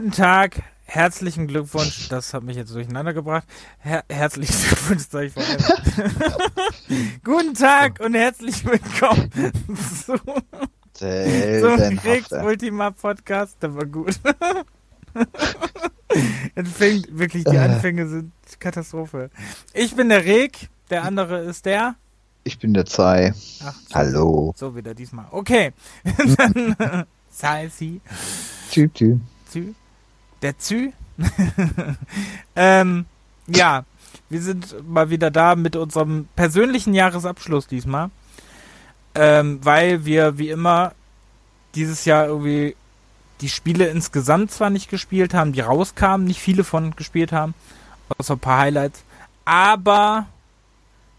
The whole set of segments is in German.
Guten Tag, herzlichen Glückwunsch. Das hat mich jetzt durcheinander gebracht. Her herzlichen Glückwunsch, sag ich vor allem. Guten Tag und herzlich willkommen zu, zum Kriegs Ultima Podcast. Der war gut. fängt, wirklich, die Anfänge sind Katastrophe. Ich bin der Reg, der andere ist der. Ich bin der Zai. Ach, so, Hallo. So wieder diesmal. Okay. Dann Zai, sie. Tschü, tschü. Der Zü. ähm, ja, wir sind mal wieder da mit unserem persönlichen Jahresabschluss diesmal. Ähm, weil wir wie immer dieses Jahr irgendwie die Spiele insgesamt zwar nicht gespielt haben, die rauskamen, nicht viele von gespielt haben, außer ein paar Highlights, aber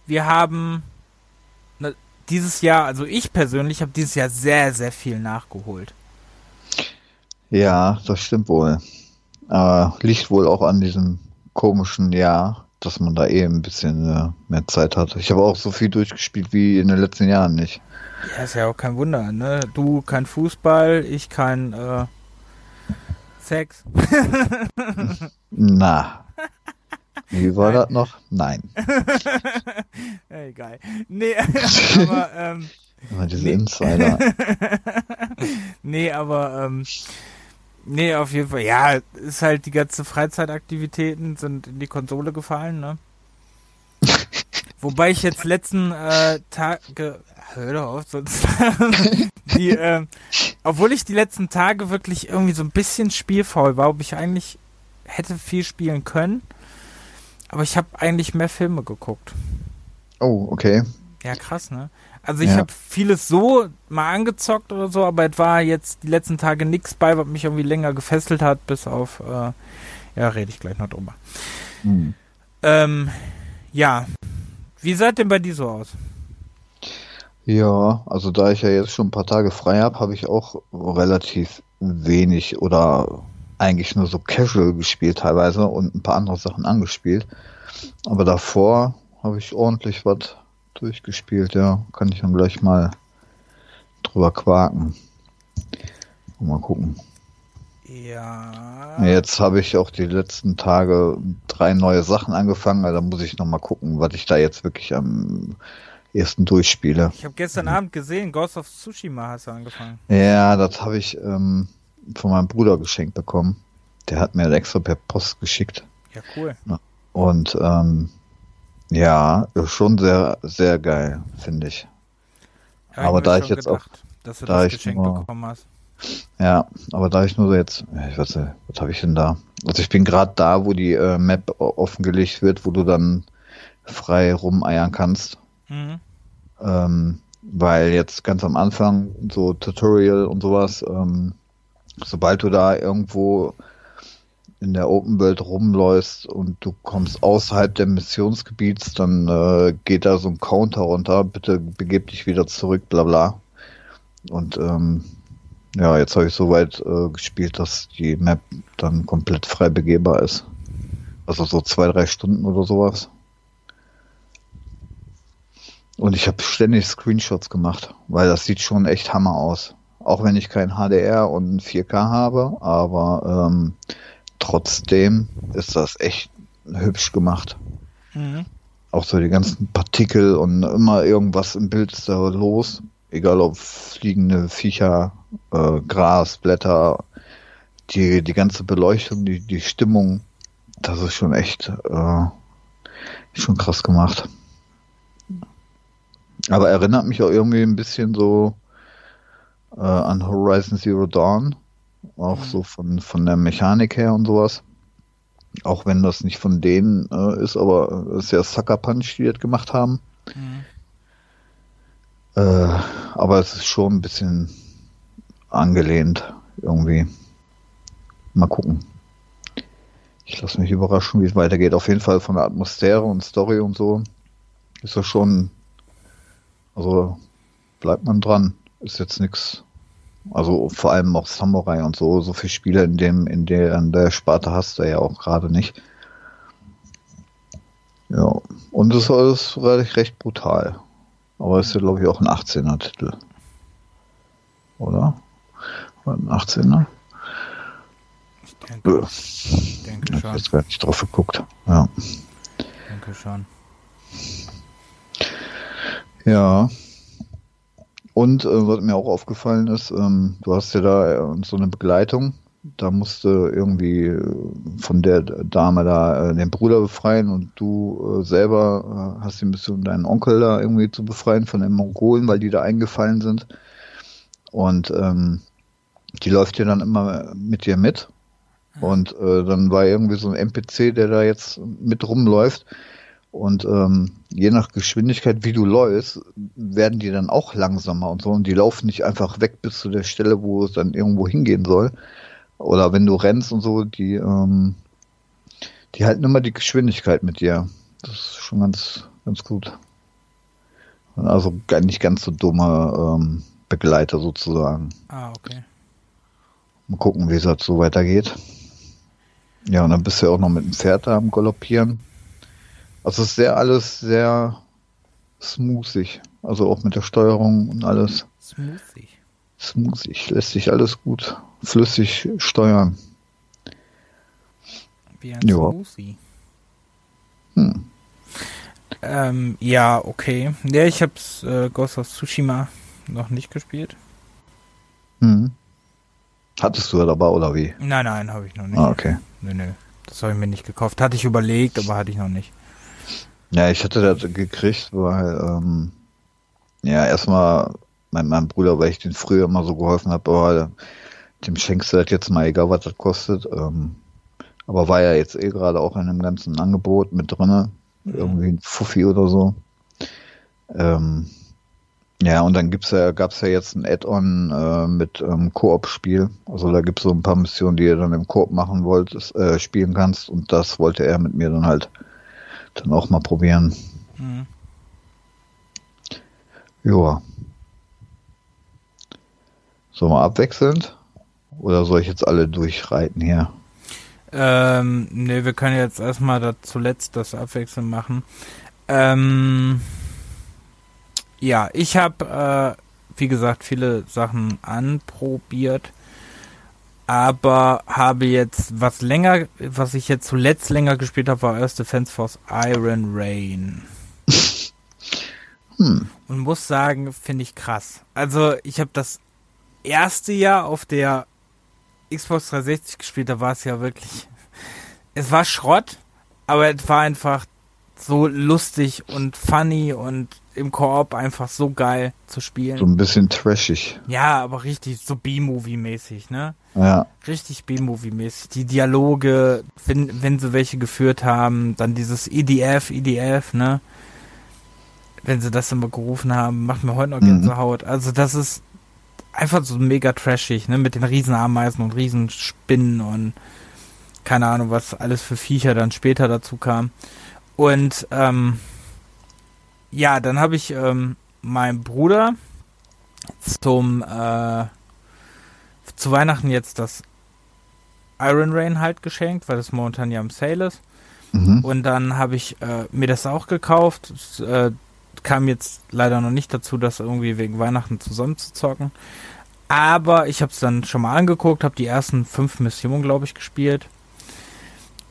wir haben ne, dieses Jahr, also ich persönlich habe dieses Jahr sehr, sehr viel nachgeholt. Ja, das stimmt wohl. Aber liegt wohl auch an diesem komischen Jahr, dass man da eh ein bisschen äh, mehr Zeit hat. Ich habe auch so viel durchgespielt wie in den letzten Jahren nicht. Ja, ist ja auch kein Wunder, ne? Du kein Fußball, ich kein äh, Sex. Na. Wie war das noch? Nein. Egal. Nee, aber ähm, Immer diese nee. Insider. nee, aber ähm, Nee, auf jeden Fall. Ja, ist halt die ganze Freizeitaktivitäten sind in die Konsole gefallen, ne? Wobei ich jetzt letzten äh, Tage, hör doch auf, sonst die, äh, obwohl ich die letzten Tage wirklich irgendwie so ein bisschen spielfaul war, ob ich eigentlich hätte viel spielen können, aber ich habe eigentlich mehr Filme geguckt. Oh, okay. Ja, krass, ne? Also ich ja. habe vieles so mal angezockt oder so, aber es war jetzt die letzten Tage nichts bei, was mich irgendwie länger gefesselt hat, bis auf, äh, ja, rede ich gleich noch drüber. Hm. Ähm, ja. Wie seid denn bei dir so aus? Ja, also da ich ja jetzt schon ein paar Tage frei habe, habe ich auch relativ wenig oder eigentlich nur so casual gespielt teilweise und ein paar andere Sachen angespielt. Aber davor habe ich ordentlich was durchgespielt, ja. Kann ich dann gleich mal drüber quaken. Mal gucken. Ja. Jetzt habe ich auch die letzten Tage drei neue Sachen angefangen, also da muss ich noch mal gucken, was ich da jetzt wirklich am ersten durchspiele. Ich habe gestern Abend gesehen, Ghost of Tsushima hast du angefangen. Ja, das habe ich ähm, von meinem Bruder geschenkt bekommen. Der hat mir extra per Post geschickt. Ja, cool. Und ähm, ja, schon sehr, sehr geil, finde ich. Ja, aber da ich jetzt gedacht, auch, dass du da das Geschenk nur, bekommen hast. Ja, aber da ich nur so jetzt, ich weiß nicht, was habe ich denn da? Also ich bin gerade da, wo die äh, Map offengelegt wird, wo du dann frei rumeiern kannst. Mhm. Ähm, weil jetzt ganz am Anfang so Tutorial und sowas, ähm, sobald du da irgendwo in der Open World rumläufst und du kommst außerhalb der Missionsgebiets, dann äh, geht da so ein Counter runter, bitte begib dich wieder zurück, bla bla. Und ähm, ja, jetzt habe ich soweit äh, gespielt, dass die Map dann komplett frei begehbar ist. Also so zwei, drei Stunden oder sowas. Und ich habe ständig Screenshots gemacht, weil das sieht schon echt Hammer aus. Auch wenn ich kein HDR und 4K habe, aber ähm, trotzdem ist das echt hübsch gemacht. Mhm. Auch so die ganzen Partikel und immer irgendwas im Bild ist da los. Egal ob fliegende Viecher, äh, Gras, Blätter, die, die ganze Beleuchtung, die, die Stimmung, das ist schon echt äh, schon krass gemacht. Aber erinnert mich auch irgendwie ein bisschen so äh, an Horizon Zero Dawn. Auch mhm. so von, von der Mechanik her und sowas. Auch wenn das nicht von denen äh, ist, aber es ist ja Sucker Punch, die das gemacht haben. Mhm. Äh, aber es ist schon ein bisschen angelehnt irgendwie. Mal gucken. Ich lasse mich überraschen, wie es weitergeht. Auf jeden Fall von der Atmosphäre und Story und so ist das schon. Also bleibt man dran. Ist jetzt nichts also vor allem auch Samurai und so, so viele Spiele in dem, in der, in der Sparte hast du ja auch gerade nicht. Ja, und es ist relativ recht brutal. Aber es ist ja, glaube ich, auch ein 18er Titel. Oder? Ein 18er? Denke, denke ich habe jetzt gar nicht drauf geguckt. Ja. Denke schon. Ja. Und äh, was mir auch aufgefallen ist, ähm, du hast ja da äh, so eine Begleitung. Da musste irgendwie äh, von der Dame da äh, den Bruder befreien und du äh, selber äh, hast die Mission, deinen Onkel da irgendwie zu befreien von den Mongolen, weil die da eingefallen sind. Und ähm, die läuft ja dann immer mit dir mit. Und äh, dann war irgendwie so ein NPC, der da jetzt mit rumläuft. Und ähm, je nach Geschwindigkeit, wie du läufst, werden die dann auch langsamer und so. Und die laufen nicht einfach weg bis zu der Stelle, wo es dann irgendwo hingehen soll. Oder wenn du rennst und so, die, ähm, die halten immer die Geschwindigkeit mit dir. Das ist schon ganz, ganz gut. Also nicht ganz so dumme ähm, Begleiter sozusagen. Ah, okay. Mal gucken, wie es halt so weitergeht. Ja, und dann bist du ja auch noch mit dem Pferd da am Galoppieren. Also es ist sehr alles sehr smoothig. Also auch mit der Steuerung und alles. Smoothig. Smoothig. Lässt sich alles gut flüssig steuern. Wie ein ja. Smoothie. Hm. Ähm, ja, okay. Ja, ich hab's äh, Ghost of Tsushima noch nicht gespielt. Hm. Hattest du ja dabei oder wie? Nein, nein, habe ich noch nicht. Ah, okay. Nö, nö. Das habe ich mir nicht gekauft. Hatte ich überlegt, aber hatte ich noch nicht. Ja, ich hatte das gekriegt, weil, ähm, ja, erstmal mein, mein Bruder, weil ich den früher immer so geholfen habe, aber dem schenkst du das jetzt mal, egal was das kostet. Ähm, aber war ja jetzt eh gerade auch in einem ganzen Angebot mit drinne. Mhm. Irgendwie ein Fuffi oder so. Ähm, ja, und dann gibt's ja, gab's ja jetzt ein Add-on äh, mit ähm, Koop-Spiel. Also da gibt's so ein paar Missionen, die ihr dann im Koop machen wolltest, äh, spielen kannst. Und das wollte er mit mir dann halt dann auch mal probieren. Mhm. Joa. Sollen wir abwechselnd? Oder soll ich jetzt alle durchreiten hier? Ähm, ne, wir können jetzt erstmal da zuletzt das abwechselnd machen. Ähm, ja, ich habe, äh, wie gesagt, viele Sachen anprobiert, aber habe jetzt was länger, was ich jetzt zuletzt länger gespielt habe, war Earth Defense Force Iron Rain. hm. Und muss sagen, finde ich krass. Also ich habe das erste Jahr auf der Xbox 360 gespielt, da war es ja wirklich, es war Schrott, aber es war einfach so lustig und funny und im Koop einfach so geil zu spielen. So ein bisschen trashig. Ja, aber richtig so B-Movie-mäßig, ne? Ja. Richtig B-Movie-mäßig. Die Dialoge, wenn, wenn sie welche geführt haben, dann dieses EDF, EDF, ne? Wenn sie das immer gerufen haben, macht mir heute noch mhm. Gänsehaut. Also das ist einfach so mega trashig, ne? Mit den Riesenameisen und Riesenspinnen und keine Ahnung, was alles für Viecher dann später dazu kam. Und ähm, ja, dann habe ich ähm, meinem Bruder zum äh, zu Weihnachten jetzt das Iron Rain halt geschenkt, weil das momentan ja im Sale ist. Mhm. Und dann habe ich äh, mir das auch gekauft. Es, äh, kam jetzt leider noch nicht dazu, das irgendwie wegen Weihnachten zusammen zu zocken. Aber ich habe es dann schon mal angeguckt, habe die ersten fünf Missionen, glaube ich, gespielt.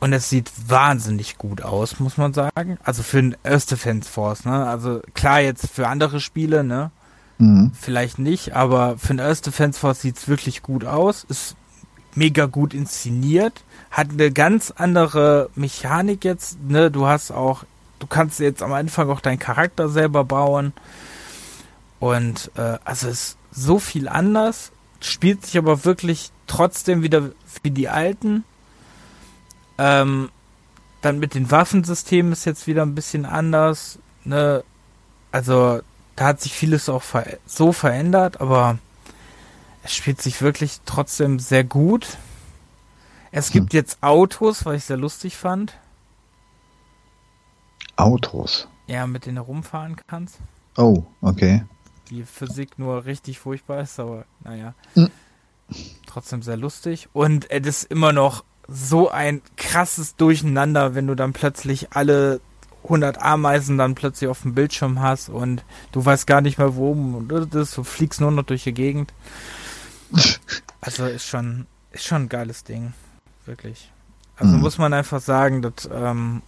Und es sieht wahnsinnig gut aus, muss man sagen. Also für ein Defense Force, ne? Also klar jetzt für andere Spiele, ne? Mhm. Vielleicht nicht, aber für ein Defense Force sieht es wirklich gut aus. Ist mega gut inszeniert. Hat eine ganz andere Mechanik jetzt, ne? Du hast auch, du kannst jetzt am Anfang auch deinen Charakter selber bauen. Und äh, also ist so viel anders, spielt sich aber wirklich trotzdem wieder wie die alten ähm, dann mit den Waffensystemen ist jetzt wieder ein bisschen anders. Ne? Also da hat sich vieles auch ver so verändert, aber es spielt sich wirklich trotzdem sehr gut. Es hm. gibt jetzt Autos, was ich sehr lustig fand. Autos? Ja, mit denen du rumfahren kannst. Oh, okay. Die Physik nur richtig furchtbar ist, aber naja. Hm. Trotzdem sehr lustig. Und es ist immer noch so ein krasses Durcheinander, wenn du dann plötzlich alle 100 Ameisen dann plötzlich auf dem Bildschirm hast und du weißt gar nicht mehr wo und das, du fliegst nur noch durch die Gegend. Also ist schon, ist schon ein geiles Ding. Wirklich. Also mhm. muss man einfach sagen, das ähm,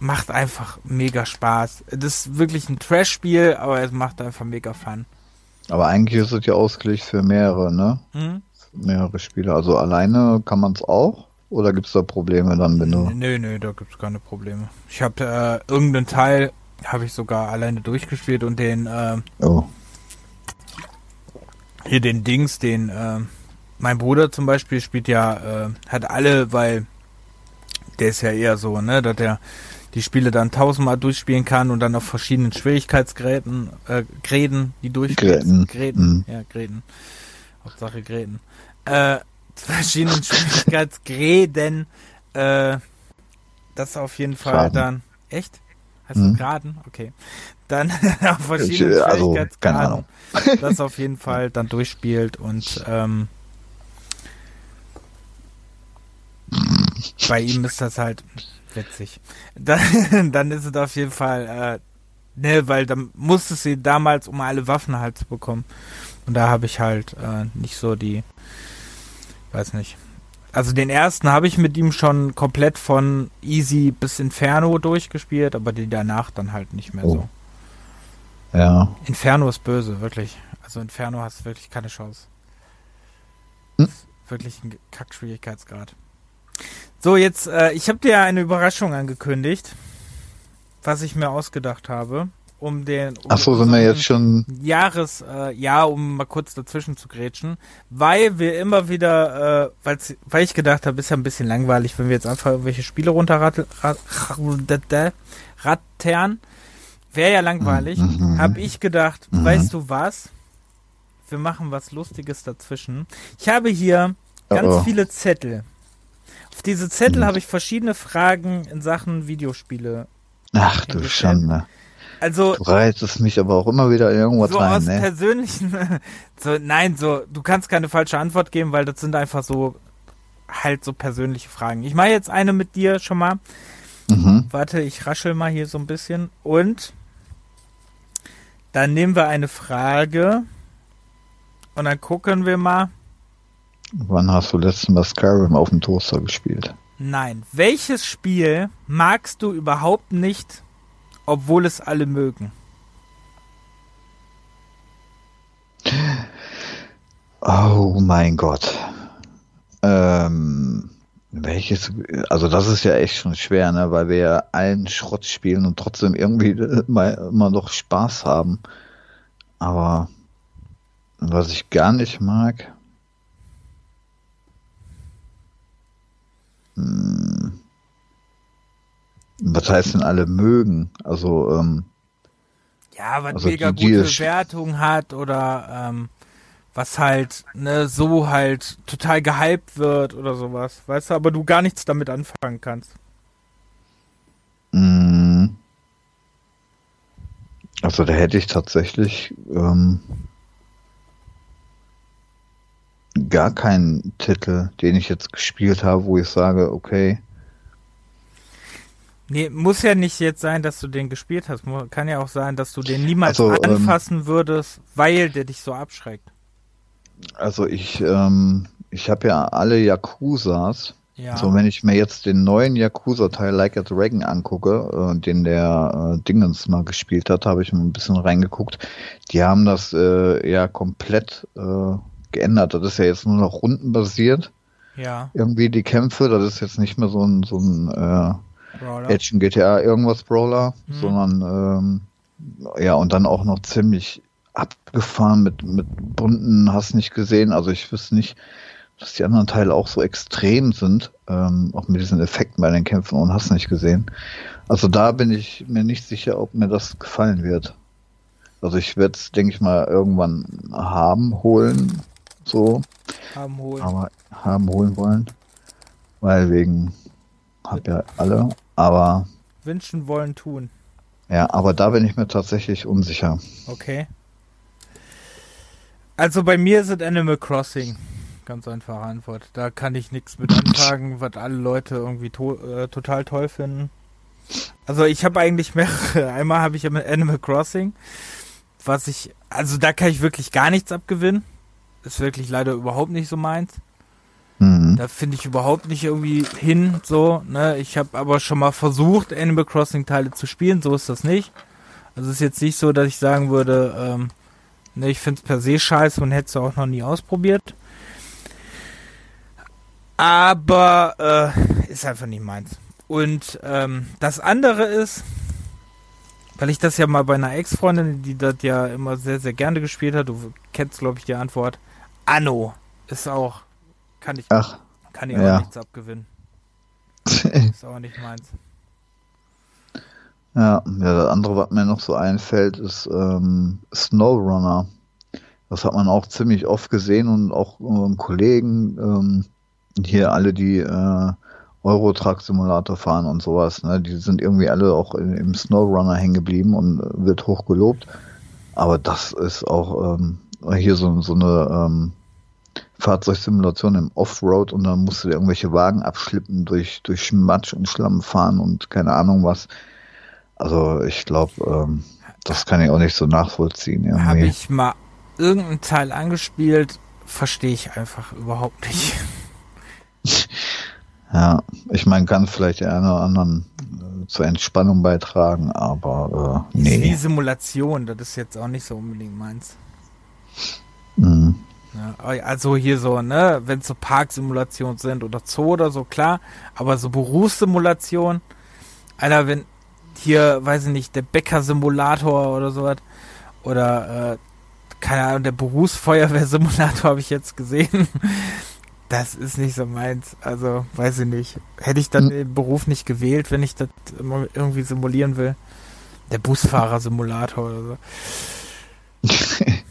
macht einfach mega Spaß. Das ist wirklich ein Trash-Spiel, aber es macht einfach mega Fun. Aber eigentlich ist es ja ausgelegt für mehrere, ne? Mhm. Mehrere Spiele. Also alleine kann man es auch? Oder gibt es da Probleme dann, wenn du. Nö, nö, da gibt es keine Probleme. Ich habe äh, irgendeinen Teil, habe ich sogar alleine durchgespielt und den. Äh, oh. Hier den Dings, den. Äh, mein Bruder zum Beispiel spielt ja, äh, hat alle, weil der ist ja eher so, ne, dass der die Spiele dann tausendmal durchspielen kann und dann auf verschiedenen Schwierigkeitsgräten, äh, Gräden, die durchspielt. Gräten. Gräten, mhm. ja, Gräten. Hauptsache Gräten. Äh, verschiedenen Schwierigkeitsgräden, äh, das auf jeden Fall Graden. dann, echt? Heißt mhm. Graden? Okay. Dann auf verschiedenen also, Schwierigkeitsgraden, das auf jeden Fall dann durchspielt und, ähm, bei ihm ist das halt witzig. Dann, dann ist es auf jeden Fall, äh, ne, weil dann musste sie damals, um alle Waffen halt zu bekommen. Und da habe ich halt äh, nicht so die, weiß nicht. Also den ersten habe ich mit ihm schon komplett von Easy bis Inferno durchgespielt, aber die danach dann halt nicht mehr oh. so. Ja. Inferno ist böse, wirklich. Also Inferno hast wirklich keine Chance. Hm? Wirklich ein Kackschwierigkeitsgrad. So, jetzt, äh, ich habe dir eine Überraschung angekündigt, was ich mir ausgedacht habe, um den. Um Achso, sind wir jetzt schon. Jahres, äh, ja, um mal kurz dazwischen zu grätschen, weil wir immer wieder, äh, weil ich gedacht habe, ist ja ein bisschen langweilig, wenn wir jetzt einfach irgendwelche Spiele runterrattern. Wäre ja langweilig. Mhm. mhm. Habe ich gedacht, mhm. weißt du was? Wir machen was Lustiges dazwischen. Ich habe hier ganz oh. viele Zettel. Auf diese Zettel hm. habe ich verschiedene Fragen in Sachen Videospiele. Ach du Schande. Also, du reizest mich aber auch immer wieder irgendwas so rein, aus ne? persönlichen, so, nein, so, du kannst keine falsche Antwort geben, weil das sind einfach so, halt so persönliche Fragen. Ich mache jetzt eine mit dir schon mal. Mhm. Warte, ich raschel mal hier so ein bisschen. Und dann nehmen wir eine Frage und dann gucken wir mal, Wann hast du letzten Mal Skyrim auf dem Toaster gespielt? Nein. Welches Spiel magst du überhaupt nicht, obwohl es alle mögen? Oh mein Gott. Ähm, welches, also das ist ja echt schon schwer, ne, weil wir ja allen Schrott spielen und trotzdem irgendwie immer, noch Spaß haben. Aber was ich gar nicht mag, Hm. Was heißt denn alle mögen? Also, ähm, ja, was also mega die, gute Wertung hat oder ähm, was halt ne, so halt total gehypt wird oder sowas. Weißt du, aber du gar nichts damit anfangen kannst. Hm. Also da hätte ich tatsächlich ähm, gar keinen Titel, den ich jetzt gespielt habe, wo ich sage, okay. Nee, muss ja nicht jetzt sein, dass du den gespielt hast. Kann ja auch sein, dass du den niemals also, ähm, anfassen ähm, würdest, weil der dich so abschreckt. Also ich, ähm, ich habe ja alle Yakuzas. Ja. So, wenn ich mir jetzt den neuen Yakuza-Teil Like a Dragon angucke, äh, den der äh, Dingens mal gespielt hat, habe ich mal ein bisschen reingeguckt. Die haben das äh, ja komplett äh, geändert. Das ist ja jetzt nur noch rundenbasiert. Ja. Irgendwie die Kämpfe, das ist jetzt nicht mehr so ein, so ein äh, Action GTA irgendwas Brawler, mhm. sondern ähm, ja, und dann auch noch ziemlich abgefahren mit, mit bunten, hast nicht gesehen. Also ich wüsste nicht, dass die anderen Teile auch so extrem sind, ähm, auch mit diesen Effekten bei den Kämpfen und hast nicht gesehen. Also da bin ich mir nicht sicher, ob mir das gefallen wird. Also ich werde es, denke ich mal, irgendwann haben, holen, so. Haben holen. Aber haben holen wollen. Weil wegen, hab ja alle, aber. Wünschen wollen tun. Ja, aber da bin ich mir tatsächlich unsicher. Okay. Also bei mir sind Animal Crossing. Ganz einfache Antwort. Da kann ich nichts mit anfangen, was alle Leute irgendwie to äh, total toll finden. Also ich habe eigentlich mehrere. Einmal habe ich Animal Crossing, was ich, also da kann ich wirklich gar nichts abgewinnen ist wirklich leider überhaupt nicht so meins. Mhm. Da finde ich überhaupt nicht irgendwie hin, so, ne? Ich habe aber schon mal versucht, Animal Crossing Teile zu spielen, so ist das nicht. Also es ist jetzt nicht so, dass ich sagen würde, ähm, ne, ich finde es per se scheiße und hätte es auch noch nie ausprobiert. Aber äh, ist einfach nicht meins. Und ähm, das andere ist, weil ich das ja mal bei einer Ex-Freundin, die das ja immer sehr, sehr gerne gespielt hat, du kennst, glaube ich, die Antwort. Anno ist auch, kann ich, Ach, kann ich ja. auch nichts abgewinnen. ist auch nicht meins. Ja, ja, das andere, was mir noch so einfällt, ist ähm, Snowrunner. Das hat man auch ziemlich oft gesehen und auch ähm, Kollegen, ähm, hier alle, die äh, Eurotruck-Simulator fahren und sowas, ne, die sind irgendwie alle auch in, im Snowrunner hängen geblieben und äh, wird hoch gelobt. Aber das ist auch ähm, hier so, so eine ähm, Fahrzeugsimulation im Offroad und dann musst du dir irgendwelche Wagen abschlippen, durch, durch Matsch und Schlamm fahren und keine Ahnung was. Also ich glaube, ähm, das kann ich auch nicht so nachvollziehen. Habe ich mal irgendeinen Teil angespielt, verstehe ich einfach überhaupt nicht. Ja, ich meine, kann vielleicht der eine oder anderen äh, zur Entspannung beitragen, aber äh, nee. Simulation, das ist jetzt auch nicht so unbedingt meins. Mhm. Ja, also hier so, ne, wenn es so Parksimulationen sind oder Zoo oder so, klar, aber so Berufssimulation, Alter, wenn hier, weiß ich nicht, der Bäcker-Simulator oder sowas, oder, äh, keine Ahnung, der Berufsfeuerwehrsimulator habe ich jetzt gesehen. Das ist nicht so meins. Also, weiß ich nicht. Hätte ich dann Hm. den Beruf nicht gewählt, wenn ich das irgendwie simulieren will. Der Busfahrer-Simulator oder so.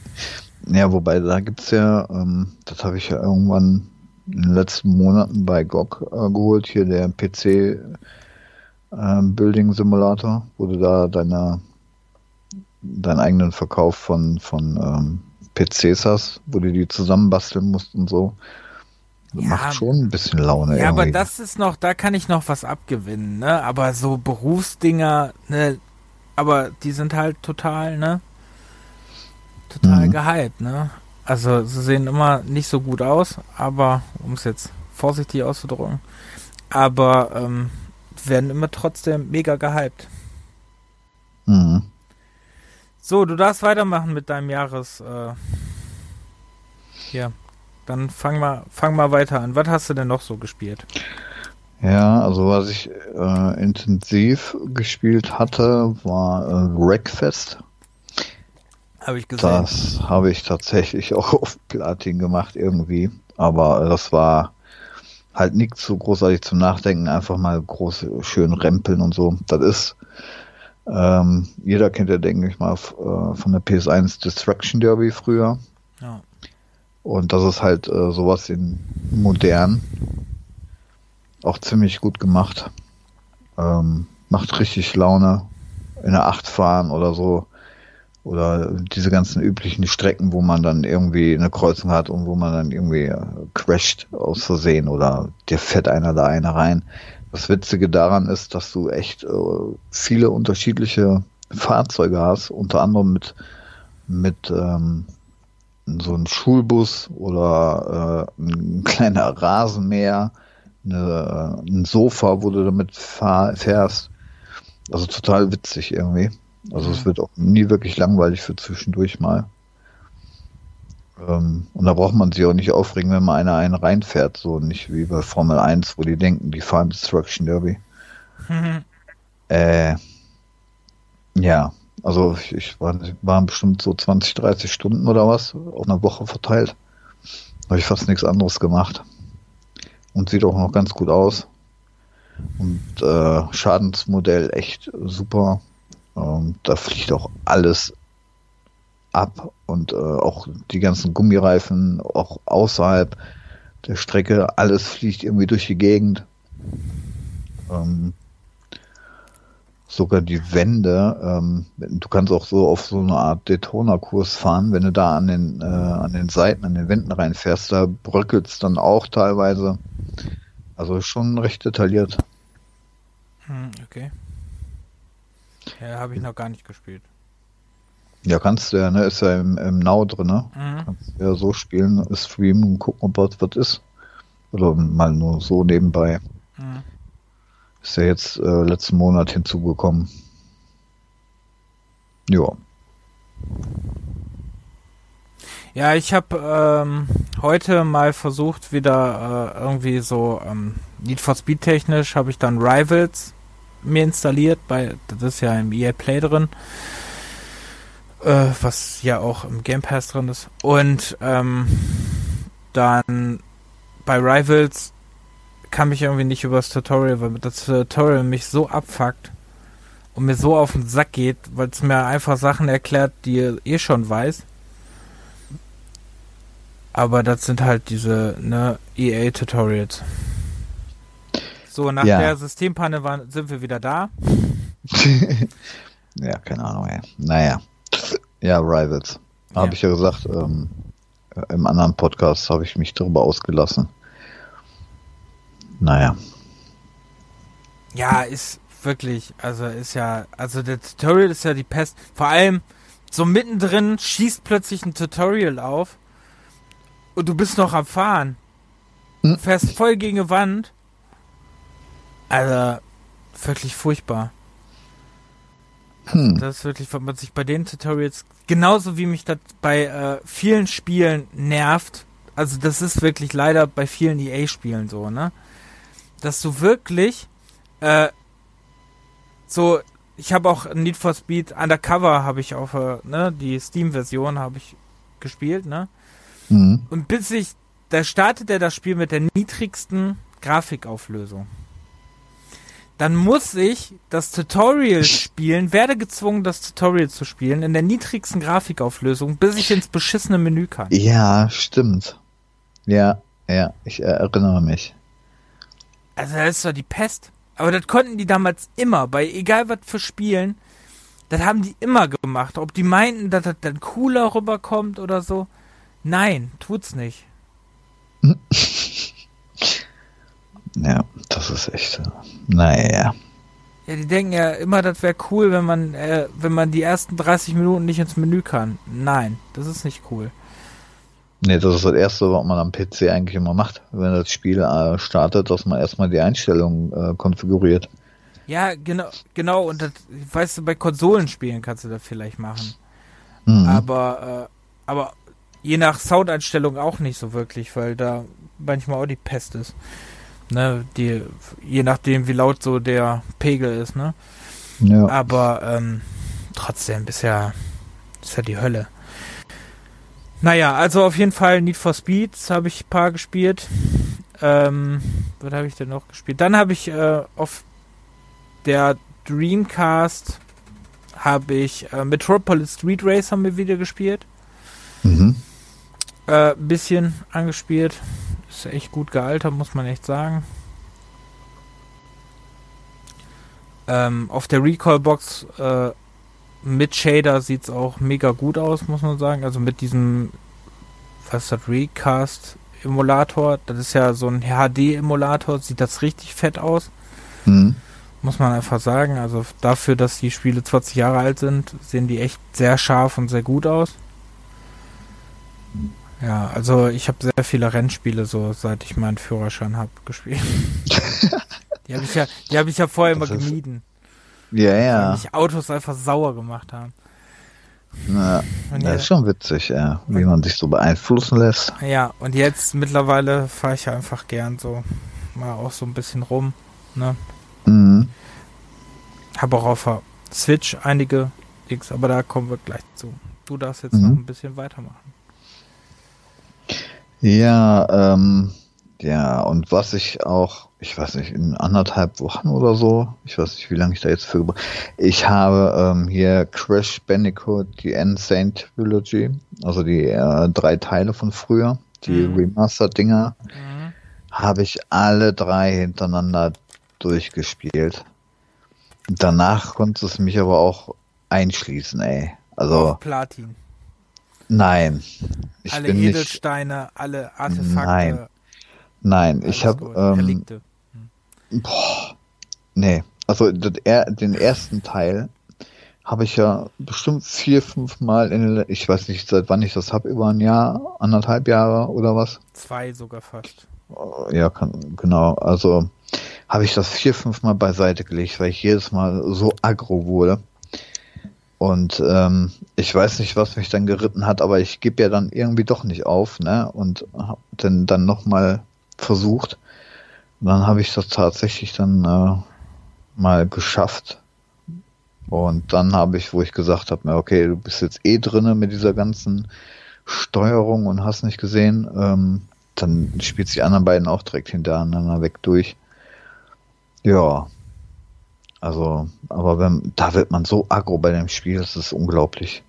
Ja, wobei da gibt's ja, ähm, das habe ich ja irgendwann in den letzten Monaten bei GOG äh, geholt, hier der PC ähm, Building Simulator, wo du da deine deinen eigenen Verkauf von von ähm, PCs hast, wo du die zusammenbasteln musst und so. Das Ja, Macht schon ein bisschen Laune. Ja, aber irgendwie. das ist noch, da kann ich noch was abgewinnen, ne? Aber so Berufsdinger, ne? Aber die sind halt total, ne? Total Mhm. gehypt, ne? Also sie sehen immer nicht so gut aus, aber um es jetzt vorsichtig auszudrücken, aber ähm, werden immer trotzdem mega gehypt. Mhm. So, du darfst weitermachen mit deinem Jahres. Äh, hier, dann fang mal, fang mal weiter an. Was hast du denn noch so gespielt? Ja, also was ich äh, intensiv gespielt hatte, war äh, Wreckfest. Habe ich gesehen. Das habe ich tatsächlich auch auf Platin gemacht irgendwie. Aber das war halt nichts so großartig zum Nachdenken, einfach mal groß schön rempeln und so. Das ist, ähm, jeder kennt ja, denke ich mal, äh, von der PS1 Destruction Derby früher. Ja. Und das ist halt äh, sowas in modern. Auch ziemlich gut gemacht. Ähm, macht richtig Laune. In der 8 fahren oder so. Oder diese ganzen üblichen Strecken, wo man dann irgendwie eine Kreuzung hat und wo man dann irgendwie äh, crasht aus Versehen oder dir fährt einer da einer rein. Das Witzige daran ist, dass du echt äh, viele unterschiedliche Fahrzeuge hast, unter anderem mit, mit ähm, so ein Schulbus oder äh, ein kleiner Rasenmäher, eine, äh, ein Sofa, wo du damit fahr, fährst. Also total witzig irgendwie. Also es wird auch nie wirklich langweilig für zwischendurch mal. Ähm, und da braucht man sich auch nicht aufregen, wenn mal einer einen reinfährt, so nicht wie bei Formel 1, wo die denken, die fahren Destruction Derby. Äh, ja, also ich, ich war, waren bestimmt so 20, 30 Stunden oder was auf einer Woche verteilt. Habe ich fast nichts anderes gemacht. Und sieht auch noch ganz gut aus. Und äh, Schadensmodell echt super. Ähm, da fliegt auch alles ab und äh, auch die ganzen Gummireifen, auch außerhalb der Strecke, alles fliegt irgendwie durch die Gegend. Ähm, sogar die Wände, ähm, du kannst auch so auf so eine Art Daytona-Kurs fahren, wenn du da an den, äh, an den Seiten, an den Wänden reinfährst, da bröckelt's dann auch teilweise. Also schon recht detailliert. Hm, okay. Ja, habe ich noch gar nicht gespielt. Ja, kannst du ja, ne? Ist ja im, im Now drin, ne? Mhm. Kannst du ja so spielen, streamen und gucken, ob was was ist. Oder mal nur so nebenbei. Mhm. Ist ja jetzt äh, letzten Monat hinzugekommen. Ja. Ja, ich habe ähm, heute mal versucht, wieder äh, irgendwie so ähm, Need for Speed technisch, habe ich dann Rivals mir installiert, bei das ist ja im EA Play drin, äh, was ja auch im Game Pass drin ist. Und ähm, dann bei Rivals kam ich irgendwie nicht über das Tutorial, weil das Tutorial mich so abfuckt und mir so auf den Sack geht, weil es mir einfach Sachen erklärt, die ihr eh schon weiß. Aber das sind halt diese ne, EA-Tutorials. So, nach ja. der Systempanne waren, sind wir wieder da. ja, keine Ahnung, ey. Naja. Ja, Rivals. Habe ja. ich ja gesagt, ähm, im anderen Podcast habe ich mich darüber ausgelassen. Naja. Ja, ist wirklich, also ist ja, also der Tutorial ist ja die Pest. Vor allem, so mittendrin schießt plötzlich ein Tutorial auf und du bist noch am Fahren. Hm? Fährst voll gegen eine Wand. Also, wirklich furchtbar. Hm. Das ist wirklich, was man sich bei den Tutorials, genauso wie mich das bei äh, vielen Spielen nervt, also das ist wirklich leider bei vielen EA-Spielen so, ne? Dass du wirklich, äh, so, ich habe auch Need for Speed Undercover habe ich auf, äh, ne, die Steam-Version habe ich gespielt, ne? Mhm. Und bis ich, da startet er das Spiel mit der niedrigsten Grafikauflösung. Dann muss ich das Tutorial spielen, werde gezwungen, das Tutorial zu spielen, in der niedrigsten Grafikauflösung, bis ich ins beschissene Menü kann. Ja, stimmt. Ja, ja, ich erinnere mich. Also das ist doch die Pest. Aber das konnten die damals immer, bei egal was für Spielen, das haben die immer gemacht. Ob die meinten, dass das dann cooler rüberkommt oder so. Nein, tut's nicht. ja, das ist echt. Naja. Ja, die denken ja immer, das wäre cool, wenn man, äh, wenn man die ersten 30 Minuten nicht ins Menü kann. Nein, das ist nicht cool. Nee, das ist das Erste, was man am PC eigentlich immer macht, wenn das Spiel äh, startet, dass man erstmal die Einstellungen äh, konfiguriert. Ja, genau, genau, und das, weißt du, bei Konsolenspielen kannst du das vielleicht machen. Mhm. Aber, äh, aber je nach Soundeinstellung auch nicht so wirklich, weil da manchmal auch die Pest ist. Ne, die, je nachdem, wie laut so der Pegel ist, ne? Ja. Aber ähm, trotzdem bisher ist ja die Hölle. Naja, also auf jeden Fall Need for Speeds habe ich ein paar gespielt. Ähm, was habe ich denn noch gespielt? Dann habe ich äh, auf der Dreamcast habe ich äh, Metropolis Street Race haben wir wieder gespielt. Mhm äh, bisschen angespielt. Ist echt gut gealtert, muss man echt sagen. Ähm, auf der Recall-Box äh, mit Shader sieht es auch mega gut aus, muss man sagen. Also mit diesem, was ist das, Recast-Emulator. Das ist ja so ein HD-Emulator, sieht das richtig fett aus. Mhm. Muss man einfach sagen. Also dafür, dass die Spiele 20 Jahre alt sind, sehen die echt sehr scharf und sehr gut aus. Ja, also ich habe sehr viele Rennspiele so, seit ich meinen Führerschein habe, gespielt. die habe ich ja, die habe ich ja vorher das immer gemieden. Ja, ja. Weil mich Autos einfach sauer gemacht haben. Ja, das ja, ist schon witzig, ja, wie man sich so beeinflussen lässt. Ja, und jetzt mittlerweile fahre ich ja einfach gern so mal auch so ein bisschen rum, ne? Mhm. Habe auch auf der Switch einige X, aber da kommen wir gleich zu. Du darfst jetzt mhm. noch ein bisschen weitermachen. Ja, ähm, ja, und was ich auch, ich weiß nicht, in anderthalb Wochen oder so, ich weiß nicht, wie lange ich da jetzt für ich habe ähm, hier Crash Bandicoot, die Insane Trilogy, also die äh, drei Teile von früher, die mhm. Remastered-Dinger, mhm. habe ich alle drei hintereinander durchgespielt. Danach konnte es mich aber auch einschließen, ey. Also. Auf Platin. Nein. Ich alle Edelsteine, nicht, alle Artefakte. Nein. Nein, ich habe. Ähm, hm. Boah. Nee. Also den ersten Teil habe ich ja bestimmt vier, fünf Mal in den, ich weiß nicht, seit wann ich das habe, über ein Jahr, anderthalb Jahre oder was? Zwei sogar fast. Ja, kann, genau. Also habe ich das vier, fünf Mal beiseite gelegt, weil ich jedes Mal so aggro wurde. Und ähm, ich weiß nicht, was mich dann geritten hat, aber ich gebe ja dann irgendwie doch nicht auf, ne? Und habe dann, dann nochmal versucht. Und dann habe ich das tatsächlich dann äh, mal geschafft. Und dann habe ich, wo ich gesagt habe, okay, du bist jetzt eh drinne mit dieser ganzen Steuerung und hast nicht gesehen, ähm, dann spielt die anderen beiden auch direkt hintereinander weg durch. Ja. Also, aber wenn, da wird man so aggro bei dem Spiel, das ist unglaublich.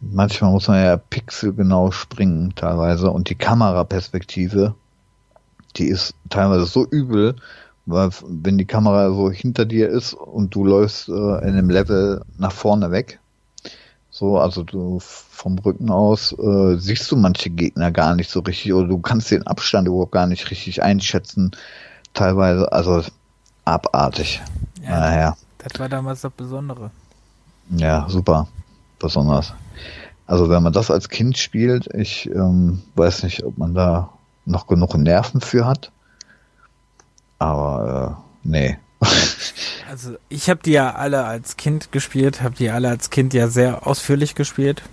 Manchmal muss man ja pixelgenau springen, teilweise, und die Kameraperspektive, die ist teilweise so übel, weil wenn die Kamera so hinter dir ist und du läufst äh, in einem Level nach vorne weg, so, also du vom Rücken aus äh, siehst du manche Gegner gar nicht so richtig oder du kannst den Abstand überhaupt gar nicht richtig einschätzen. Teilweise, also abartig. Ja, naja. Das war damals das Besondere. Ja, super. Besonders. Also wenn man das als Kind spielt, ich ähm, weiß nicht, ob man da noch genug Nerven für hat. Aber äh, nee. Also ich habe die ja alle als Kind gespielt, habe die alle als Kind ja sehr ausführlich gespielt.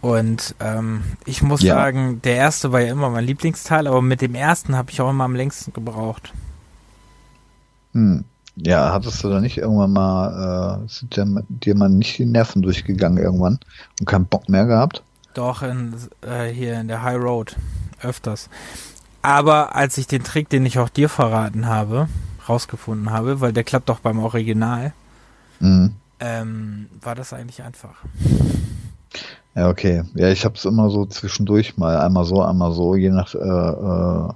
Und ähm, ich muss ja. sagen, der erste war ja immer mein Lieblingsteil, aber mit dem ersten habe ich auch immer am längsten gebraucht. Hm. Ja, hattest du da nicht irgendwann mal, äh, sind dir, dir mal nicht die Nerven durchgegangen irgendwann und keinen Bock mehr gehabt? Doch, in, äh, hier in der High Road. Öfters. Aber als ich den Trick, den ich auch dir verraten habe, rausgefunden habe, weil der klappt doch beim Original, mhm. ähm, war das eigentlich einfach. Ja, okay. Ja, ich habe es immer so zwischendurch mal, einmal so, einmal so, je nach äh, äh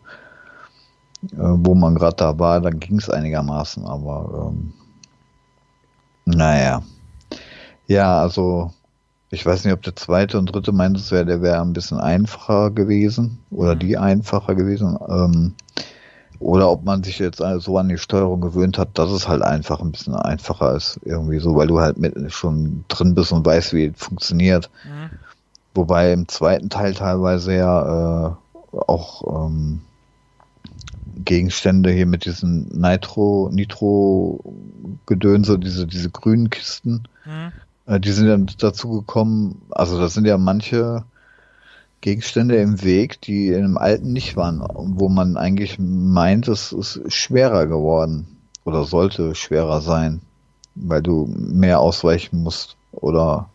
wo man gerade da war, dann ging es einigermaßen, aber ähm, naja. Ja, also ich weiß nicht, ob der zweite und dritte meintest ja, der wäre ein bisschen einfacher gewesen oder mhm. die einfacher gewesen. Ähm, oder ob man sich jetzt so an die Steuerung gewöhnt hat, dass es halt einfach ein bisschen einfacher ist, irgendwie so, weil du halt mit schon drin bist und weißt, wie es funktioniert. Mhm. Wobei im zweiten Teil teilweise ja äh, auch ähm, Gegenstände hier mit diesen Nitro, Nitro-Gedönse, diese, diese grünen Kisten, mhm. äh, die sind dann dazu gekommen, also da sind ja manche Gegenstände im Weg, die in dem alten nicht waren, wo man eigentlich meint, es ist schwerer geworden oder sollte schwerer sein, weil du mehr ausweichen musst oder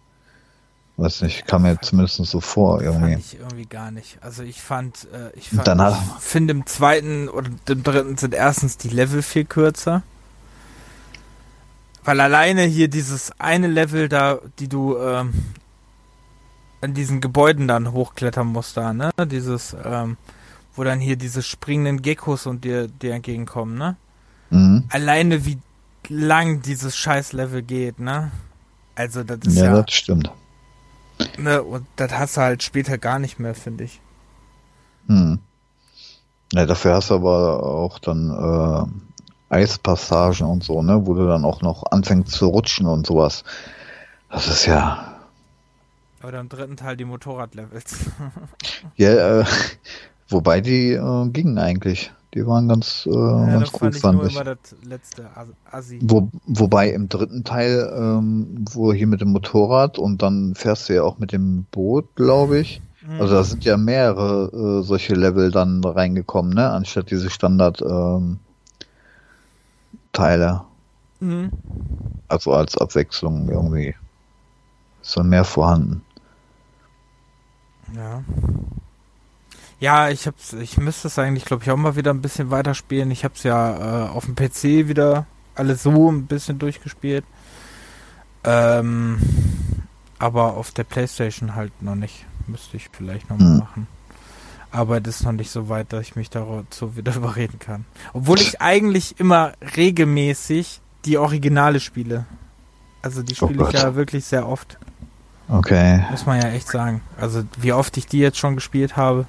weiß nicht, kam mir zumindest so vor irgendwie. Fand ich irgendwie gar nicht. Also ich fand, äh, ich fand, Danach, ich finde im zweiten oder im dritten sind erstens die Level viel kürzer. Weil alleine hier dieses eine Level da, die du ähm, an diesen Gebäuden dann hochklettern muss da, ne? Dieses, ähm, wo dann hier diese springenden Geckos und dir, dir entgegenkommen, ne? Mhm. Alleine wie lang dieses Scheiß-Level geht, ne? Also das ist ja. Ja, das stimmt. Ne, und das hast du halt später gar nicht mehr, finde ich. Hm. Ja, dafür hast du aber auch dann äh, Eispassagen und so, ne, wo du dann auch noch anfängst zu rutschen und sowas. Das ist ja oder im dritten Teil die Motorradlevels. ja, äh, wobei die äh, gingen eigentlich. Die waren ganz, äh, ja, ganz gut, fand ich. Fand ich. Wo, wobei im dritten Teil, ähm, wo hier mit dem Motorrad und dann fährst du ja auch mit dem Boot, glaube ich. Mhm. Also da sind ja mehrere äh, solche Level dann reingekommen, ne? Anstatt diese Standard ähm, Teile. Mhm. Also als Abwechslung irgendwie. Ist dann mehr vorhanden. Ja. Ja, ich hab's, ich müsste es eigentlich, glaube ich, auch mal wieder ein bisschen weiterspielen. Ich hab's ja äh, auf dem PC wieder alles so ein bisschen durchgespielt. Ähm, aber auf der Playstation halt noch nicht. Müsste ich vielleicht noch mal hm. machen. Aber das ist noch nicht so weit, dass ich mich dazu wieder überreden kann. Obwohl ich eigentlich immer regelmäßig die Originale spiele. Also die spiele oh ich ja wirklich sehr oft. Okay. Muss man ja echt sagen. Also, wie oft ich die jetzt schon gespielt habe.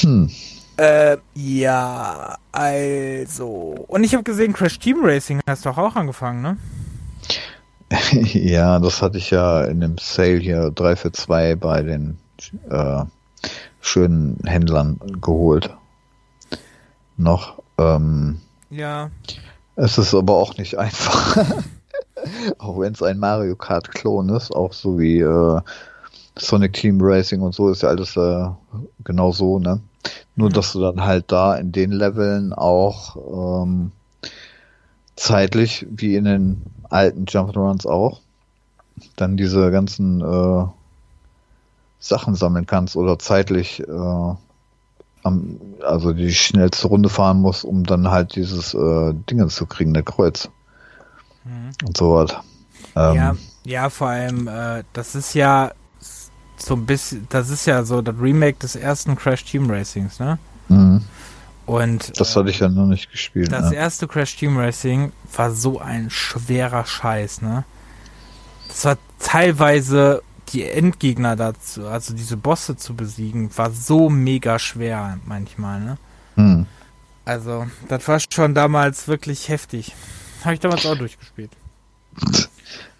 Hm. Äh, ja, also. Und ich habe gesehen, Crash Team Racing hast du auch angefangen, ne? ja, das hatte ich ja in dem Sale hier 3 für 2 bei den äh, schönen Händlern geholt. Noch. Ähm, ja. Es ist aber auch nicht einfach. auch wenn es ein Mario Kart Klon ist, auch so wie äh, Sonic Team Racing und so ist ja alles äh, genau so, ne? Nur, mhm. dass du dann halt da in den Leveln auch ähm, zeitlich, wie in den alten Jump'n'Runs auch, dann diese ganzen äh, Sachen sammeln kannst oder zeitlich äh, am, also die schnellste Runde fahren muss, um dann halt dieses äh, Ding zu kriegen, der Kreuz. Mhm. Und so was. Ähm, ja, ja, vor allem, äh, das ist ja so ein bisschen, das ist ja so das Remake des ersten Crash Team Racings, ne? Mhm. Und das hatte ich ja noch nicht gespielt. Das ne? erste Crash Team Racing war so ein schwerer Scheiß, ne? Das war teilweise die Endgegner dazu, also diese Bosse zu besiegen, war so mega schwer manchmal, ne? Hm. Also, das war schon damals wirklich heftig. Habe ich damals auch durchgespielt.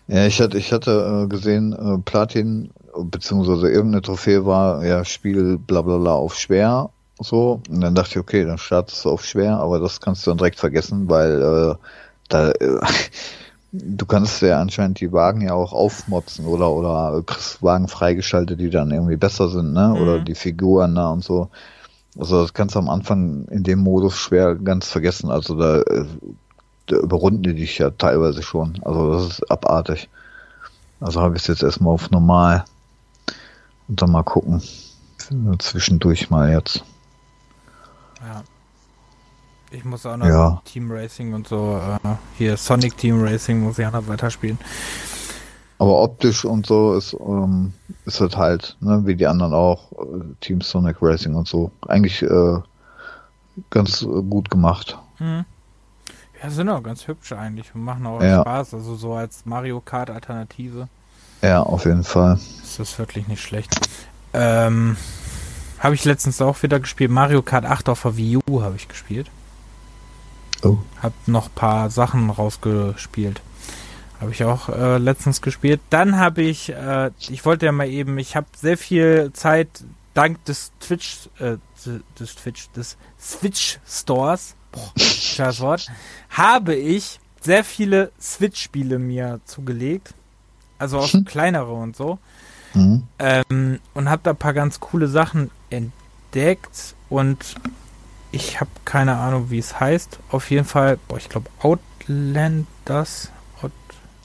Ja, ich hatte, ich hatte äh, gesehen, äh, Platin, beziehungsweise irgendeine Trophäe war, ja, Spiel bla bla bla auf schwer, so. Und dann dachte ich, okay, dann startest du auf schwer, aber das kannst du dann direkt vergessen, weil äh, da, äh, du kannst ja anscheinend die Wagen ja auch aufmotzen oder oder kriegst Wagen freigeschaltet, die dann irgendwie besser sind, ne? Mhm. Oder die Figuren da ne, und so. Also das kannst du am Anfang in dem Modus schwer ganz vergessen. Also da, da überrunden die dich ja teilweise schon. Also das ist abartig. Also habe ich es jetzt erstmal auf normal. Und dann mal gucken. Zwischendurch mal jetzt. Ja. Ich muss auch noch ja. Team Racing und so, äh, hier Sonic Team Racing muss ich auch noch weiterspielen. Aber optisch und so ist, ähm, ist halt halt, ne, wie die anderen auch, äh, Team Sonic Racing und so, eigentlich äh, ganz gut gemacht. Mhm. Ja, sind auch ganz hübsch eigentlich und machen auch ja. Spaß, also so als Mario Kart Alternative. Ja, auf jeden Fall. Ist das wirklich nicht schlecht. Ähm, habe ich letztens auch wieder gespielt. Mario Kart 8 auf der Wii U habe ich gespielt. Oh. Hab noch ein paar Sachen rausgespielt. Habe ich auch äh, letztens gespielt. Dann habe ich, äh, ich wollte ja mal eben, ich habe sehr viel Zeit dank des Twitch, äh, des Twitch, des Switch Stores, boah, Wort, habe ich sehr viele Switch-Spiele mir zugelegt. Also auch hm. kleinere und so. Mhm. Ähm, und habe da ein paar ganz coole Sachen entdeckt und ich habe keine Ahnung, wie es heißt. Auf jeden Fall, boah, ich glaube Outlanders. Out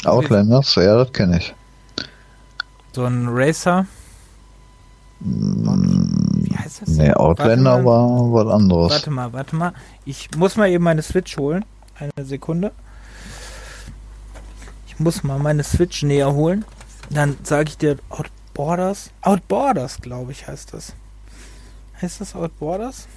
Outlanders, ja, das kenne ich. So ein Racer. Mm, wie heißt das? Nee, Outlander war was anderes. Warte mal, warte mal. Ich muss mal eben meine Switch holen. Eine Sekunde. Ich muss mal meine Switch näher holen. Dann sage ich dir Outborders. Outborders, glaube ich, heißt das. Heißt das Outborders?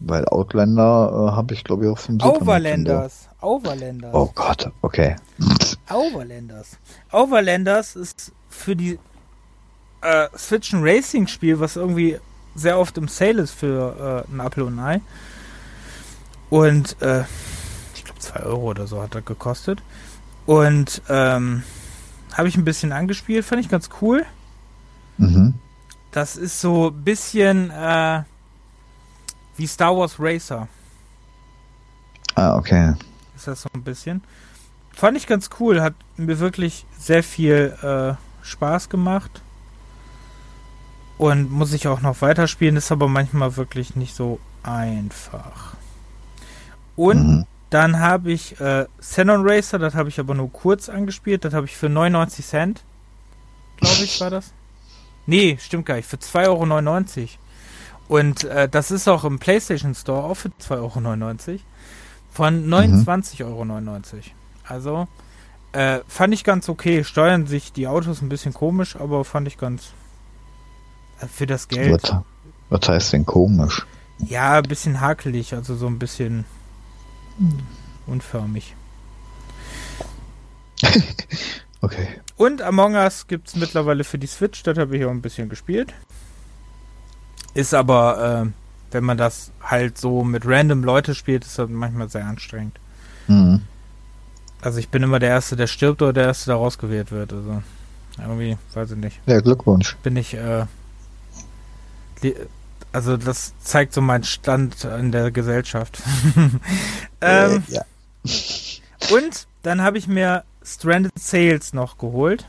Weil Outlander äh, habe ich, glaube ich, auch vom Super Overlanders. Overlanders. Oh Gott, okay. Overlanders. Overlanders ist für die äh, Switch ein Racing-Spiel, was irgendwie sehr oft im Sale ist für äh, ein Apple und ein Ei. Und äh, 2 Euro oder so hat das gekostet. Und ähm, habe ich ein bisschen angespielt, fand ich ganz cool. Mhm. Das ist so ein bisschen äh, wie Star Wars Racer. Ah, okay. Ist das so ein bisschen. Fand ich ganz cool, hat mir wirklich sehr viel äh, Spaß gemacht. Und muss ich auch noch weiterspielen, ist aber manchmal wirklich nicht so einfach. Und mhm. Dann habe ich äh, Xenon Racer, das habe ich aber nur kurz angespielt, das habe ich für 99 Cent, glaube ich, war das. Nee, stimmt gar nicht, für 2,99 Euro. Und äh, das ist auch im PlayStation Store auch für 2,99 Euro. Von 29,99 mhm. Euro. Also äh, fand ich ganz okay. Steuern sich die Autos ein bisschen komisch, aber fand ich ganz äh, für das Geld. Was, was heißt denn komisch? Ja, ein bisschen hakelig, also so ein bisschen unförmig. okay. Und Among Us gibt es mittlerweile für die Switch, das habe ich auch ein bisschen gespielt. Ist aber, äh, wenn man das halt so mit random Leute spielt, ist das manchmal sehr anstrengend. Mhm. Also ich bin immer der Erste, der stirbt oder der Erste, der rausgewählt wird. Also. Irgendwie, weiß ich nicht. Ja, Glückwunsch. Bin ich, äh, also das zeigt so meinen Stand in der Gesellschaft. ähm, ja. Und dann habe ich mir Stranded Sails noch geholt.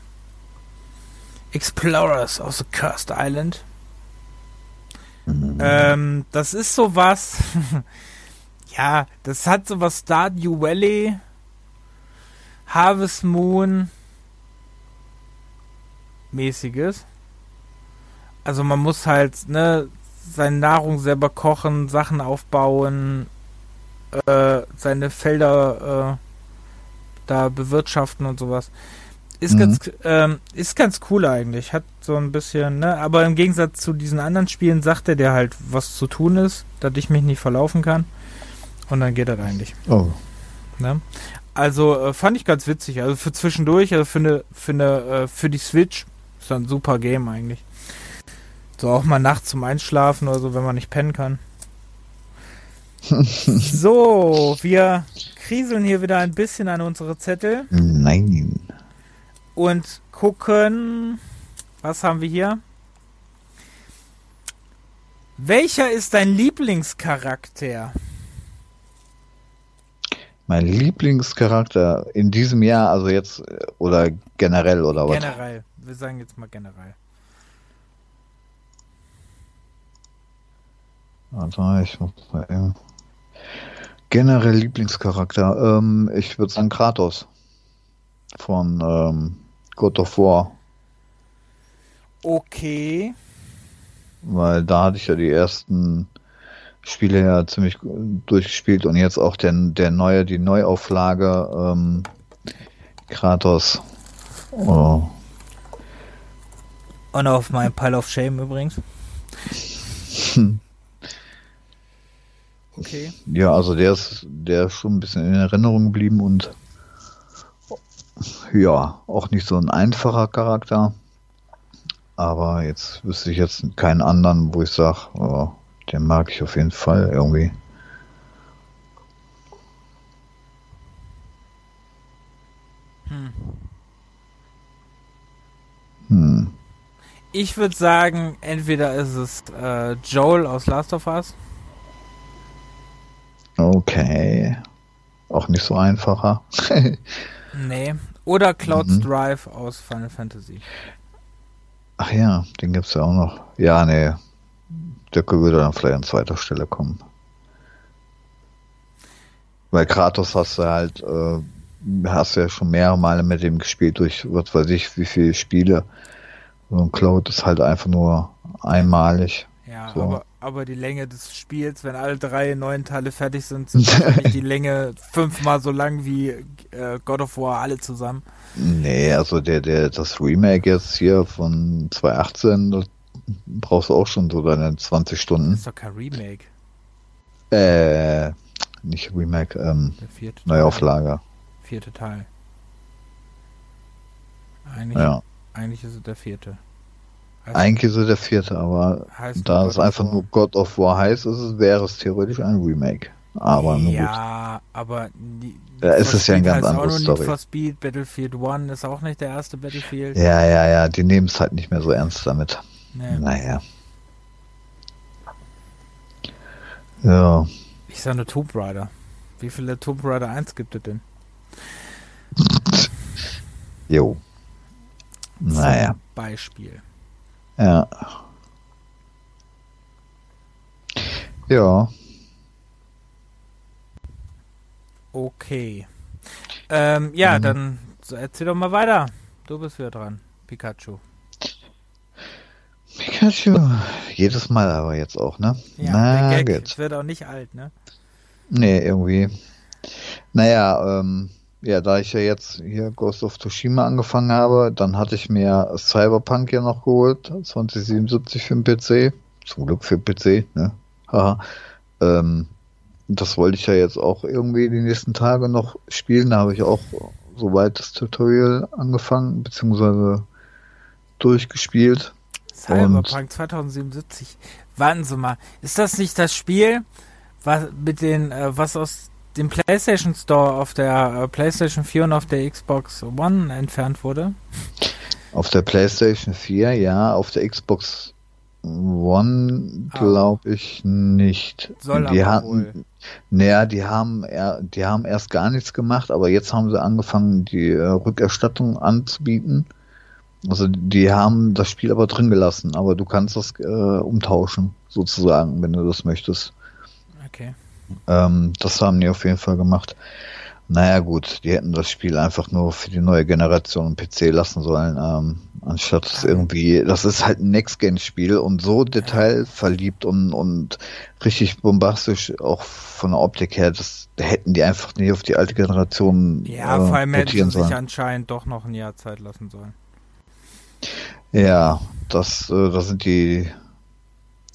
Explorers of the Cursed Island. Mhm. Ähm, das ist sowas. ja, das hat sowas Stardew Valley, Harvest Moon mäßiges. Also man muss halt, ne, seine Nahrung selber kochen, Sachen aufbauen, äh, seine Felder äh, da bewirtschaften und sowas. Ist mhm. ganz, ähm, ist ganz cool eigentlich. Hat so ein bisschen, ne, aber im Gegensatz zu diesen anderen Spielen sagt er dir halt, was zu tun ist, dass ich mich nicht verlaufen kann. Und dann geht das eigentlich. Oh. Ne? Also äh, fand ich ganz witzig. Also für zwischendurch, also für eine, für äh, für die Switch ist ein super Game eigentlich. So auch mal nachts zum Einschlafen oder so, wenn man nicht pennen kann. so, wir kriseln hier wieder ein bisschen an unsere Zettel. Nein. Und gucken, was haben wir hier? Welcher ist dein Lieblingscharakter? Mein Lieblingscharakter in diesem Jahr, also jetzt oder generell oder was? Generell. Wir sagen jetzt mal generell. Also ich muss mal eben. Generell Lieblingscharakter. Ähm, ich würde sagen Kratos. Von ähm, God of War. Okay. Weil da hatte ich ja die ersten Spiele ja ziemlich durchgespielt und jetzt auch der, der neue, die Neuauflage ähm, Kratos. Oh. Und auf meinem Pile of Shame übrigens. Okay. Ja, also der ist, der ist schon ein bisschen in Erinnerung geblieben und ja, auch nicht so ein einfacher Charakter. Aber jetzt wüsste ich jetzt keinen anderen, wo ich sage, oh, den mag ich auf jeden Fall irgendwie. Hm. Hm. Ich würde sagen, entweder ist es äh, Joel aus Last of Us. Okay. Auch nicht so einfacher. nee. Oder Cloud mhm. Drive aus Final Fantasy. Ach ja, den gibt es ja auch noch. Ja, nee. Der würde dann vielleicht an zweiter Stelle kommen. Weil Kratos hast du halt, äh, hast du ja schon mehrere Male mit dem gespielt durch was weiß ich, wie viele Spiele. Und Cloud ist halt einfach nur einmalig. Ja, so. aber aber die Länge des Spiels, wenn alle drei neuen Teile fertig sind, sind die Länge fünfmal so lang wie äh, God of War alle zusammen. Nee, also der, der, das Remake jetzt hier von 2018, das brauchst du auch schon so deine 20 Stunden. Das ist doch kein Remake. Äh, nicht Remake, ähm, Neuauflage. Vierte Teil. Eigentlich, ja. eigentlich ist es der vierte. Eigentlich ist es der vierte, aber da es einfach nur God of War heißt, ist es, wäre es theoretisch ein Remake. Aber nur Ja, gut. aber die, da ist es ja ein ganz anderes Story. Need for Speed, Battlefield 1 ist auch nicht der erste Battlefield. Ja, ja, ja, die nehmen es halt nicht mehr so ernst damit. Nee. Naja. Ja. Ich sage nur Tomb Raider. Wie viele Tomb Raider 1 gibt es denn? Jo. Naja. Beispiel. Ja. Ja. Okay. Ähm, ja, mhm. dann erzähl doch mal weiter. Du bist wieder dran, Pikachu. Pikachu. Jedes Mal aber jetzt auch, ne? Ja, Na, der Gag wird auch nicht alt, ne? Nee, irgendwie. Naja, ähm, ja, da ich ja jetzt hier Ghost of Tsushima angefangen habe, dann hatte ich mir Cyberpunk ja noch geholt, 2077 für den PC. Zum Glück für den PC, ne? Haha. ähm, das wollte ich ja jetzt auch irgendwie die nächsten Tage noch spielen. Da habe ich auch soweit das Tutorial angefangen, beziehungsweise durchgespielt. Cyberpunk Und 2077. Warten Sie mal, ist das nicht das Spiel, was mit den, äh, was aus dem PlayStation Store auf der äh, PlayStation 4 und auf der Xbox One entfernt wurde. Auf der PlayStation 4, ja, auf der Xbox One ah. glaube ich nicht. Soll die hatten, wohl. Naja, die haben, die haben erst gar nichts gemacht, aber jetzt haben sie angefangen, die äh, Rückerstattung anzubieten. Also die haben das Spiel aber drin gelassen, aber du kannst das äh, umtauschen, sozusagen, wenn du das möchtest. Okay. Ähm, das haben die auf jeden Fall gemacht. Naja gut, die hätten das Spiel einfach nur für die neue Generation PC lassen sollen, ähm, anstatt es irgendwie, das ist halt ein Next-Gen-Spiel und so detailverliebt und, und richtig bombastisch, auch von der Optik her, das hätten die einfach nicht auf die alte Generation Ja, äh, vor allem hätten sie sich anscheinend doch noch ein Jahr Zeit lassen sollen. Ja, das, äh, das sind die,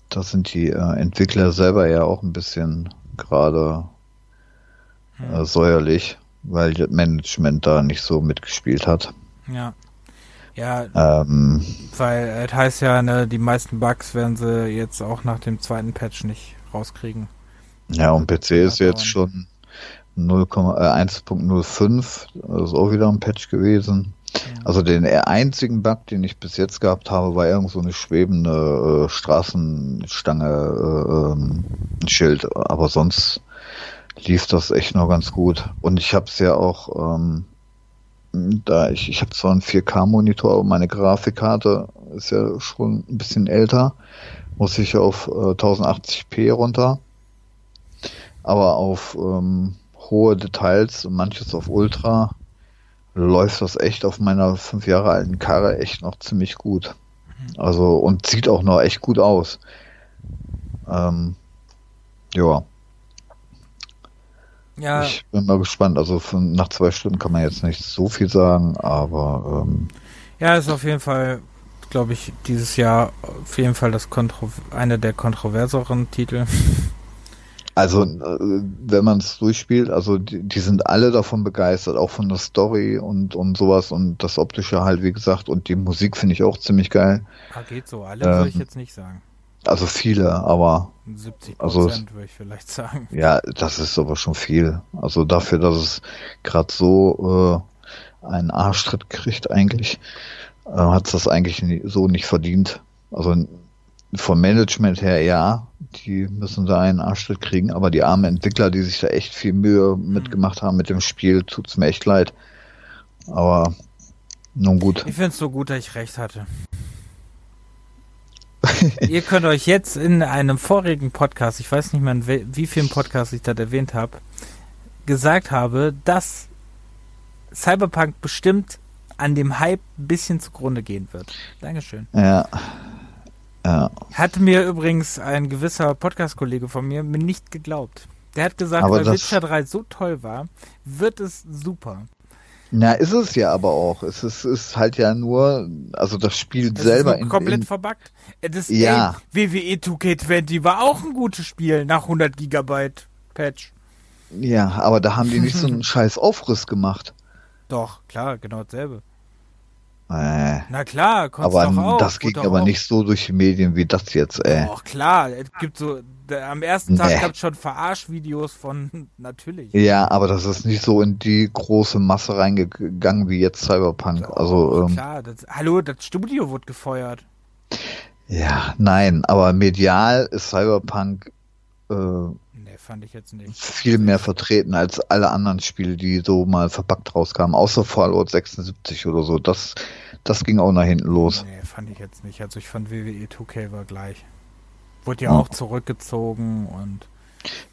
das sind die äh, Entwickler selber ja auch ein bisschen gerade hm. äh, säuerlich, weil das Management da nicht so mitgespielt hat. Ja. Ja, ähm, weil es heißt ja, ne, die meisten Bugs werden sie jetzt auch nach dem zweiten Patch nicht rauskriegen. Ja, und PC ist jetzt schon 1.05, äh, das ist auch wieder ein Patch gewesen. Also den einzigen Bug, den ich bis jetzt gehabt habe, war irgend so eine schwebende äh, Straßenstange, äh, ähm, Schild. Aber sonst lief das echt noch ganz gut. Und ich habe es ja auch, ähm, da ich, ich habe zwar einen 4K-Monitor, aber meine Grafikkarte ist ja schon ein bisschen älter, muss ich auf äh, 1080p runter. Aber auf ähm, hohe Details, manches auf Ultra, läuft das echt auf meiner fünf Jahre alten Karre echt noch ziemlich gut. Also und sieht auch noch echt gut aus. Ähm, ja. Ja. Ich bin mal gespannt. Also von, nach zwei Stunden kann man jetzt nicht so viel sagen, aber ähm, ja, ist auf jeden Fall, glaube ich, dieses Jahr auf jeden Fall das Kontro einer der kontroverseren Titel. Also, äh, wenn man es durchspielt, also die, die, sind alle davon begeistert, auch von der Story und, und sowas und das Optische halt, wie gesagt, und die Musik finde ich auch ziemlich geil. Ah, geht so, alle ähm, würde ich jetzt nicht sagen. Also viele, aber 70 also, würde ich vielleicht sagen. Ja, das ist aber schon viel. Also dafür, dass es gerade so äh, einen Arschtritt kriegt eigentlich, äh, hat es das eigentlich nie, so nicht verdient. Also vom Management her ja, die müssen da einen Arschtritt kriegen, aber die armen Entwickler, die sich da echt viel Mühe mitgemacht haben mit dem Spiel, tut's mir echt leid. Aber nun gut. Ich finde es so gut, dass ich recht hatte. Ihr könnt euch jetzt in einem vorigen Podcast, ich weiß nicht mehr, in wie vielen Podcast ich das erwähnt habe, gesagt habe, dass Cyberpunk bestimmt an dem Hype ein bisschen zugrunde gehen wird. Dankeschön. Ja. Ja. Hat mir übrigens ein gewisser Podcast-Kollege von mir nicht geglaubt. Der hat gesagt, aber weil Witcher 3 so toll war, wird es super. Na, ist es ja aber auch. Es ist, ist halt ja nur, also das Spiel es selber ist in, komplett in, verbuggt. Das ja. Ey, WWE 2K20 war auch ein gutes Spiel nach 100 Gigabyte Patch. Ja, aber da haben die nicht so einen scheiß Aufriss gemacht. Doch, klar, genau dasselbe. Äh, Na klar, aber auch, das ging aber auch. nicht so durch die Medien wie das jetzt, ey. Doch, klar, es gibt so, am ersten Tag nee. gab es schon Verarschvideos von, natürlich. Ja, aber das ist nicht so in die große Masse reingegangen wie jetzt Cyberpunk. Doch, also, ähm, klar, das, hallo, das Studio wurde gefeuert. Ja, nein, aber medial ist Cyberpunk äh, fand ich jetzt nicht. viel mehr vertreten als alle anderen Spiele, die so mal verpackt rauskamen, außer Fallout 76 oder so. Das, das ging auch nach hinten los. Nee, fand ich jetzt nicht. Also ich fand WWE 2K war gleich. Wurde ja oh. auch zurückgezogen und.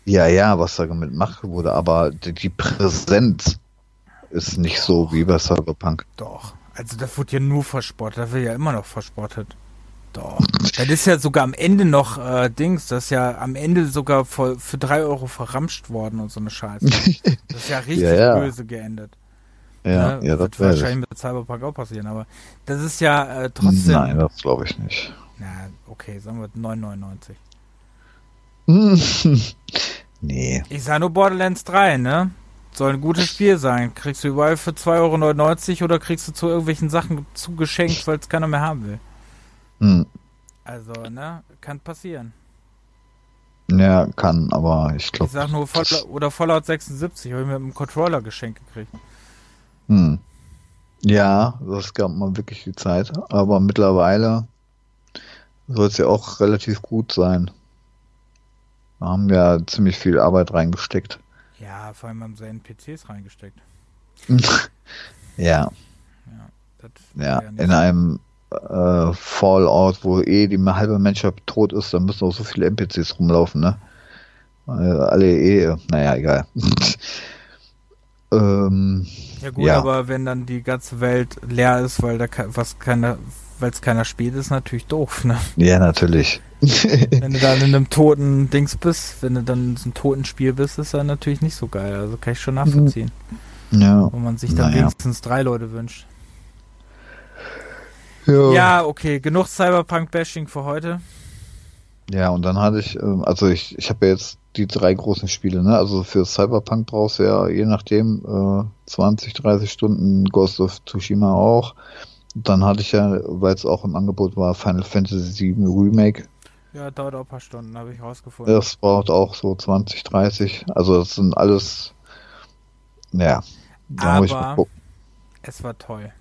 Ja, ja, was da damit gemacht wurde, aber die, Präsenz ist nicht so wie bei Cyberpunk. Doch. Also das wurde ja nur verspottet, da wird ja immer noch verspottet. Doch. Das ist ja sogar am Ende noch äh, Dings, das ist ja am Ende sogar für, für drei Euro verramscht worden und so eine Scheiße. Das ist ja richtig ja, ja. böse geendet. Ja, ne? ja, das wird wahrscheinlich mit Cyberpunk auch passieren, aber das ist ja äh, trotzdem. Nein, das glaube ich nicht. Na, okay, sagen wir 9,99. nee. Ich sage nur Borderlands 3, ne? Soll ein gutes Spiel sein. Kriegst du überall für 2,99 Euro oder kriegst du zu irgendwelchen Sachen zugeschenkt, weil es keiner mehr haben will? Hm. Also, ne, kann passieren. Ja, kann, aber ich glaube. Ich sag nur Voll oder Fallout 76, habe ich mit einem Controller geschenkt gekriegt. Hm. Ja, das gab mal wirklich die Zeit. Aber mittlerweile soll es ja auch relativ gut sein. Wir haben ja ziemlich viel Arbeit reingesteckt. Ja, vor allem haben sie NPCs reingesteckt. ja. Ja, ja in einem äh, Fallout, wo eh die halbe Menschheit tot ist, da müssen auch so viele NPCs rumlaufen, ne? Äh, alle eh, naja, egal. ähm, ja gut, ja. aber wenn dann die ganze Welt leer ist, weil da was keiner, weil es keiner spielt, ist natürlich doof, ne? Ja, natürlich. wenn du dann in einem toten Dings bist, wenn du dann in einem toten Spiel bist, ist das natürlich nicht so geil. Also kann ich schon nachvollziehen. Ja. Wo man sich dann naja. wenigstens drei Leute wünscht. Ja. ja, okay, genug Cyberpunk-Bashing für heute. Ja, und dann hatte ich, ähm, also ich, ich habe ja jetzt die drei großen Spiele, ne? Also für Cyberpunk brauchst du ja je nachdem äh, 20, 30 Stunden, Ghost of Tsushima auch. Dann hatte ich ja, weil es auch im Angebot war, Final Fantasy VII Remake. Ja, dauert auch ein paar Stunden, habe ich rausgefunden. Das braucht auch so 20, 30. Also das sind alles, ja. Da Aber es war toll.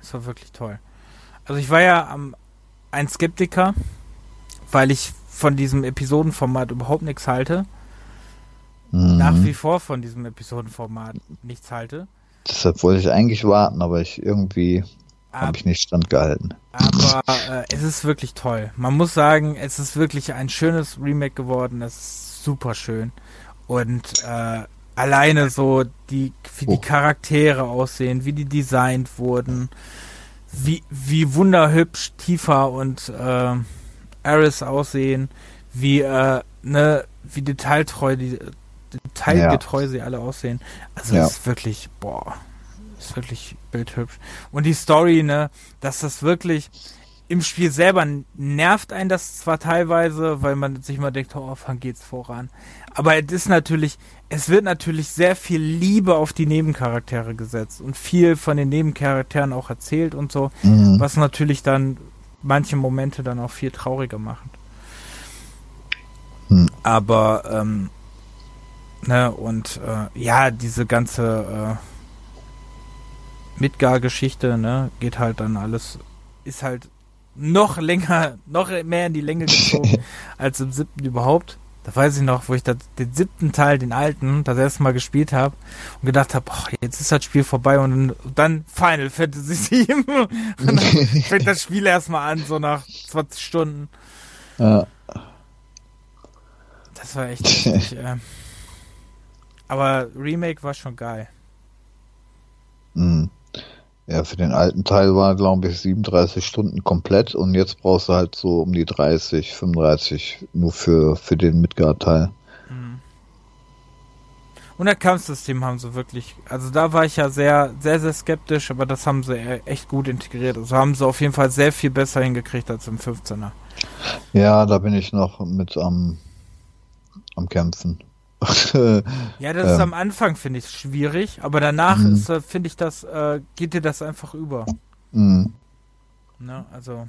Es war wirklich toll. Also ich war ja am, ein Skeptiker, weil ich von diesem Episodenformat überhaupt nichts halte. Mhm. Nach wie vor von diesem Episodenformat nichts halte. Deshalb wollte ich eigentlich warten, aber ich irgendwie habe ich nicht standgehalten. Aber äh, es ist wirklich toll. Man muss sagen, es ist wirklich ein schönes Remake geworden. Es ist super schön. Und äh, alleine so die, wie die oh. Charaktere aussehen, wie die designt wurden wie, wie wunderhübsch Tifa und äh, Aris aussehen, wie, äh, ne, wie detailtreu die detailgetreu ja. sie alle aussehen. Also ja. ist wirklich, boah, ist wirklich bildhübsch. Und die Story, ne, dass das wirklich im Spiel selber nervt einen das zwar teilweise, weil man sich mal denkt, oh, wann geht's voran. Aber es ist natürlich, es wird natürlich sehr viel Liebe auf die Nebencharaktere gesetzt und viel von den Nebencharakteren auch erzählt und so, mhm. was natürlich dann manche Momente dann auch viel trauriger machen. Mhm. Aber ähm, ne, und äh, ja, diese ganze äh, Midgar-Geschichte, ne, geht halt dann alles, ist halt noch länger, noch mehr in die Länge gezogen als im siebten überhaupt. Da weiß ich noch, wo ich das, den siebten Teil, den alten, das erste Mal gespielt habe und gedacht habe, jetzt ist das Spiel vorbei und dann Final Fantasy VII. und dann fängt das Spiel erstmal an, so nach 20 Stunden. Ja. Das war echt richtig, äh. Aber Remake war schon geil. Mhm. Ja, für den alten Teil war, glaube ich, 37 Stunden komplett und jetzt brauchst du halt so um die 30, 35 nur für, für den Midgard-Teil. Mhm. Und das Kampfsystem haben sie wirklich, also da war ich ja sehr, sehr, sehr skeptisch, aber das haben sie e-, echt gut integriert. Also haben sie auf jeden Fall sehr viel besser hingekriegt als im 15er. Ja, da bin ich noch mit am, am Kämpfen. ja, das ist am Anfang, finde ich, schwierig, aber danach mhm. äh, finde ich, das, äh, geht dir das einfach über. Mhm. Na, also.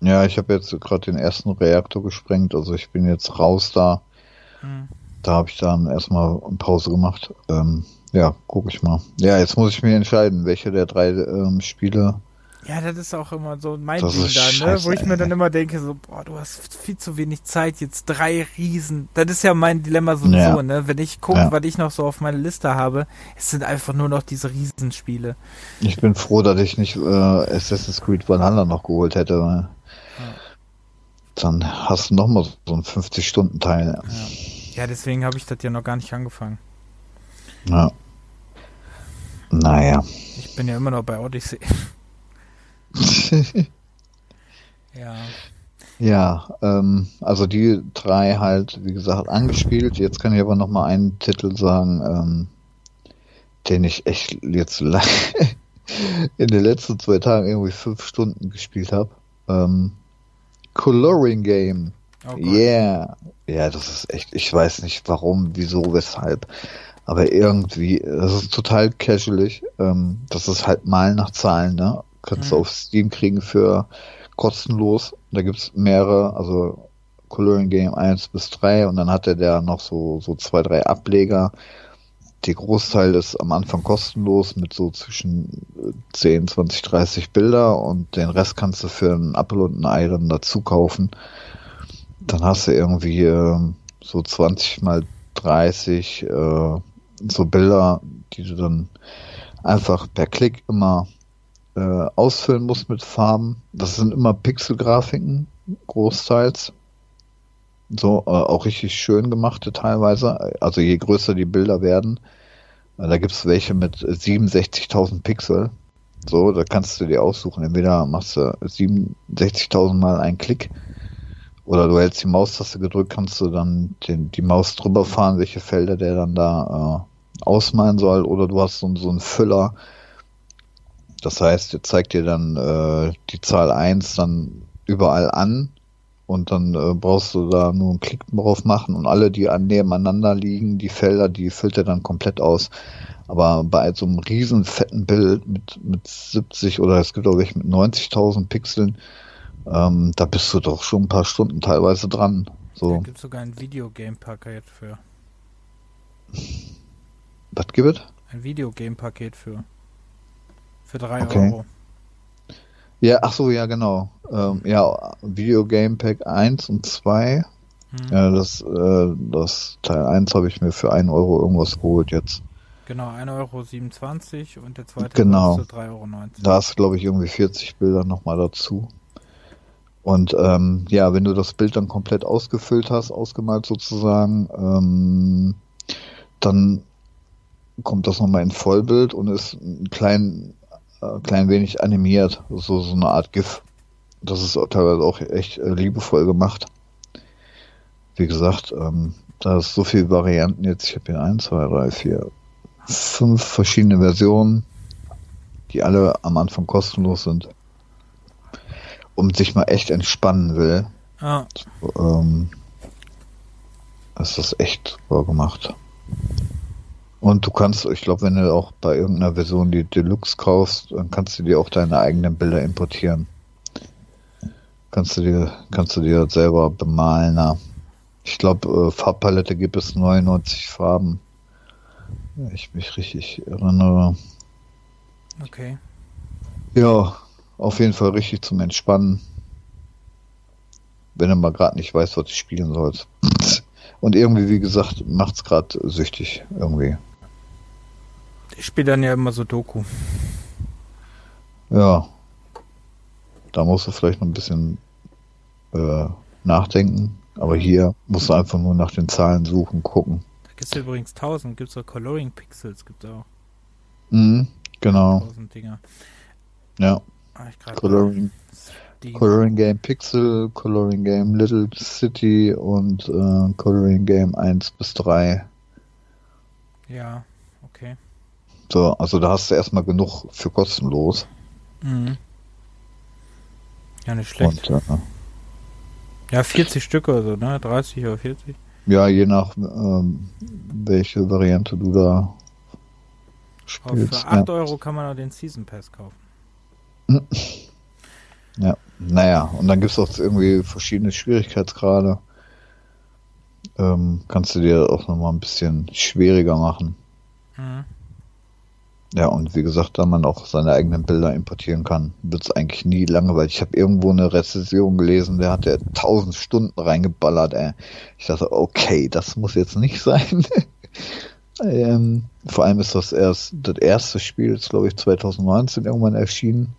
Ja, ich habe jetzt gerade den ersten Reaktor gesprengt, also ich bin jetzt raus da. Mhm. Da habe ich dann erstmal eine Pause gemacht. Ähm, ja, gucke ich mal. Ja, jetzt muss ich mir entscheiden, welche der drei ähm, Spiele ja, das ist auch immer so mein das Ding da, ne? Wo ich mir dann immer denke, so, boah, du hast viel zu wenig Zeit, jetzt drei Riesen. Das ist ja mein Dilemma sowieso, ja. ne? Wenn ich gucke, ja. was ich noch so auf meiner Liste habe, es sind einfach nur noch diese Riesenspiele. Ich bin froh, dass ich nicht äh, Assassin's Creed Valhalla noch geholt hätte. Ja. Dann hast du noch mal so einen 50-Stunden-Teil. Ja. deswegen habe ich das ja noch gar nicht angefangen. Ja. Naja. Ich bin ja immer noch bei Odyssey. ja. Ja, ähm, also die drei halt, wie gesagt, angespielt. Jetzt kann ich aber noch mal einen Titel sagen, ähm, den ich echt jetzt in den letzten zwei Tagen irgendwie fünf Stunden gespielt habe. Ähm, Coloring Game. Oh yeah. Ja, das ist echt, ich weiß nicht warum, wieso, weshalb. Aber irgendwie, das ist total casualig. Ähm, das ist halt mal nach Zahlen, ne? Kannst du mhm. auf Steam kriegen für kostenlos. Da gibt's mehrere, also Coloring Game 1 bis 3 und dann hatte der noch so, so zwei, drei Ableger. der Großteil ist am Anfang kostenlos mit so zwischen 10, 20, 30 Bilder und den Rest kannst du für einen Apple und ein Ei dann dazu kaufen. Dann hast du irgendwie äh, so 20 mal 30 äh, so Bilder, die du dann einfach per Klick immer äh, ausfüllen musst mit Farben. Das sind immer Pixelgrafiken, großteils. So, äh, auch richtig schön gemachte teilweise. Also je größer die Bilder werden, äh, da gibt es welche mit 67.000 Pixel. So, da kannst du dir aussuchen. Entweder machst du 67.000 mal einen Klick oder du hältst die Maustaste gedrückt, kannst du dann den, die Maus drüber fahren, welche Felder der dann da äh, ausmalen soll. Oder du hast so, so einen Füller. Das heißt, der zeigt dir dann äh, die Zahl 1 dann überall an und dann äh, brauchst du da nur einen Klick drauf machen und alle, die an nebeneinander liegen, die Felder, die füllt er dann komplett aus. Aber bei so einem riesen fetten Bild mit, mit 70 oder es gibt auch welche mit 90.000 Pixeln, ähm, da bist du doch schon ein paar Stunden teilweise dran. So. Da gibt sogar ein Videogame-Paket für. Was gibt es? Ein Videogame-Paket für. Für 3 okay. Euro. Ja, ach so, ja, genau. Ähm, ja, Videogame Pack 1 und 2. Hm. Ja, das, äh, das Teil 1 habe ich mir für 1 Euro irgendwas geholt jetzt. Genau, 1,27 Euro und der zweite genau. kostet 3,19 Euro. Da hast glaube ich, irgendwie 40 Bilder nochmal dazu. Und ähm, ja, wenn du das Bild dann komplett ausgefüllt hast, ausgemalt sozusagen, ähm, dann kommt das nochmal in Vollbild und ist ein klein äh, klein wenig animiert, so, so eine Art GIF. Das ist teilweise auch echt äh, liebevoll gemacht. Wie gesagt, ähm, da ist so viele Varianten jetzt. Ich habe hier eins, zwei, drei, vier, fünf verschiedene Versionen, die alle am Anfang kostenlos sind. Und sich mal echt entspannen will. Ah. Ähm, ist das echt super gemacht. Und du kannst, ich glaube, wenn du auch bei irgendeiner Version die Deluxe kaufst, dann kannst du dir auch deine eigenen Bilder importieren. Kannst du dir, kannst du dir selber bemalen. Na. Ich glaube, äh, Farbpalette gibt es 99 Farben. Wenn ich mich richtig erinnere. Okay. Ja, auf jeden Fall richtig zum Entspannen. Wenn du mal gerade nicht weißt, was du spielen sollst. Und irgendwie, wie gesagt, macht's gerade süchtig irgendwie. Ich spiele dann ja immer so Doku. Ja. Da musst du vielleicht noch ein bisschen äh, nachdenken. Aber hier musst du einfach nur nach den Zahlen suchen, gucken. Da gibt es übrigens 1000, gibt es auch Coloring Pixels, gibt auch. Mhm, genau. 1000 Dinger. Ja. Ah, Coloring, Coloring Game Pixel, Coloring Game Little City und äh, Coloring Game 1 bis 3. Ja. So, also da hast du erstmal genug für kostenlos. Mhm. Ja, nicht schlecht. Und, äh, ja, 40 Stück oder so, ne? 30 oder 40? Ja, je nach ähm, welche Variante du da spielst. für 8 ja. Euro kann man auch den Season Pass kaufen. Ja, naja, und dann gibt es auch irgendwie verschiedene Schwierigkeitsgrade. Ähm, kannst du dir auch nochmal ein bisschen schwieriger machen. Mhm. Ja, und wie gesagt, da man auch seine eigenen Bilder importieren kann, wird es eigentlich nie langweilig. Ich habe irgendwo eine Rezession gelesen, der hat ja tausend Stunden reingeballert, ey. Ich dachte, okay, das muss jetzt nicht sein. ähm, vor allem ist das erst das erste Spiel, ist glaube ich 2019 irgendwann erschienen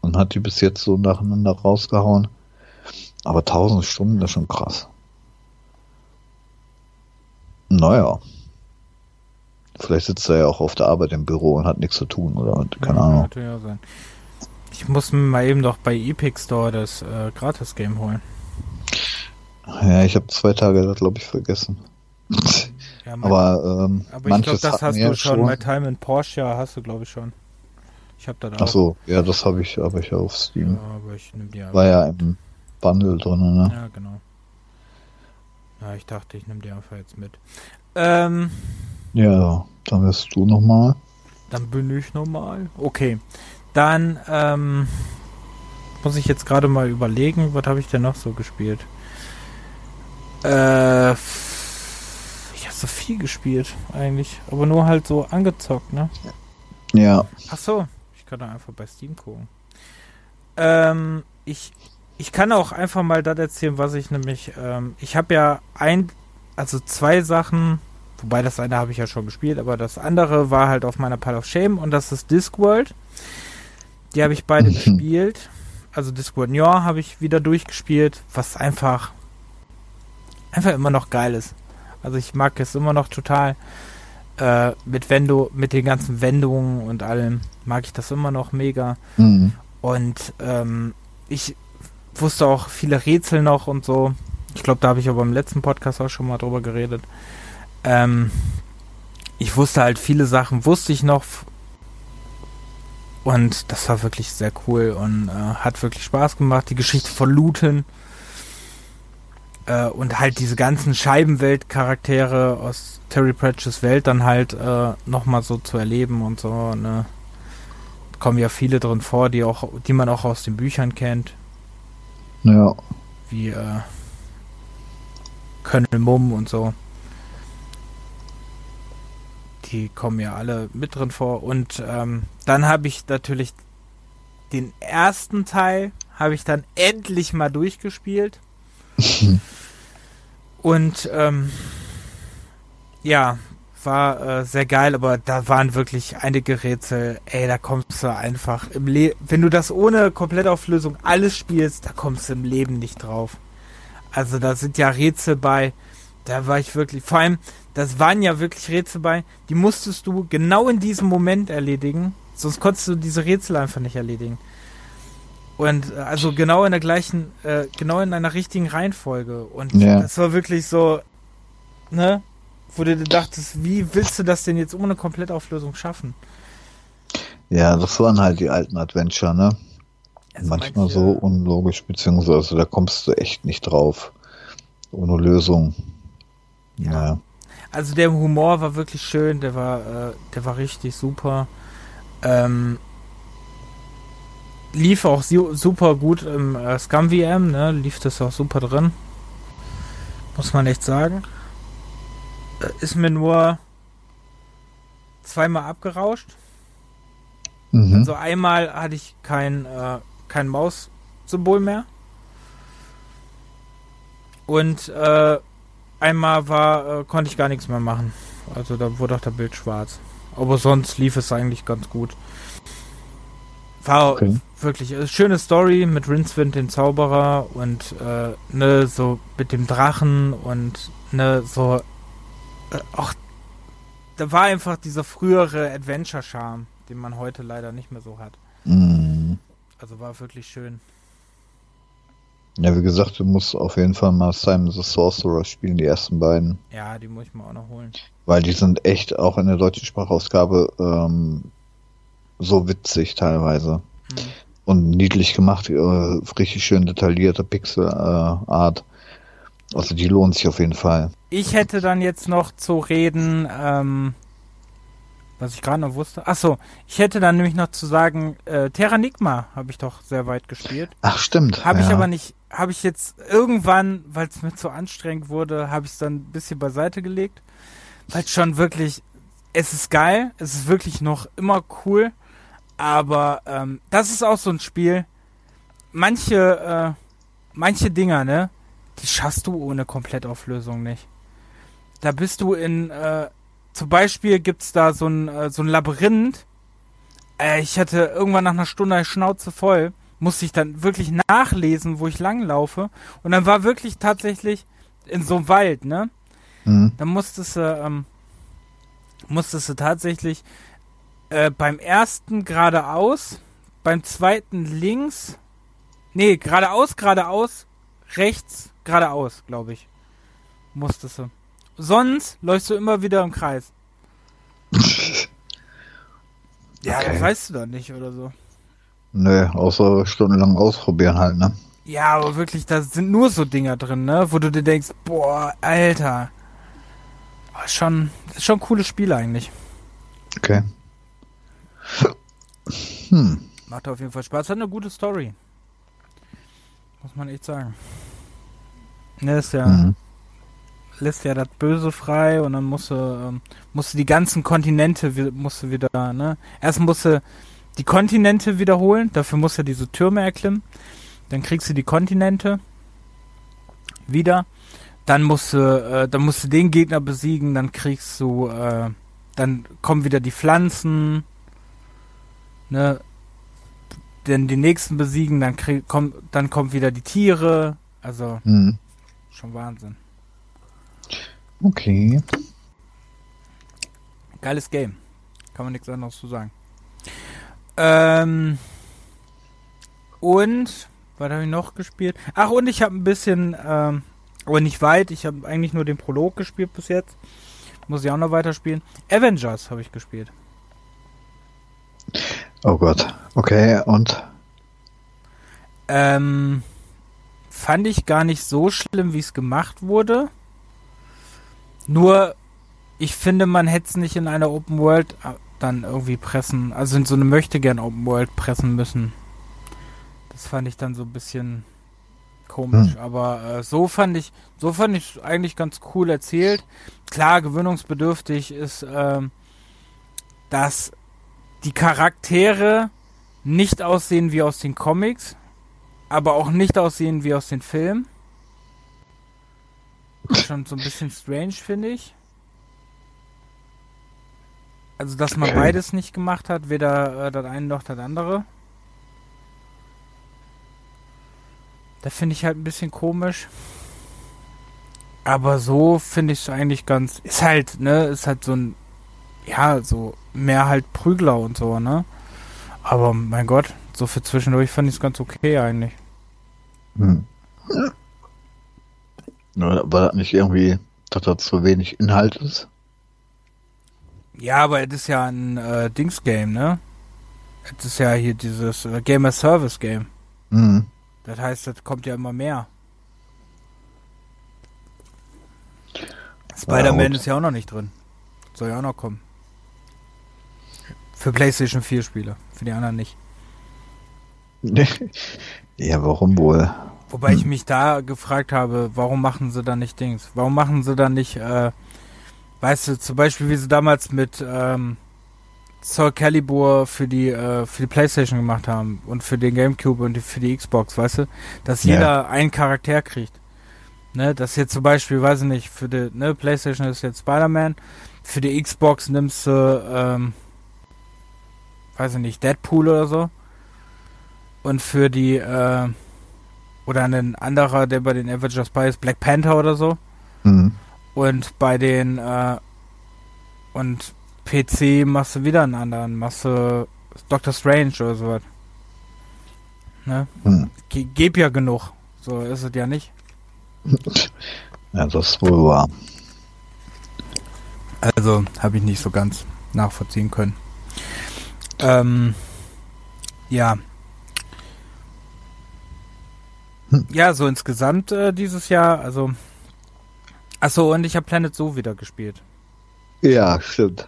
und hat die bis jetzt so nacheinander rausgehauen. Aber tausend Stunden, ist schon krass. Naja. Vielleicht sitzt er ja auch auf der Arbeit im Büro und hat nichts zu tun oder keine ja, Ahnung. Ja sein. Ich muss mir mal eben doch bei Epic Store das äh, Gratis-Game holen. Ja, ich habe zwei Tage das, glaube ich, vergessen. Ja, mein, aber ähm, aber ich glaube, das hast du schon. My Time in Porsche hast du, glaube ich, schon. Ich habe da Ach so, ja, das habe ich, aber ich auf Steam. Ja, aber ich nehme die War ja im Bundle drin, ne? Ja, genau. Ja, ich dachte, ich nehme die einfach jetzt mit. Ähm, ja, dann wirst du nochmal. Dann bin ich nochmal. Okay. Dann ähm, muss ich jetzt gerade mal überlegen, was habe ich denn noch so gespielt? Äh, ja, so viel gespielt, eigentlich. Aber nur halt so angezockt, ne? Ja. Ach so, ich kann da einfach bei Steam gucken. Ähm, ich, ich kann auch einfach mal das erzählen, was ich nämlich, ähm, ich habe ja ein, also zwei Sachen, wobei das eine habe ich ja schon gespielt, aber das andere war halt auf meiner Pile of Shame und das ist Discworld. Die habe ich beide gespielt. Also Discworld New habe ich wieder durchgespielt, was einfach einfach immer noch geil ist. Also ich mag es immer noch total. Äh, mit Wendo, mit den ganzen Wendungen und allem mag ich das immer noch mega. Mhm. Und ähm, ich wusste auch viele Rätsel noch und so. Ich glaube, da habe ich aber im letzten Podcast auch schon mal drüber geredet. Ähm, ich wusste halt viele Sachen, wusste ich noch. Und das war wirklich sehr cool und äh, hat wirklich Spaß gemacht. Die Geschichte von Luton äh, und halt diese ganzen Scheibenwelt-Charaktere aus Terry Pratchett's Welt dann halt äh, nochmal so zu erleben und so, ne? Kommen ja viele drin vor, die auch, die man auch aus den Büchern kennt. Ja. Wie äh, Colonel Mumm und so. Die kommen ja alle mit drin vor. Und ähm, dann habe ich natürlich den ersten Teil habe ich dann endlich mal durchgespielt. Und ähm, ja, war äh, sehr geil, aber da waren wirklich einige Rätsel. Ey, da kommst du einfach im Le wenn du das ohne Komplettauflösung alles spielst, da kommst du im Leben nicht drauf. Also da sind ja Rätsel bei, da war ich wirklich, vor allem, das waren ja wirklich Rätsel bei, die musstest du genau in diesem Moment erledigen, sonst konntest du diese Rätsel einfach nicht erledigen. Und äh, also genau in der gleichen, äh, genau in einer richtigen Reihenfolge. Und ja. das war wirklich so, ne? Wo du dir dachtest, wie willst du das denn jetzt ohne Komplettauflösung schaffen? Ja, das waren halt die alten Adventure, ne? Also Manchmal manche, so unlogisch, beziehungsweise da kommst du echt nicht drauf. Ohne Lösung. Ja. Naja. Also der Humor war wirklich schön, der war, äh, der war richtig super. Ähm, lief auch super gut im äh, Scum VM, ne? Lief das auch super drin. Muss man echt sagen. Äh, ist mir nur zweimal abgerauscht. Mhm. Also einmal hatte ich kein, äh, kein Maus-Symbol mehr. Und äh, einmal war, äh, konnte ich gar nichts mehr machen. Also da wurde auch der Bild schwarz. Aber sonst lief es eigentlich ganz gut. War okay. wirklich eine schöne Story mit Rincewind, dem Zauberer und äh, ne, so mit dem Drachen und ne, so äh, auch da war einfach dieser frühere Adventure-Charme, den man heute leider nicht mehr so hat. Mhm. Also war wirklich schön. Ja, wie gesagt, du musst auf jeden Fall mal Simon the Sorcerer spielen, die ersten beiden. Ja, die muss ich mal auch noch holen. Weil die sind echt auch in der deutschen Sprachausgabe ähm, so witzig teilweise. Mhm. Und niedlich gemacht, äh, richtig schön detaillierte Pixelart. Äh, also die lohnt sich auf jeden Fall. Ich hätte dann jetzt noch zu reden, ähm, was ich gerade noch wusste. Achso, ich hätte dann nämlich noch zu sagen, äh, Terranigma habe ich doch sehr weit gespielt. Ach stimmt. Habe ja. ich aber nicht, habe ich jetzt irgendwann, weil es mir zu anstrengend wurde, habe ich es dann ein bisschen beiseite gelegt. Weil es schon wirklich, es ist geil, es ist wirklich noch immer cool. Aber ähm, das ist auch so ein Spiel. Manche, äh, manche Dinger, ne? Die schaffst du ohne Komplettauflösung nicht. Da bist du in, äh, zum Beispiel gibt's da so ein, äh, so ein Labyrinth. Äh, ich hatte irgendwann nach einer Stunde Schnauze voll. Musste ich dann wirklich nachlesen, wo ich langlaufe. Und dann war wirklich tatsächlich in so einem Wald, ne? Mhm. Dann musstest du, ähm, musstest du tatsächlich äh, beim ersten geradeaus, beim zweiten links. Nee, geradeaus, geradeaus, rechts, geradeaus, glaube ich. Musstest du. Sonst läufst du immer wieder im Kreis. ja, okay. das weißt du dann nicht oder so. Nö, außer stundenlang ausprobieren halt, ne? Ja, aber wirklich, da sind nur so Dinger drin, ne? Wo du dir denkst, boah, Alter. Aber schon, ist schon ein cooles Spiel eigentlich. Okay. Hm. Macht auf jeden Fall Spaß. Hat eine gute Story. Muss man echt sagen. Ne, ist ja mhm. lässt ja das Böse frei und dann musst du, ähm, musst du die ganzen Kontinente musst du wieder, ne? Erst musst du die Kontinente wiederholen, dafür musst du diese Türme erklimmen. Dann kriegst du die Kontinente wieder. Dann musst du, äh, dann musst du den Gegner besiegen, dann kriegst du, äh, dann kommen wieder die Pflanzen, ne? Denn die nächsten besiegen, dann krieg, kommt, dann kommt wieder die Tiere. Also mhm. schon Wahnsinn. Okay. Geiles Game. Kann man nichts anderes zu sagen. Ähm, und was habe ich noch gespielt? Ach, und ich habe ein bisschen, ähm, aber nicht weit. Ich habe eigentlich nur den Prolog gespielt bis jetzt. Muss ich auch noch weiterspielen. Avengers habe ich gespielt. Oh Gott. Okay, und? Ähm, fand ich gar nicht so schlimm, wie es gemacht wurde. Nur, ich finde, man hätte es nicht in einer Open World äh, dann irgendwie pressen, also in so eine möchte gern Open World pressen müssen. Das fand ich dann so ein bisschen komisch, hm. aber äh, so fand ich, so fand ich eigentlich ganz cool erzählt. Klar, gewöhnungsbedürftig ist, äh, dass die Charaktere nicht aussehen wie aus den Comics, aber auch nicht aussehen wie aus den Filmen. Schon so ein bisschen strange, finde ich. Also, dass man beides nicht gemacht hat, weder äh, das eine noch das andere. Da finde ich halt ein bisschen komisch. Aber so finde ich es eigentlich ganz. Ist halt, ne, ist halt so ein. Ja, so mehr halt Prügler und so, ne? Aber mein Gott, so für zwischendurch fand ich es ganz okay eigentlich. Hm. Ja. War das nicht irgendwie, dass da zu wenig Inhalt ist? Ja, aber es ist ja ein äh, Dings-Game, ne? Es ist ja hier dieses äh, Game as Service Game. Mhm. Das heißt, das kommt ja immer mehr. Spider-Man ja, ist ja auch noch nicht drin. Soll ja auch noch kommen. Für PlayStation 4 Spieler. Für die anderen nicht. ja, warum wohl? Wobei hm. ich mich da gefragt habe, warum machen sie da nicht Dings? Warum machen sie da nicht, äh, weißt du, zum Beispiel wie sie damals mit ähm, Soul Calibur für die äh, für die PlayStation gemacht haben und für den GameCube und für die Xbox, weißt du, dass jeder ja. einen Charakter kriegt. Ne, dass jetzt zum Beispiel, weiß ich nicht, für die ne, PlayStation ist jetzt Spider-Man, für die Xbox nimmst du, ähm, weiß ich nicht, Deadpool oder so. Und für die, äh, oder ein anderer, der bei den Avengers bei ist, Black Panther oder so. Mhm. Und bei den, äh, und PC machst du wieder einen anderen, machst du Doctor Strange oder sowas. Ne? Hm. Ge geb ja genug. So ist es ja nicht. Ja, das ist wohl wahr. Also habe ich nicht so ganz nachvollziehen können. Ähm, ja. Hm. Ja, so insgesamt äh, dieses Jahr, also. Achso, und ich habe Planet Zoo wieder gespielt. Ja, stimmt.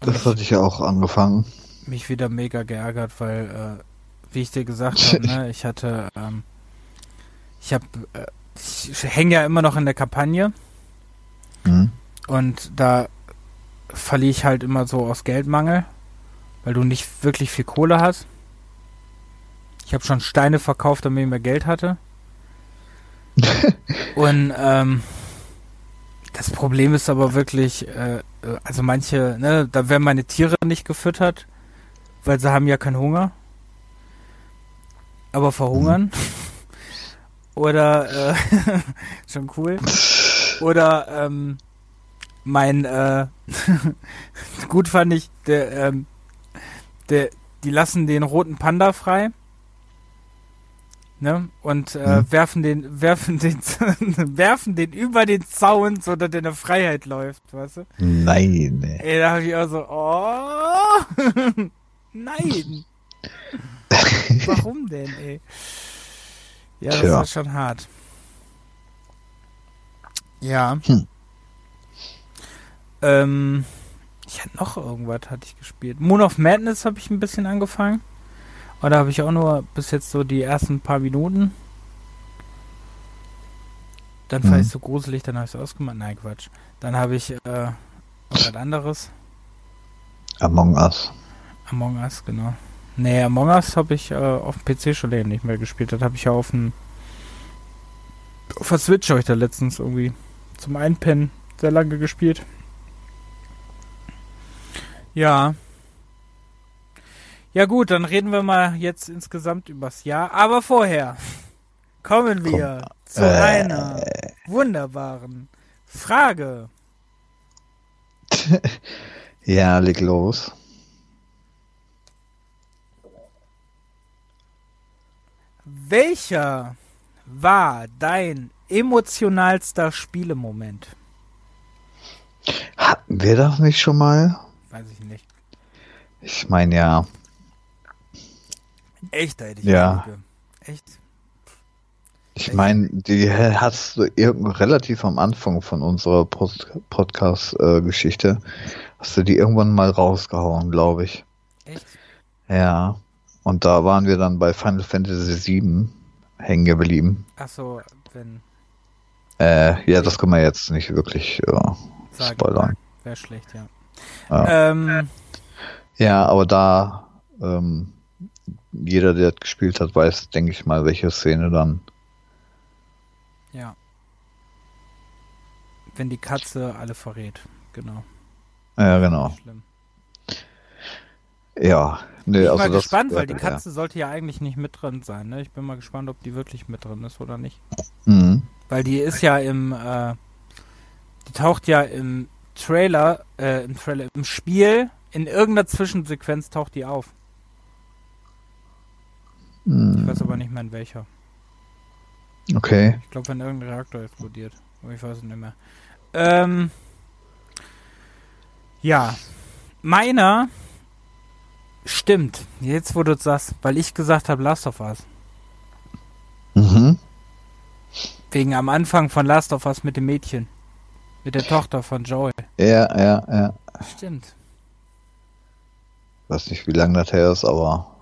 Das hatte ich ja auch angefangen. Mich wieder mega geärgert, weil, äh, wie ich dir gesagt habe, ne, ich hatte, ähm, ich habe, äh, ich hänge ja immer noch in der Kampagne. Mhm. Und da verliere ich halt immer so aus Geldmangel, weil du nicht wirklich viel Kohle hast. Ich habe schon Steine verkauft, damit ich mehr Geld hatte. und ähm, das Problem ist aber wirklich, äh, also manche, ne, da werden meine Tiere nicht gefüttert, weil sie haben ja keinen Hunger. Aber verhungern. Mhm. Oder, äh, schon cool. Oder, ähm, mein, äh, gut fand ich, der, ähm, der, die lassen den roten Panda frei ne? Und äh, mhm. werfen den, werfen den, werfen den über den Zaun, so dass der in der Freiheit läuft, weißt du? Nein. Ey, da hab ich auch so, oh, nein. Warum denn, ey? Ja, das Tja. ist schon hart. Ja. Hm. Ähm, ich hatte noch irgendwas, hatte ich gespielt. Moon of Madness habe ich ein bisschen angefangen. Oder habe ich auch nur bis jetzt so die ersten paar Minuten. Dann mhm. fand ich so gruselig, dann habe ich es ausgemacht. Nein, Quatsch. Dann habe ich äh, was anderes. Among Us. Among Us, genau. Nee, Among Us habe ich äh, auf dem PC schon länger nicht mehr gespielt. Das habe ich ja auf dem auf der Switch habe ich da letztens irgendwie zum Einpennen sehr lange gespielt. Ja. Ja gut, dann reden wir mal jetzt insgesamt übers Jahr. Aber vorher kommen wir Komm. zu äh. einer wunderbaren Frage. ja, leg los. Welcher war dein emotionalster Spielemoment? Hatten wir das nicht schon mal? Weiß ich nicht. Ich meine ja. Echt, da hätte ich ja. Echt? Ich meine, die hast du relativ am Anfang von unserer Podcast-Geschichte, hast du die irgendwann mal rausgehauen, glaube ich. Echt? Ja. Und da waren wir dann bei Final Fantasy VII hängen geblieben. Achso, wenn. Äh, ja, das können wir jetzt nicht wirklich äh, spoilern. Wäre schlecht, ja. Ja, ähm, ja aber da ähm, jeder, der gespielt hat, weiß, denke ich mal, welche Szene dann. Ja. Wenn die Katze alle verrät, genau. Ja, genau. Ja, nee, ich bin also mal gespannt, weil die Katze ja. sollte ja eigentlich nicht mit drin sein. Ne? Ich bin mal gespannt, ob die wirklich mit drin ist oder nicht. Mhm. Weil die ist ja im, äh, die taucht ja im Trailer, äh, im Trailer, im Spiel, in irgendeiner Zwischensequenz taucht die auf. Mhm. Ich weiß aber nicht mehr in welcher. Okay. Ich glaube, wenn irgendein Reaktor explodiert. Aber ich weiß es nicht mehr. Ähm, ja. Meiner Stimmt, jetzt wo du sagst, weil ich gesagt habe Last of Us. Mhm. Wegen am Anfang von Last of Us mit dem Mädchen. Mit der Tochter von Joel. Ja, ja, ja. Stimmt. Weiß nicht, wie lange das her ist, aber.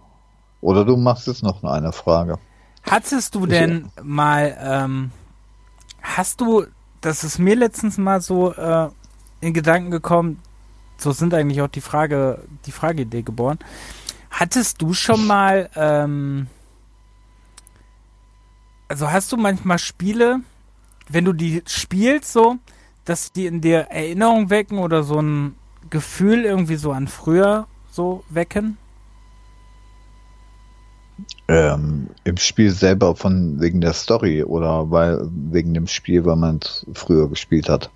Oder du machst jetzt noch eine Frage. Hattest du denn ich, mal, ähm, hast du, das ist mir letztens mal so äh, in Gedanken gekommen, so sind eigentlich auch die Frage, die Frageidee geboren. Hattest du schon mal, ähm, also hast du manchmal Spiele, wenn du die spielst, so, dass die in dir Erinnerung wecken oder so ein Gefühl irgendwie so an früher so wecken? Ähm, Im Spiel selber von wegen der Story oder weil wegen dem Spiel, weil man es früher gespielt hat.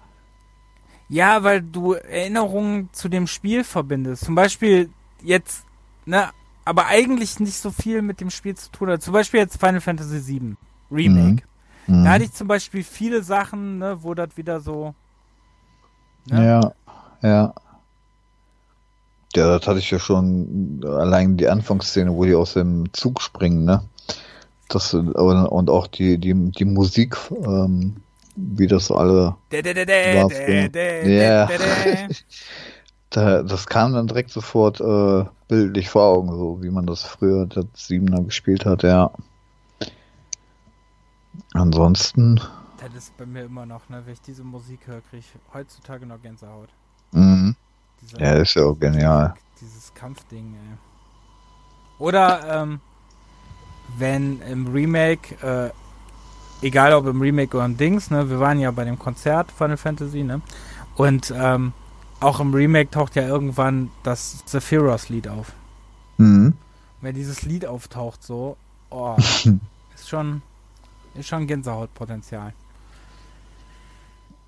Ja, weil du Erinnerungen zu dem Spiel verbindest. Zum Beispiel jetzt, ne, aber eigentlich nicht so viel mit dem Spiel zu tun hat. Zum Beispiel jetzt Final Fantasy VII Remake. Mhm. Da hatte ich zum Beispiel viele Sachen, ne, wo das wieder so. Ne? Ja, ja. Ja, das hatte ich ja schon allein die Anfangsszene, wo die aus dem Zug springen, ne? Das und auch die, die, die Musik ähm, wie das alle ja. da, das kam dann direkt sofort äh, bildlich vor Augen, so wie man das früher das Siebener gespielt hat, ja. Ansonsten. Das ist bei mir immer noch, ne? Wenn ich diese Musik höre, kriege ich heutzutage noch Gänsehaut. Mhm. Dieser, ja, ist ja auch genial. Dieses Kampfding, ey. Oder, ähm, wenn im Remake äh, egal ob im Remake oder im Dings, ne, wir waren ja bei dem Konzert Final Fantasy, ne? Und ähm, auch im Remake taucht ja irgendwann das Sephiroth-Lied auf. Mhm. Wenn dieses Lied auftaucht, so, oh, ist schon, ist schon Gänsehautpotenzial.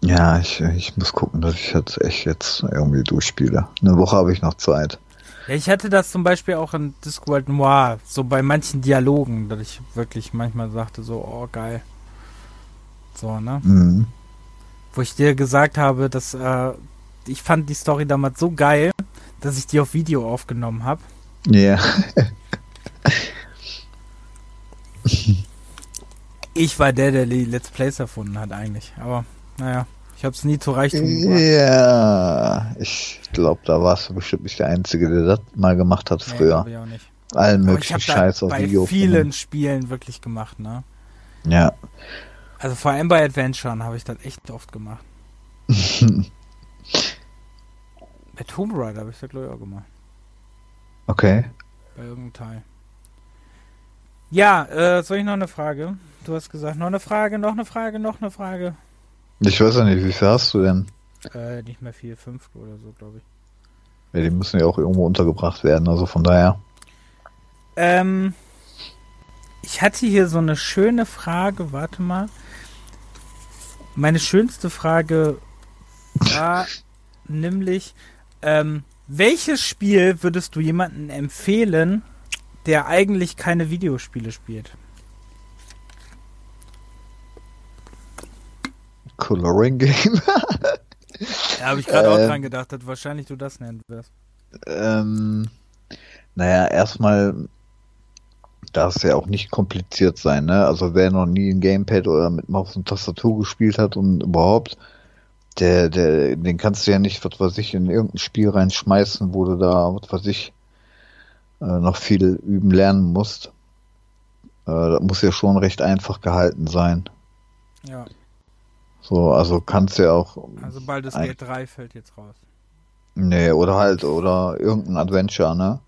Ja, ich, ich muss gucken, dass ich jetzt echt jetzt irgendwie durchspiele. Eine Woche habe ich noch Zeit. Ja, ich hatte das zum Beispiel auch in Discworld Noir, so bei manchen Dialogen, dass ich wirklich manchmal sagte, so, oh geil. So, ne? Mhm. Wo ich dir gesagt habe, dass äh, ich fand die Story damals so geil, dass ich die auf Video aufgenommen habe. Ja. ich war der, der die Let's Plays erfunden hat eigentlich. Aber naja, ich habe es nie zu Reichtum gebracht. Ja, ich glaube, da warst du bestimmt nicht der Einzige, der das mal gemacht hat früher. Nee, ich auch nicht. Allen möglichen Scheiß auf Video. Bei vielen Spielen wirklich gemacht, ne? Ja. Also vor allem bei Adventuren habe ich das echt oft gemacht. bei Tomb Raider habe ich das glaube ich auch gemacht. Okay. Bei irgendeinem Teil. Ja, äh, soll ich noch eine Frage? Du hast gesagt, noch eine Frage, noch eine Frage, noch eine Frage. Ich weiß ja nicht, wie viel hast du denn? Äh, nicht mehr viel, fünf oder so, glaube ich. Ja, die müssen ja auch irgendwo untergebracht werden, also von daher. Ähm, ich hatte hier so eine schöne Frage, warte mal. Meine schönste Frage war nämlich, ähm, welches Spiel würdest du jemandem empfehlen, der eigentlich keine Videospiele spielt? Coloring Game. ja, habe ich gerade äh, auch dran gedacht, dass wahrscheinlich du das nennen wirst. Ähm, naja, erstmal darf es ja auch nicht kompliziert sein, ne? Also wer noch nie ein Gamepad oder mit Maus und Tastatur gespielt hat und überhaupt, der, der, den kannst du ja nicht, was weiß ich, in irgendein Spiel reinschmeißen, wo du da, was weiß ich, äh, noch viel üben lernen musst. Äh, das muss ja schon recht einfach gehalten sein. Ja. So, also kannst du ja auch. Also bald das Gate 3 fällt jetzt raus. Nee, oder halt, oder irgendein Adventure, ne?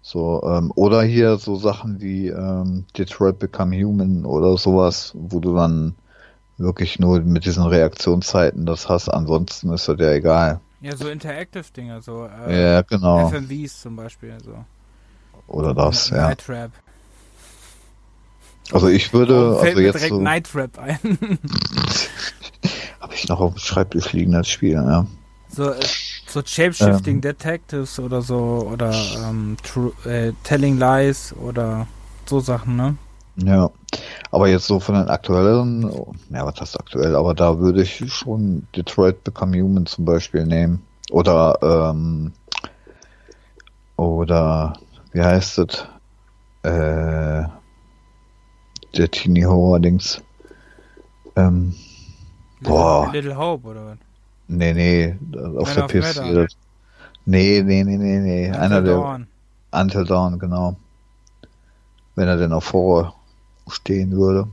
So, ähm, oder hier so Sachen wie ähm, Detroit Become Human oder sowas, wo du dann wirklich nur mit diesen Reaktionszeiten das hast, ansonsten ist das ja egal. Ja, so Interactive-Dinger, so äh, ja, genau. FMVs zum Beispiel. So. Oder das, ja. Night Trap. Also ich würde, oh, also mir jetzt direkt so, Night Trap ein. habe ich noch auf dem Schreibtisch liegen das Spiel, ja. So, äh, so Shapeshifting Ähm. Detectives oder so, oder ähm, True, äh, Telling Lies oder so Sachen, ne? Ja, aber jetzt so von den aktuellen, ja, was heißt aktuell, aber da würde ich schon Detroit Become Human zum Beispiel nehmen. Oder, ähm, oder, wie heißt es? Äh, der Teenie Horror Dings. Ähm, Boah. Little, Little Hope oder was? nee, nee, auf Man der of PS4. Medan. das- Nee, nee, nee, nee, nee. Einer Until der, Dawn. Until Dawn, genau. Wenn er denn auf Horror stehen würde.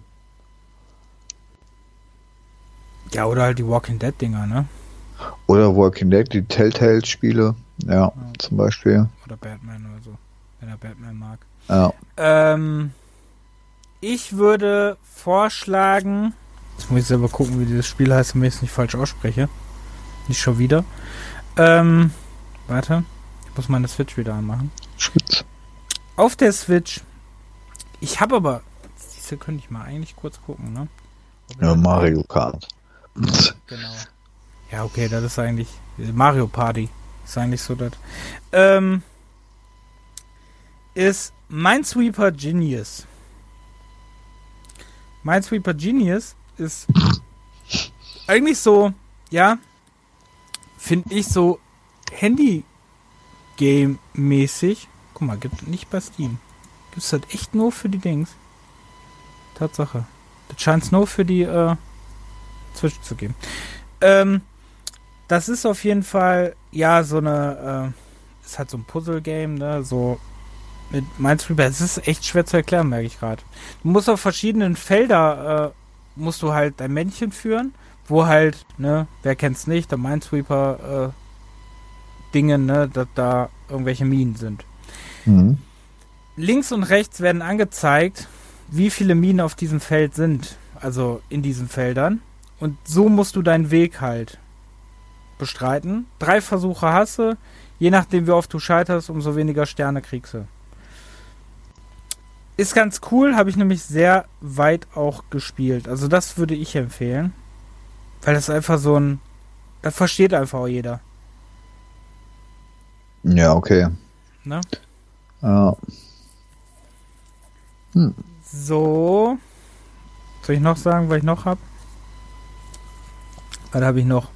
Ja, oder halt die Walking Dead Dinger, ne? Oder Walking Dead, die Telltale-Spiele, ja, zum Beispiel. Oder Batman oder so, wenn er Batman mag. Ja. Ähm, ich würde vorschlagen, jetzt muss ich selber gucken, wie dieses Spiel heißt, damit ich es nicht falsch ausspreche. Nicht schon wieder. Ähm, warte, ich muss meine Switch wieder anmachen. Auf der Switch, ich habe aber, diese könnte ich mal eigentlich kurz gucken, ne? Ja, Mario Kart. Genau. Ja, okay, das ist eigentlich Mario Party. Ist eigentlich so das. Ähm, ist Minesweeper Genius. Minesweeper Genius ist eigentlich so, ja, finde ich so Handy-Game-mäßig. Guck mal, gibt es nicht bei Steam. Gibt es das echt nur für die Dings? Tatsache. Das scheint es nur für die äh, Switch zu geben. Ähm, das ist auf jeden Fall, ja, so eine, äh, ist halt so ein Puzzle-Game, ne, so mit Minesweeper. Es ist echt schwer zu erklären, merke ich gerade. Du musst auf verschiedenen Felder, äh, musst du halt dein Männchen führen, wo halt, ne, wer kennt's nicht, der Minesweeper, äh, Dinge, ne, dass da irgendwelche Minen sind. Mhm. Links und rechts werden angezeigt, wie viele Minen auf diesem Feld sind, also in diesen Feldern. Und so musst du deinen Weg halt bestreiten. Drei Versuche hast du. Je nachdem, wie oft du scheiterst, umso weniger Sterne kriegst du. Ist ganz cool, habe ich nämlich sehr weit auch gespielt. Also das würde ich empfehlen. Weil das einfach so ein... Das versteht einfach auch jeder. Ja, okay. Ne? Ja. Hm. So. Soll ich noch sagen, was ich noch habe? Was habe ich noch?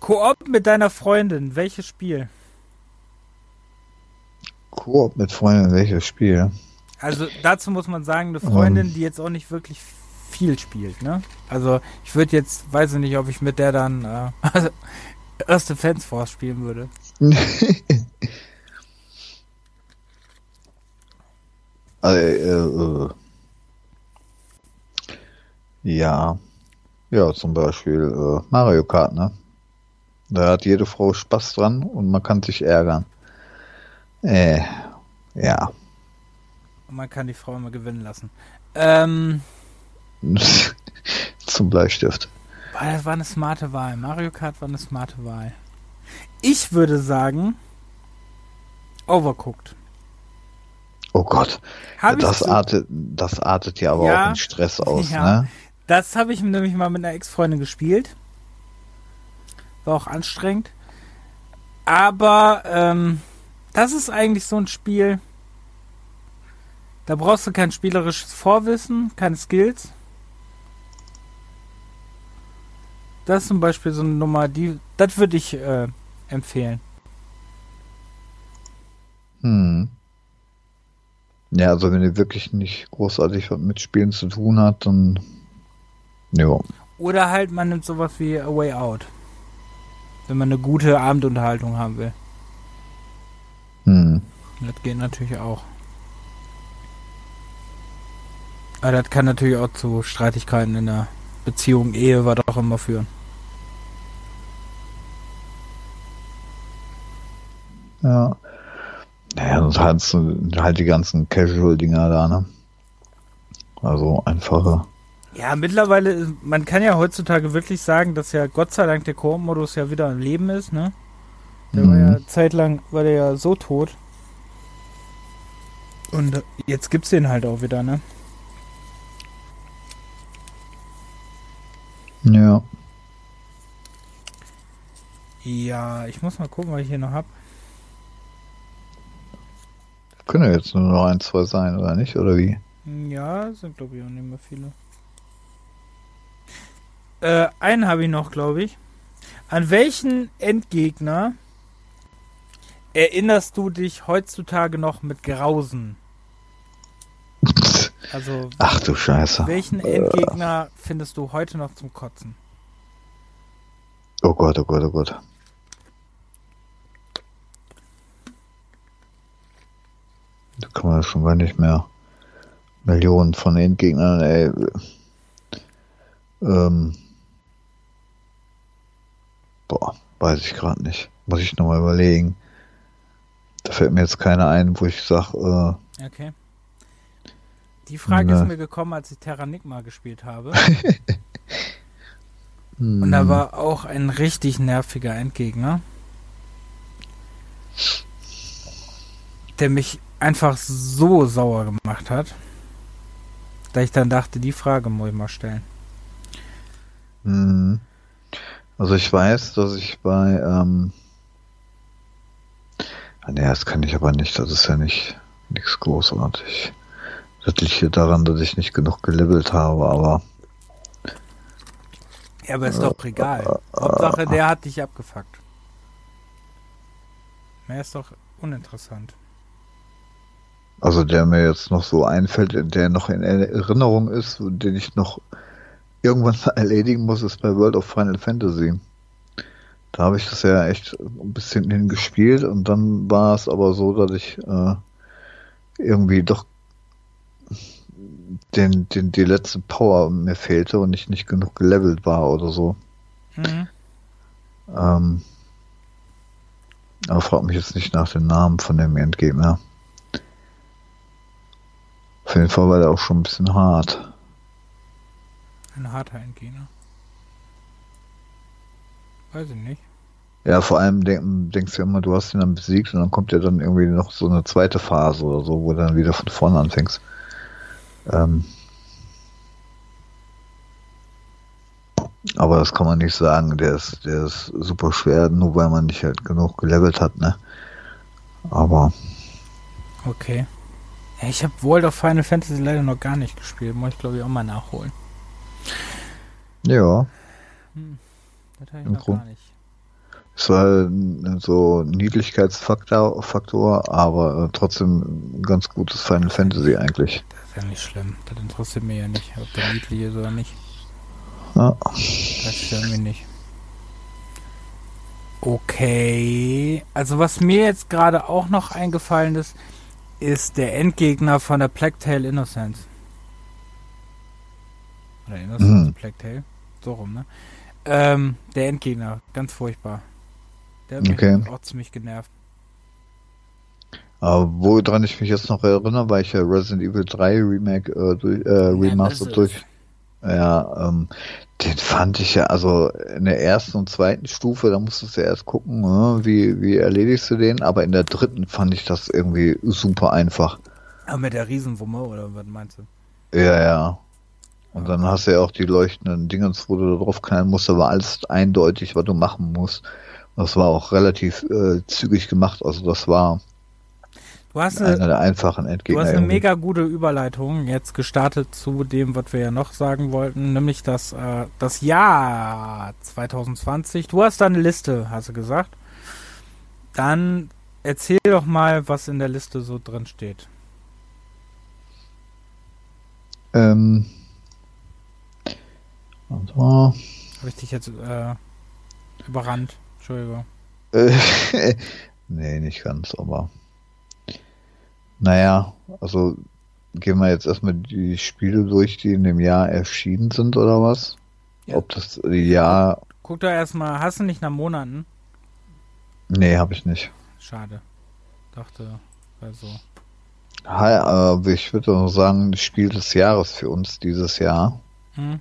Koop mit deiner Freundin. Welches Spiel? Koop mit Freunden, welches Spiel? Also dazu muss man sagen, eine Freundin, die jetzt auch nicht wirklich viel spielt, ne? Also ich würde jetzt, weiß ich nicht, ob ich mit der dann äh, also, erste Fans Force spielen würde. also, äh, äh, Ja. Ja, zum Beispiel äh, Mario Kart, ne? Da hat jede Frau Spaß dran und man kann sich ärgern. Äh, ja. Und man kann die Frau immer gewinnen lassen. Ähm. zum Bleistift. Das war eine smarte Wahl. Mario Kart war eine smarte Wahl. Ich würde sagen, Overcooked. Oh Gott. Hab das, artet, das artet ja aber ja, auch in Stress aus, ja. ne? Das habe ich nämlich mal mit einer Ex-Freundin gespielt. War auch anstrengend. Aber ähm, das ist eigentlich so ein Spiel. Da brauchst du kein spielerisches Vorwissen, keine Skills. Das ist zum Beispiel so eine Nummer, die, das würde ich äh, empfehlen. Hm. Ja, also wenn ihr wirklich nicht großartig was mit Spielen zu tun hat, dann ja. Oder halt man nimmt sowas wie A Way Out. Wenn man eine gute Abendunterhaltung haben will. Das geht natürlich auch. Aber das kann natürlich auch zu Streitigkeiten in der Beziehung, Ehe, was auch immer führen. Ja. Naja, sonst hast du halt die ganzen Casual-Dinger da, ne? Also einfache. Ja, mittlerweile, man kann ja heutzutage wirklich sagen, dass ja Gott sei Dank der Koop-Modus ja wieder im Leben ist, ne? Der mhm. war ja zeitlang, war der ja so tot. Und jetzt gibt's den halt auch wieder, ne? Ja. Ja, ich muss mal gucken, was ich hier noch hab. Können ja jetzt nur noch ein, zwei sein, oder nicht? Oder wie? Ja, sind glaube ich auch nicht mehr viele. Äh, einen habe ich noch, glaube ich. An welchen Endgegner erinnerst du dich heutzutage noch mit Grausen? Also. Ach du Scheiße. Welchen Endgegner findest du heute noch zum Kotzen? Oh Gott, oh Gott, oh Gott. Da kann man schon gar nicht mehr. Millionen von Endgegnern, ey. Ähm. Boah, weiß ich gerade nicht. Muss ich nochmal überlegen. Da fällt mir jetzt keiner ein, wo ich sag, äh, Okay. Die Frage ne. ist mir gekommen, als ich Terranigma gespielt habe. Und da hm. war auch ein richtig nerviger Endgegner. Der mich einfach so sauer gemacht hat, da ich dann dachte, die Frage muss ich mal stellen. Hm. Also ich weiß, dass ich bei ähm ah, nee, das kann ich aber nicht, das ist ja nicht nichts großartig. Das liegt hier daran, dass ich nicht genug gelevelt habe, aber ja, aber ist doch egal. Äh, Hauptsache, der hat dich abgefuckt. Mehr ist doch uninteressant. Also der mir jetzt noch so einfällt, der noch in Erinnerung ist, den ich noch irgendwann erledigen muss, ist bei World of Final Fantasy. Da habe ich das ja echt ein bisschen hingespielt und dann war es aber so, dass ich äh, irgendwie doch den, den, die letzte Power mir fehlte und ich nicht genug gelevelt war oder so. Mhm. Ähm, aber frag mich jetzt nicht nach dem Namen von dem Endgegner. Auf jeden Fall war der auch schon ein bisschen hart. Ein harter Endgegner. Weiß ich nicht. Ja, vor allem denk, denkst du immer, du hast ihn dann besiegt und dann kommt ja dann irgendwie noch so eine zweite Phase oder so, wo du dann wieder von vorne anfängst. Ähm aber das kann man nicht sagen, der ist, der ist super schwer, nur weil man nicht halt genug gelevelt hat, ne? Aber. Okay. Ja, ich habe World of Final Fantasy leider noch gar nicht gespielt. Muss ich glaube ich auch mal nachholen. Ja. Hm, das habe ich Im noch Grund. gar nicht. Es war so ein Niedlichkeitsfaktor, Faktor, aber äh, trotzdem ein ganz gutes Final Fantasy eigentlich. Das ist ja nicht schlimm. Das interessiert mich ja nicht, ob der niedlich ist oder nicht. Ja. Das stört mich nicht. Okay. Also was mir jetzt gerade auch noch eingefallen ist, ist der Endgegner von der Tail Innocence. Oder du mhm. Plague Tale? So rum, ne? Ähm, der Endgegner, ganz furchtbar. Der hat okay. mich auch ziemlich genervt. Aber woran ich mich jetzt noch erinnere, weil ich ja Resident Evil 3 Remake äh, durch, äh, Remastered durch. Ja, ähm, den fand ich ja, also in der ersten und zweiten Stufe, da musstest du ja erst gucken, ne, wie, wie erledigst du den, aber in der dritten fand ich das irgendwie super einfach. Aber mit der Riesenwumme, oder was meinst du? Ja, ja. Und dann hast du ja auch die leuchtenden Dingens, wo du da drauf knallen musst, da war alles eindeutig, was du machen musst. Das war auch relativ äh, zügig gemacht, also das war Du hast eine, einer der einfachen Endgegner. Du hast eine mega gute Überleitung jetzt gestartet zu dem, was wir ja noch sagen wollten, nämlich das, äh, das Jahr 2020. Du hast da eine Liste, hast du gesagt. Dann erzähl doch mal, was in der Liste so drin steht. Ähm. Also. Habe ich dich jetzt äh, überrannt? Entschuldigung. nee, nicht ganz, aber. Naja, also gehen wir jetzt erstmal die Spiele durch, die in dem Jahr erschienen sind oder was? Ja. Ob das Jahr. Guck da erstmal, hast du nicht nach Monaten? Nee, habe ich nicht. Schade. Dachte, also. Hi, äh, ich würde noch sagen, das Spiel des Jahres für uns dieses Jahr. Hm.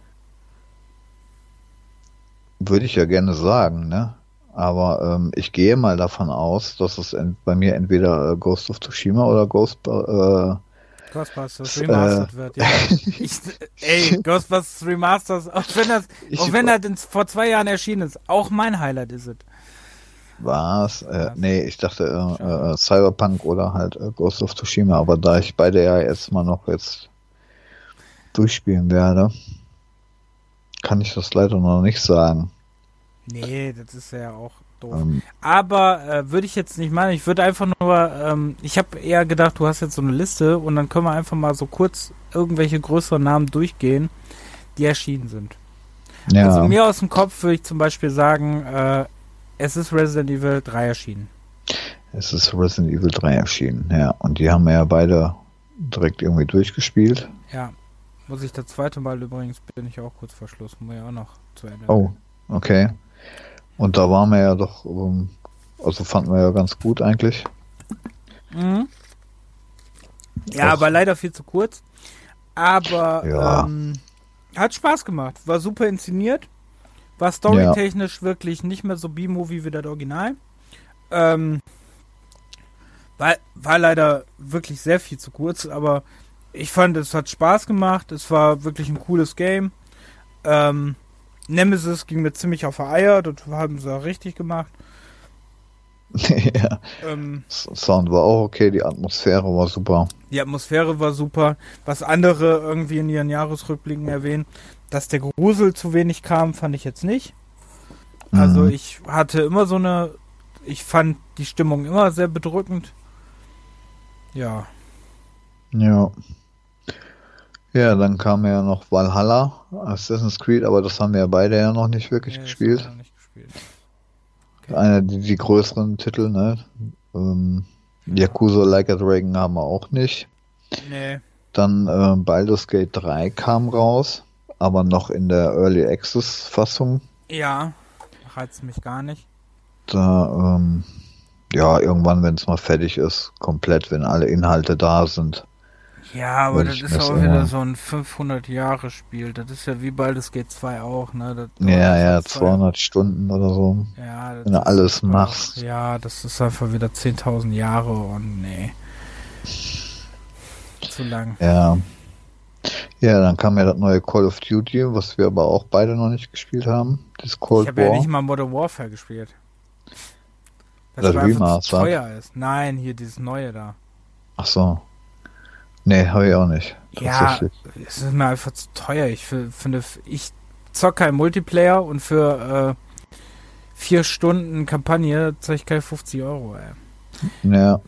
Würde ich ja gerne sagen, ne? Aber ähm, ich gehe mal davon aus, dass es bei mir entweder äh, Ghost of Tsushima oder Ghost äh, Ghostbusters Remastered äh, wird, ja. ich, ey, Ghostbusters Remastered, auch wenn das, ich, auch wenn das vor zwei Jahren erschienen ist, auch mein Highlight ist es. Was? Äh, nee, ich dachte äh, äh, Cyberpunk oder halt äh, Ghost of Tsushima, aber da ich beide ja jetzt mal noch jetzt durchspielen werde, kann ich das leider noch nicht sagen. Nee, das ist ja auch doof. Ähm, Aber äh, würde ich jetzt nicht machen. Ich würde einfach nur, ähm, ich habe eher gedacht, du hast jetzt so eine Liste und dann können wir einfach mal so kurz irgendwelche größeren Namen durchgehen, die erschienen sind. Ja. Also mir aus dem Kopf würde ich zum Beispiel sagen, äh, es ist Resident Evil 3 erschienen. Es ist Resident Evil 3 erschienen, ja. Und die haben wir ja beide direkt irgendwie durchgespielt. Ja. Muss ich das zweite Mal übrigens, bin ich auch kurz vor Schluss, muss ich auch noch zu Ende. Oh, okay. Und da waren wir ja doch, ähm, also fanden wir ja ganz gut eigentlich. Mhm. Ja, aber leider viel zu kurz. Aber ja. ähm, hat Spaß gemacht. War super inszeniert. War storytechnisch ja. wirklich nicht mehr so B-Movie wie das Original. Ähm, war, war leider wirklich sehr viel zu kurz, aber ich fand, es hat Spaß gemacht. Es war wirklich ein cooles Game. Ähm, Nemesis ging mir ziemlich auf die Eier, das haben sie auch richtig gemacht. ja. Ähm, Sound war auch okay, die Atmosphäre war super. Die Atmosphäre war super. Was andere irgendwie in ihren Jahresrückblicken erwähnen, dass der Grusel zu wenig kam, fand ich jetzt nicht. Also mhm. ich hatte immer so eine, ich fand die Stimmung immer sehr bedrückend. Ja. Ja. Ja, dann kam ja noch Valhalla, Assassin's Creed, aber das haben wir ja beide ja noch nicht wirklich ja, gespielt. Nicht gespielt. Okay. Einer die, die größeren Titel, ne? Ähm, Yakuza Like a Dragon haben wir auch nicht. Nee. Dann äh, Baldur's Gate 3 kam raus, aber noch in der Early Access Fassung. Ja, reizt mich gar nicht. Da, ähm, ja, irgendwann, wenn es mal fertig ist, komplett, wenn alle Inhalte da sind. Ja, aber das ist auch wieder so ein 500-Jahre-Spiel. Das ist ja wie Baldur's Gate 2 auch, ne? ja, ja, 200 Stunden oder so. Ja, wenn du alles machst. ja, das ist einfach wieder 10.000 Jahre und nee. Zu lang. Ja. Ja, dann kam ja das neue Call of Duty, was wir aber auch beide noch nicht gespielt haben. Das Cold ich habe ja nicht mal Modern Warfare gespielt. Das, das Remaster. teuer ist. Nein, hier dieses neue da. Ach so. Nee, habe ich auch nicht. Ja, es ist mir einfach zu teuer. Ich finde, ich zock kein Multiplayer und für äh, vier Stunden Kampagne zahle ich keine 50 Euro, ey. Ja.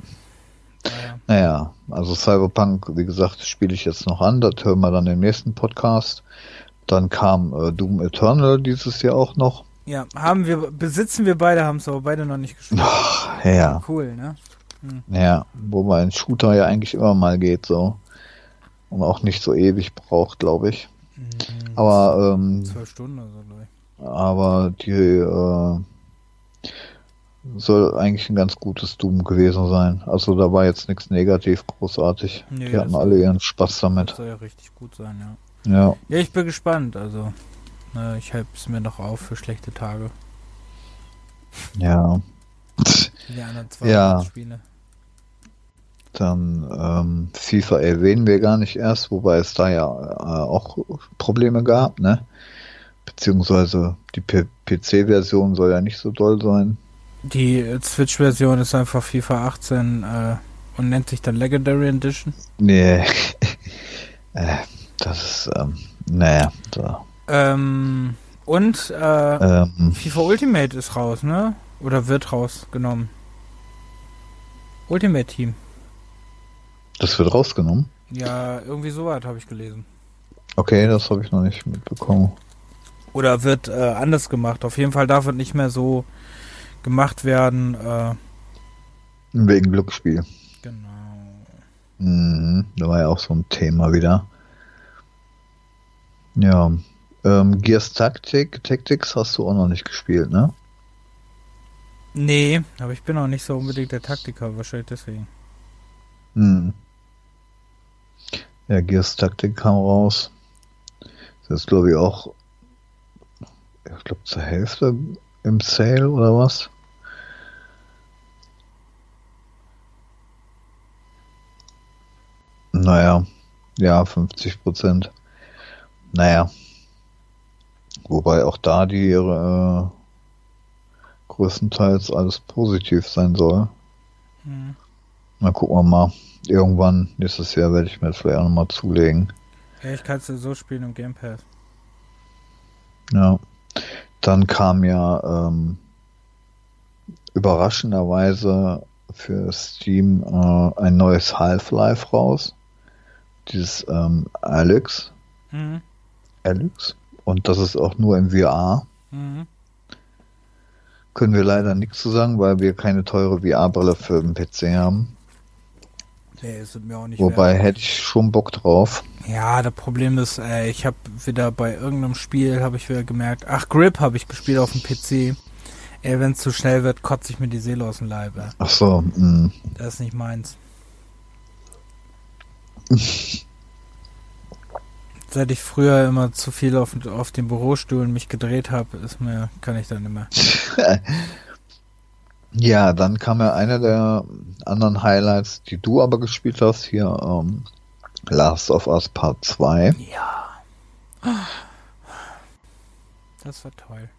Naja. naja, also Cyberpunk, wie gesagt, spiele ich jetzt noch an. Das hören wir dann im nächsten Podcast. Dann kam äh, Doom Eternal dieses Jahr auch noch. Ja, haben wir, besitzen wir beide, haben es aber beide noch nicht gespielt. Ach, ja. Cool, ne? Hm. Ja, wobei ein Shooter ja eigentlich immer mal geht so. Und auch nicht so ewig braucht, glaube ich. Hm, Aber ähm, zwölf Stunden oder so, glaube ich. Aber die äh, soll eigentlich ein ganz gutes Doom gewesen sein. Also da war jetzt nichts negativ großartig. Nee, die hatten alle ihren Spaß damit. Soll ja richtig gut sein, ja. Ja. Ja, ich bin gespannt. Also, na, ich halte es mir noch auf für schlechte Tage. Ja. Die anderen zwei ja. Spiele. Dann ähm, FIFA erwähnen wir gar nicht erst, wobei es da ja äh, auch Probleme gab, ne? Beziehungsweise die PC-Version soll ja nicht so doll sein. Die Switch-Version ist einfach FIFA 18 äh, und nennt sich dann Legendary Edition. Nee. äh, das ist, ähm, naja. Da. Ähm, und äh, ähm, FIFA Ultimate ist raus, ne? Oder wird rausgenommen. Ultimate Team. Das wird rausgenommen? Ja, irgendwie so weit habe ich gelesen. Okay, das habe ich noch nicht mitbekommen. Oder wird äh, anders gemacht. Auf jeden Fall darf es nicht mehr so gemacht werden. Äh, Wegen Glücksspiel. Genau. Mhm, da war ja auch so ein Thema wieder. Ja. Ähm, Gears Tactic, Tactics hast du auch noch nicht gespielt, ne? Nee, aber ich bin auch nicht so unbedingt der Taktiker, wahrscheinlich deswegen. Hm. Ja, Gears Tactic kam raus. Das ist, glaube ich, auch, ich glaube, zur Hälfte im Sale oder was? Naja, ja, 50 Prozent. Naja. Wobei auch da die äh, größtenteils alles positiv sein soll. Mhm. Na, gucken wir mal. Irgendwann nächstes Jahr werde ich mir das vielleicht auch nochmal zulegen. Ja, ich kann es so spielen im Game Pass. Ja. Dann kam ja ähm, überraschenderweise für Steam äh, ein neues Half-Life raus. Dieses ähm, Alex. Mhm. Alex. Und das ist auch nur im VR. Mhm. Können wir leider nichts zu sagen, weil wir keine teure VR-Brille für den PC haben. Nee, ist mir auch nicht Wobei wert. hätte ich schon Bock drauf. Ja, das Problem ist, äh, ich habe wieder bei irgendeinem Spiel habe ich wieder gemerkt, ach Grip habe ich gespielt auf dem PC. Ey, wenn es zu schnell wird, kotze ich mir die Seele aus dem Leib. Ey. Ach so. Mh. Mm. Das ist nicht meins. Seit ich früher immer zu viel auf, auf den Bürostuhl mich gedreht habe, ist mir, kann ich dann immer. ja, dann kam ja einer der anderen Highlights, die du aber gespielt hast, hier ähm, Last of Us Part 2. Ja. Das war toll.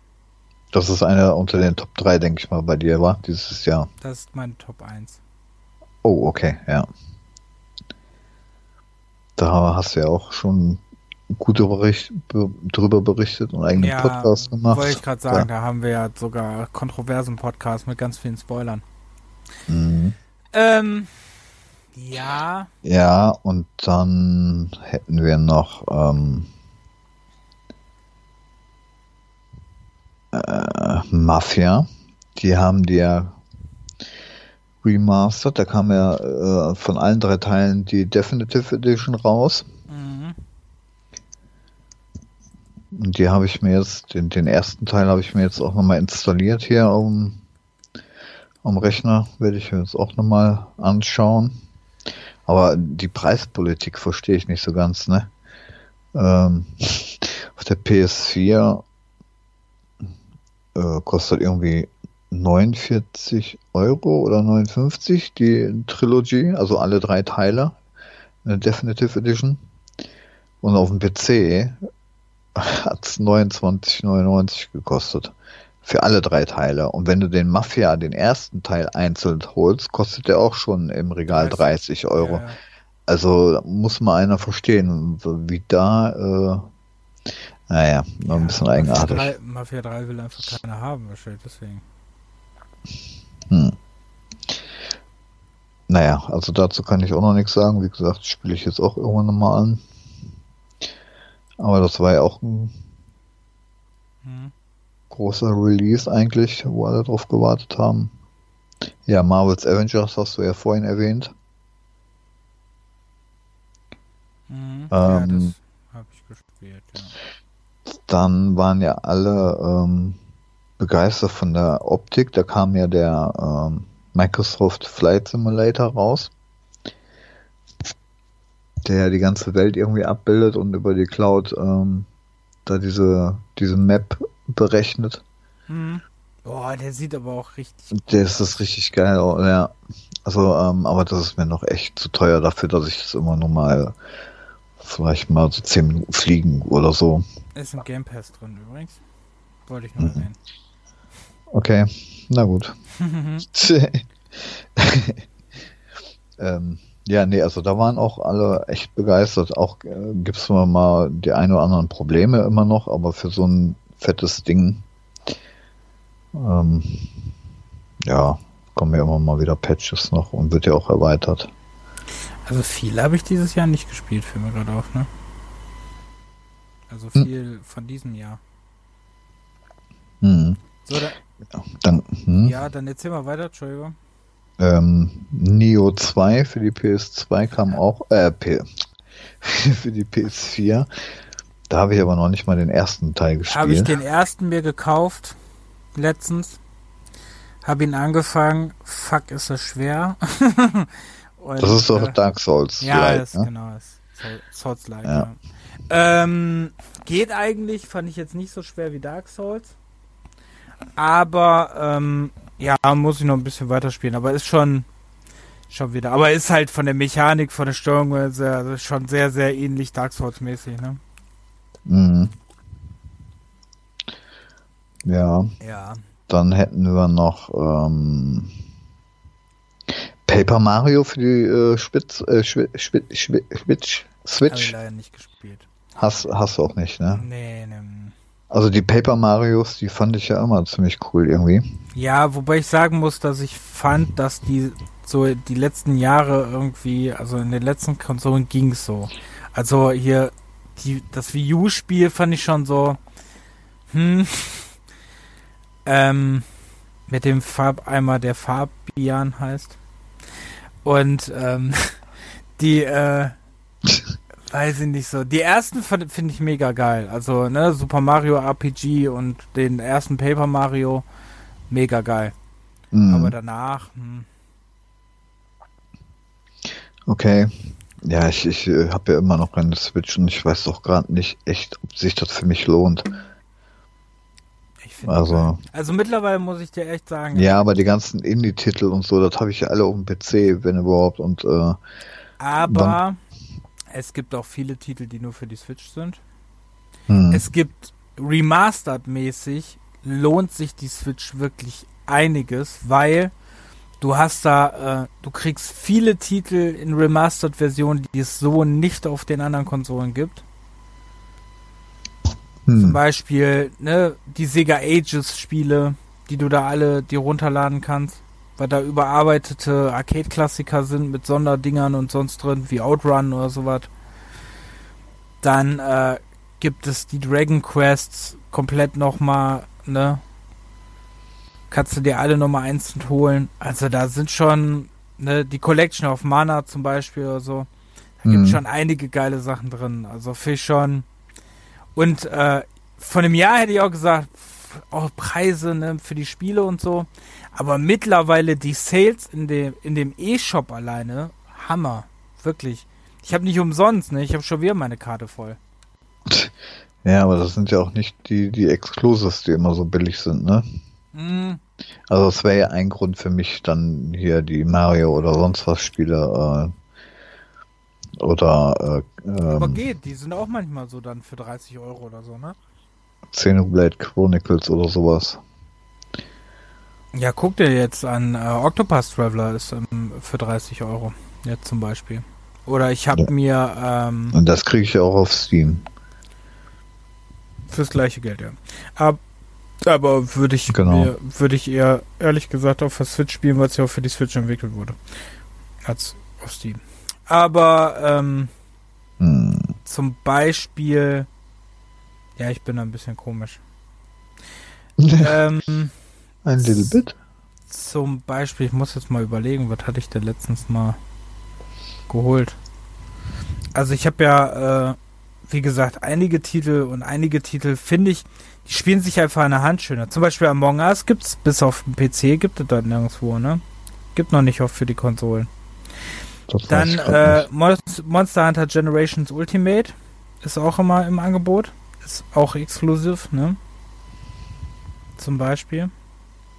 Das ist einer unter den Top 3, denke ich mal, bei dir, war dieses Jahr. Das ist mein Top 1. Oh, okay, ja. Da hast du ja auch schon gute Bericht, drüber berichtet und eigenen ja, Podcast gemacht. Wollte ich gerade sagen, ja. da haben wir ja sogar kontroversen Podcast mit ganz vielen Spoilern. Mhm. Ähm, ja. Ja, und dann hätten wir noch ähm, äh, Mafia. Die haben die ja remastered. Da kam ja äh, von allen drei Teilen die Definitive Edition raus. Mhm. Und die habe ich mir jetzt, den, den ersten Teil habe ich mir jetzt auch nochmal installiert hier um, am Rechner. Werde ich mir jetzt auch nochmal anschauen. Aber die Preispolitik verstehe ich nicht so ganz, ne? Ähm, auf der PS4 äh, kostet irgendwie 49 Euro oder 59 die Trilogy, also alle drei Teile, eine Definitive Edition. Und auf dem PC hat es 29,99 gekostet. Für alle drei Teile. Und wenn du den Mafia, den ersten Teil einzeln holst, kostet der auch schon im Regal 30 Euro. Ja, ja. Also muss mal einer verstehen, wie da, äh, naja, noch ein bisschen eigenartig. Mafia 3, Mafia 3 will einfach keiner haben, wahrscheinlich deswegen. Hm. Naja, also dazu kann ich auch noch nichts sagen. Wie gesagt, spiele ich jetzt auch irgendwann nochmal an. Aber das war ja auch ein hm. großer Release eigentlich, wo alle drauf gewartet haben. Ja, Marvel's Avengers hast du ja vorhin erwähnt. Mhm, ähm, ja, das habe ich gespielt, ja. dann waren ja alle ähm, begeistert von der Optik. Da kam ja der ähm, Microsoft Flight Simulator raus, der die ganze Welt irgendwie abbildet und über die Cloud ähm, da diese, diese Map berechnet. Mhm. Boah, der sieht aber auch richtig. Der ist das richtig geil, ja. Also, ähm, aber das ist mir noch echt zu teuer dafür, dass ich das immer nur mal vielleicht mal so 10 Minuten fliegen oder so. Ist ein Game Pass drin übrigens. Wollte ich nur mhm. erwähnen. Okay, na gut. ähm, ja, nee, also da waren auch alle echt begeistert. Auch äh, gibt es mal die ein oder anderen Probleme immer noch, aber für so ein fettes Ding, ähm, ja, kommen ja immer mal wieder Patches noch und wird ja auch erweitert. Also viel habe ich dieses Jahr nicht gespielt, für mir gerade auf, ne? Also hm. viel hm. von diesem Jahr. Hm. So, da, ja, dann, hm. ja, dann erzähl mal weiter, Entschuldigung. Ähm, Neo 2 für die PS2 kam auch, äh, P für die PS4. Da habe ich aber noch nicht mal den ersten Teil gespielt. Habe ich den ersten mir gekauft, letztens. Habe ihn angefangen. Fuck, ist das schwer. Und, das ist doch äh, Dark Souls. Ja, Light, das, ne? genau. Das Souls-like. Ja. ja. Ähm, geht eigentlich, fand ich jetzt nicht so schwer wie Dark Souls. Aber ähm, ja, muss ich noch ein bisschen weiterspielen. Aber ist schon schon wieder. Aber ist halt von der Mechanik, von der Steuerung sehr, also schon sehr, sehr ähnlich Dark Souls mäßig, ne? Mhm. Ja. Ja. Dann hätten wir noch ähm, Paper Mario für die äh, Spitz, äh, Switch, Switch, Switch. Hab ich leider nicht gespielt. Hast, hast du auch nicht, ne? Nee, ne. Also die Paper Marios, die fand ich ja immer ziemlich cool irgendwie. Ja, wobei ich sagen muss, dass ich fand, dass die so die letzten Jahre irgendwie, also in den letzten Konsolen ging es so. Also hier die, das Wii U-Spiel fand ich schon so, hm, ähm, mit dem Farbeimer, der Fabian heißt. Und ähm, die, äh, weiß ich nicht so. Die ersten finde ich mega geil. Also, ne, Super Mario RPG und den ersten Paper Mario, mega geil. Mhm. Aber danach, hm. Okay. Ja, ich, ich äh, habe ja immer noch eine Switch und ich weiß doch gerade nicht echt, ob sich das für mich lohnt. also, also mittlerweile muss ich dir echt sagen. Ja, aber die ganzen Indie-Titel und so, das habe ich ja alle auf dem PC, wenn überhaupt. Und äh, aber es gibt auch viele Titel, die nur für die Switch sind. Hm. Es gibt Remastered-mäßig lohnt sich die Switch wirklich einiges, weil du hast da, äh, du kriegst viele Titel in Remastered-Versionen, die es so nicht auf den anderen Konsolen gibt. Hm. Zum Beispiel, ne, die Sega Ages-Spiele, die du da alle dir runterladen kannst weil da überarbeitete Arcade-Klassiker sind mit Sonderdingern und sonst drin, wie Outrun oder sowas. Dann äh, gibt es die Dragon Quests komplett nochmal, ne? Kannst du dir alle nochmal einzeln holen. Also da sind schon, ne, die Collection of Mana zum Beispiel oder so. Da mhm. gibt schon einige geile Sachen drin. Also für schon. Und äh, von einem Jahr hätte ich auch gesagt, auch Preise ne, für die Spiele und so. Aber mittlerweile die Sales in dem in dem E-Shop alleine, Hammer, wirklich. Ich habe nicht umsonst, ne? Ich habe schon wieder meine Karte voll. Ja, aber das sind ja auch nicht die die Exclusives, die immer so billig sind, ne? Mm. Also das wäre ja ein Grund für mich, dann hier die Mario oder sonst was Spiele äh, oder äh, ähm, Aber geht, die sind auch manchmal so dann für 30 Euro oder so, ne? Xenoblade Chronicles oder sowas. Ja, guck dir jetzt an. Äh, Octopus Traveler ist ähm, für 30 Euro. Jetzt zum Beispiel. Oder ich habe ja. mir. Ähm, Und das kriege ich ja auch auf Steam. Fürs gleiche Geld, ja. Aber, aber würde ich, genau. würde ich eher ehrlich gesagt auf der Switch spielen, weil es ja auch für die Switch entwickelt wurde. Als auf Steam. Aber ähm, hm. zum Beispiel. Ja, ich bin ein bisschen komisch. ähm, ein little bit. Zum Beispiel, ich muss jetzt mal überlegen, was hatte ich denn letztens mal geholt? Also ich habe ja äh, wie gesagt, einige Titel und einige Titel finde ich, die spielen sich einfach an der Hand schöner. Zum Beispiel Among Us gibt's bis auf den PC, gibt es dort nirgendwo, ne? Gibt noch nicht oft für die Konsolen. Das Dann äh, Monster Hunter Generations Ultimate ist auch immer im Angebot. Ist auch exklusiv, ne? Zum Beispiel.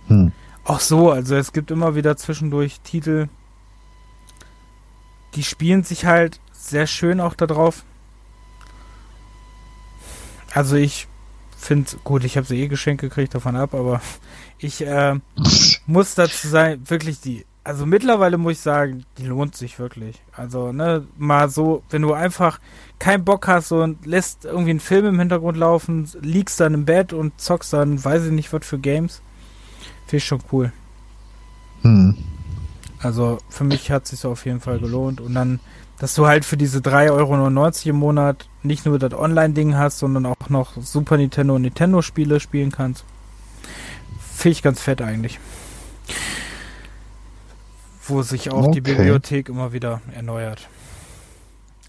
Hm. Auch so, also es gibt immer wieder zwischendurch Titel, die spielen sich halt sehr schön auch darauf. Also ich finde, gut, ich habe sie eh geschenkt gekriegt davon ab, aber ich äh, muss dazu sein, wirklich die, also mittlerweile muss ich sagen, die lohnt sich wirklich. Also, ne, mal so, wenn du einfach keinen Bock hast und lässt irgendwie einen Film im Hintergrund laufen, liegst dann im Bett und zockst dann, weiß ich nicht, was für Games, finde ich schon cool. Hm. Also, für mich hat es sich auf jeden Fall gelohnt und dann dass du halt für diese 3,99 Euro im Monat nicht nur das Online-Ding hast, sondern auch noch Super Nintendo und Nintendo-Spiele spielen kannst. Finde ich ganz fett eigentlich. Wo sich auch okay. die Bibliothek immer wieder erneuert.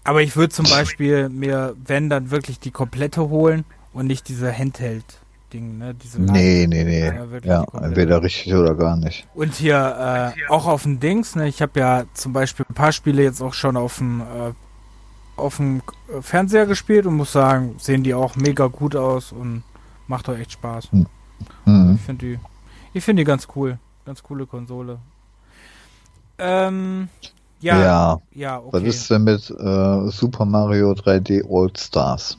Aber ich würde zum Beispiel mir, wenn, dann wirklich die komplette holen und nicht diese Handheld Ding, ne? Diese nee, nee, nee. Ja, entweder richtig oder gar nicht. Und hier äh, auch auf dem Dings, ne? Ich habe ja zum Beispiel ein paar Spiele jetzt auch schon auf dem äh, auf dem Fernseher gespielt und muss sagen, sehen die auch mega gut aus und macht doch echt Spaß. Hm. Mhm. Ich finde die, ich finde die ganz cool, ganz coole Konsole. Ähm, ja, ja, ja okay. Was ist denn mit äh, Super Mario 3D All Stars?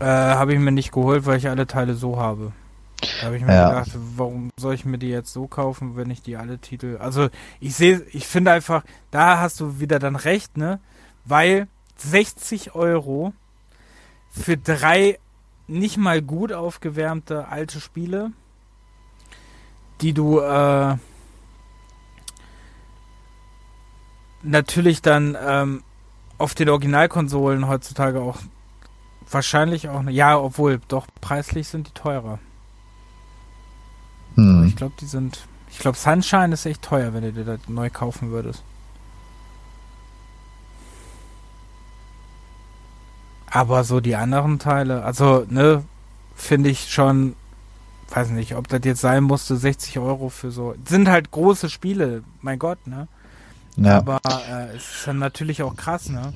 Äh, habe ich mir nicht geholt, weil ich alle Teile so habe. Da habe ich mir ja. gedacht, warum soll ich mir die jetzt so kaufen, wenn ich die alle Titel. Also ich sehe, ich finde einfach, da hast du wieder dann recht, ne? Weil 60 Euro für drei nicht mal gut aufgewärmte alte Spiele, die du äh, natürlich dann ähm, auf den Originalkonsolen heutzutage auch Wahrscheinlich auch. Ja, obwohl, doch, preislich sind die teurer. Hm. Ich glaube, die sind. Ich glaube, Sunshine ist echt teuer, wenn du dir das neu kaufen würdest. Aber so die anderen Teile, also, ne, finde ich schon, weiß nicht, ob das jetzt sein musste, 60 Euro für so. Sind halt große Spiele, mein Gott, ne? Ja. Aber äh, es ist dann natürlich auch krass, ne?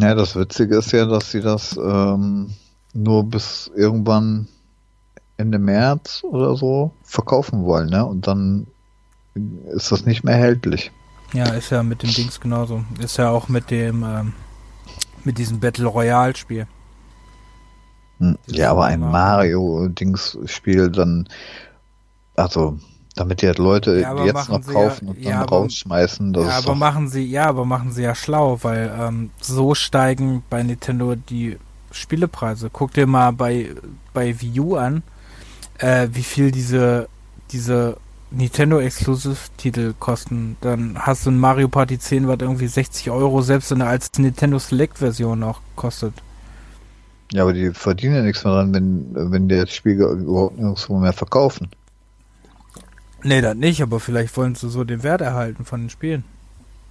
Ja, das Witzige ist ja, dass sie das ähm, nur bis irgendwann Ende März oder so verkaufen wollen, ne? Und dann ist das nicht mehr erhältlich. Ja, ist ja mit dem Dings genauso. Ist ja auch mit dem ähm, mit diesem Battle Royale Spiel. Hm, ja, aber ein Mario-Dings-Spiel dann, also damit die halt Leute ja, jetzt noch kaufen ja, und dann ja, aber, rausschmeißen. ja, aber machen sie, ja, aber machen sie ja schlau, weil ähm, so steigen bei Nintendo die Spielepreise. Guck dir mal bei, bei Wii U an, äh, wie viel diese, diese Nintendo Exclusive-Titel kosten. Dann hast du ein Mario Party 10, was irgendwie 60 Euro selbst in der als Nintendo Select-Version auch kostet. Ja, aber die verdienen ja nichts mehr dran, wenn, wenn die das Spiel überhaupt nirgendwo mehr verkaufen. Nee, das nicht, aber vielleicht wollen sie so den Wert erhalten von den Spielen.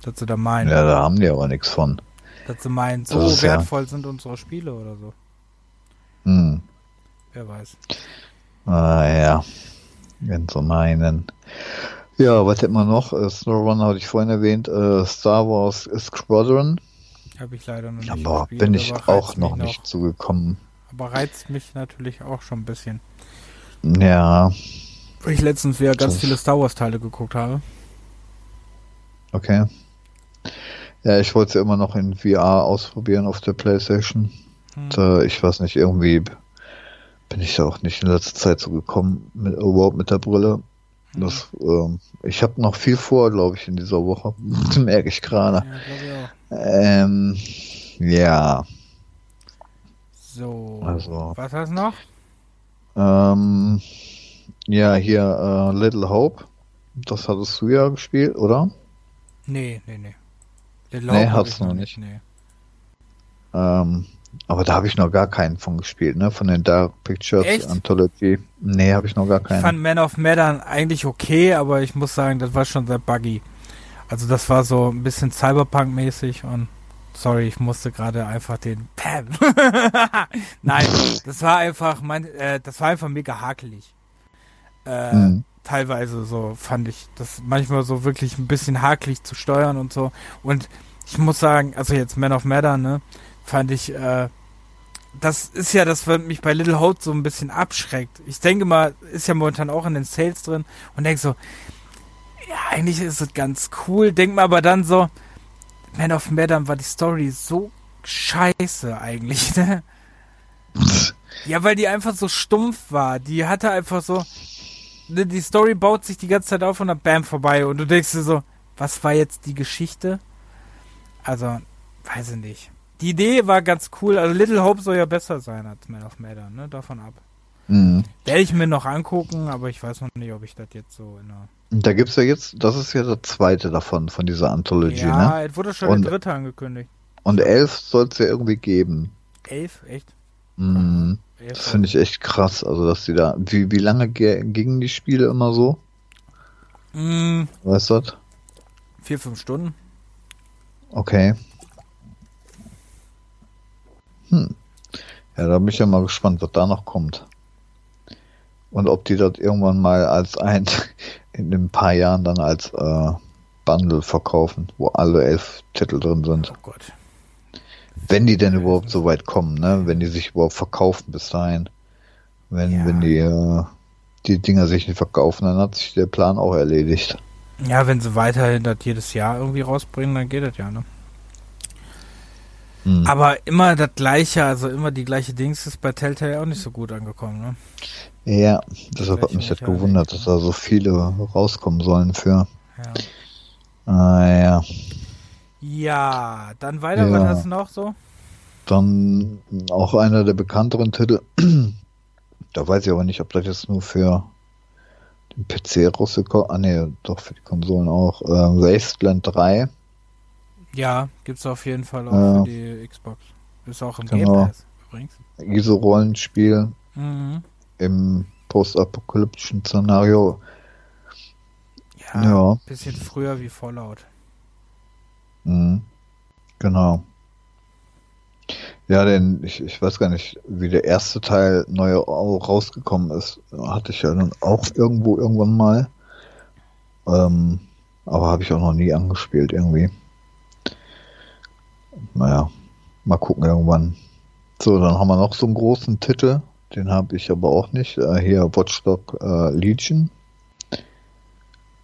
Dass sie da meinen. Ja, da haben die aber nichts von. Dass sie meinen, so wertvoll ja. sind unsere Spiele oder so. Hm. Wer weiß. Ah ja. Wenn sie meinen. Ja, was hätten wir noch? Uh, Snowrunner hatte ich vorhin erwähnt. Uh, Star Wars Squadron. Habe ich leider noch nicht Aber gespielt, bin ich auch noch nicht noch. zugekommen. Aber reizt mich natürlich auch schon ein bisschen. Ja. Ich letztens wieder ganz viele Star Wars Teile geguckt habe. Okay. Ja, ich wollte es immer noch in VR ausprobieren auf der Playstation. Hm. Und, äh, ich weiß nicht, irgendwie bin ich da auch nicht in letzter Zeit so gekommen, mit, überhaupt mit der Brille. Hm. Das, ähm, ich habe noch viel vor, glaube ich, in dieser Woche. Das merke ich gerade. Ja, ähm, ja. So. Also. Was hast du noch? Ähm, ja, hier uh, Little Hope. Das hattest du ja gespielt, oder? Nee, nee, nee. Little nee, hat's noch nicht. Nee. Ähm, aber da habe ich noch gar keinen von gespielt, ne? Von den Dark Pictures Echt? Anthology. Nee, habe ich noch gar keinen. Ich fand Man of Medan eigentlich okay, aber ich muss sagen, das war schon sehr buggy. Also das war so ein bisschen Cyberpunk-mäßig und Sorry, ich musste gerade einfach den Pam. Nein, das war einfach mein, äh, das war einfach mega hakelig. Äh, mhm. Teilweise so fand ich das manchmal so wirklich ein bisschen hakelig zu steuern und so. Und ich muss sagen, also jetzt Man of Matter, ne, fand ich, äh, das ist ja das, was mich bei Little Hope so ein bisschen abschreckt. Ich denke mal, ist ja momentan auch in den Sales drin und denke so, ja, eigentlich ist es ganz cool. Denk mal aber dann so, Man of Madam war die Story so scheiße eigentlich, ne? ja, weil die einfach so stumpf war. Die hatte einfach so, die Story baut sich die ganze Zeit auf und dann bam vorbei und du denkst dir so, was war jetzt die Geschichte? Also, weiß ich nicht. Die Idee war ganz cool. Also Little Hope soll ja besser sein als Man of Matter, ne? Davon ab. Mhm. Werde ich mir noch angucken, aber ich weiß noch nicht, ob ich das jetzt so in der da gibt's ja jetzt, das ist ja der zweite davon, von dieser Anthology, ja, ne? Ja, es wurde schon und, der dritte angekündigt. Und elf soll es ja irgendwie geben. Elf? Echt? Mhm. Das finde ich echt krass, also dass die da, wie, wie lange gingen die Spiele immer so? Mhm. Weißt du das? Vier, fünf Stunden. Okay. Hm. Ja, da bin ich ja mal gespannt, was da noch kommt. Und ob die das irgendwann mal als ein, in ein paar Jahren dann als äh, Bundle verkaufen, wo alle elf Titel drin sind. Oh Gott. Wenn die denn überhaupt so weit kommen, ne? Wenn die sich überhaupt verkaufen bis dahin. Wenn, ja. wenn die, äh, die Dinger sich nicht verkaufen, dann hat sich der Plan auch erledigt. Ja, wenn sie weiterhin das jedes Jahr irgendwie rausbringen, dann geht das ja, ne? Hm. Aber immer das gleiche, also immer die gleiche Dings ist bei Telltale auch nicht so gut angekommen, ne? Ja, deshalb hat mich das gewundert, dass da so viele rauskommen sollen für. Ja. Ah, ja. Ja, dann weiter, ja. was hast du noch so? Dann auch einer der bekannteren Titel. da weiß ich aber nicht, ob das jetzt nur für den PC rausgekommen Ah, ne, doch für die Konsolen auch. Äh, Wasteland 3. Ja, gibt's auf jeden Fall auch äh, für die Xbox. Ist auch im genau. Game Pass übrigens. ISO-Rollenspiel mhm. im postapokalyptischen Szenario. Ja, ja, bisschen früher wie Fallout. Mhm. Genau. Ja, denn ich, ich weiß gar nicht, wie der erste Teil neu rausgekommen ist. Hatte ich ja dann auch irgendwo irgendwann mal. Ähm, aber habe ich auch noch nie angespielt irgendwie naja, mal gucken irgendwann. So, dann haben wir noch so einen großen Titel. Den habe ich aber auch nicht. Äh, hier Watchdog äh, Legion.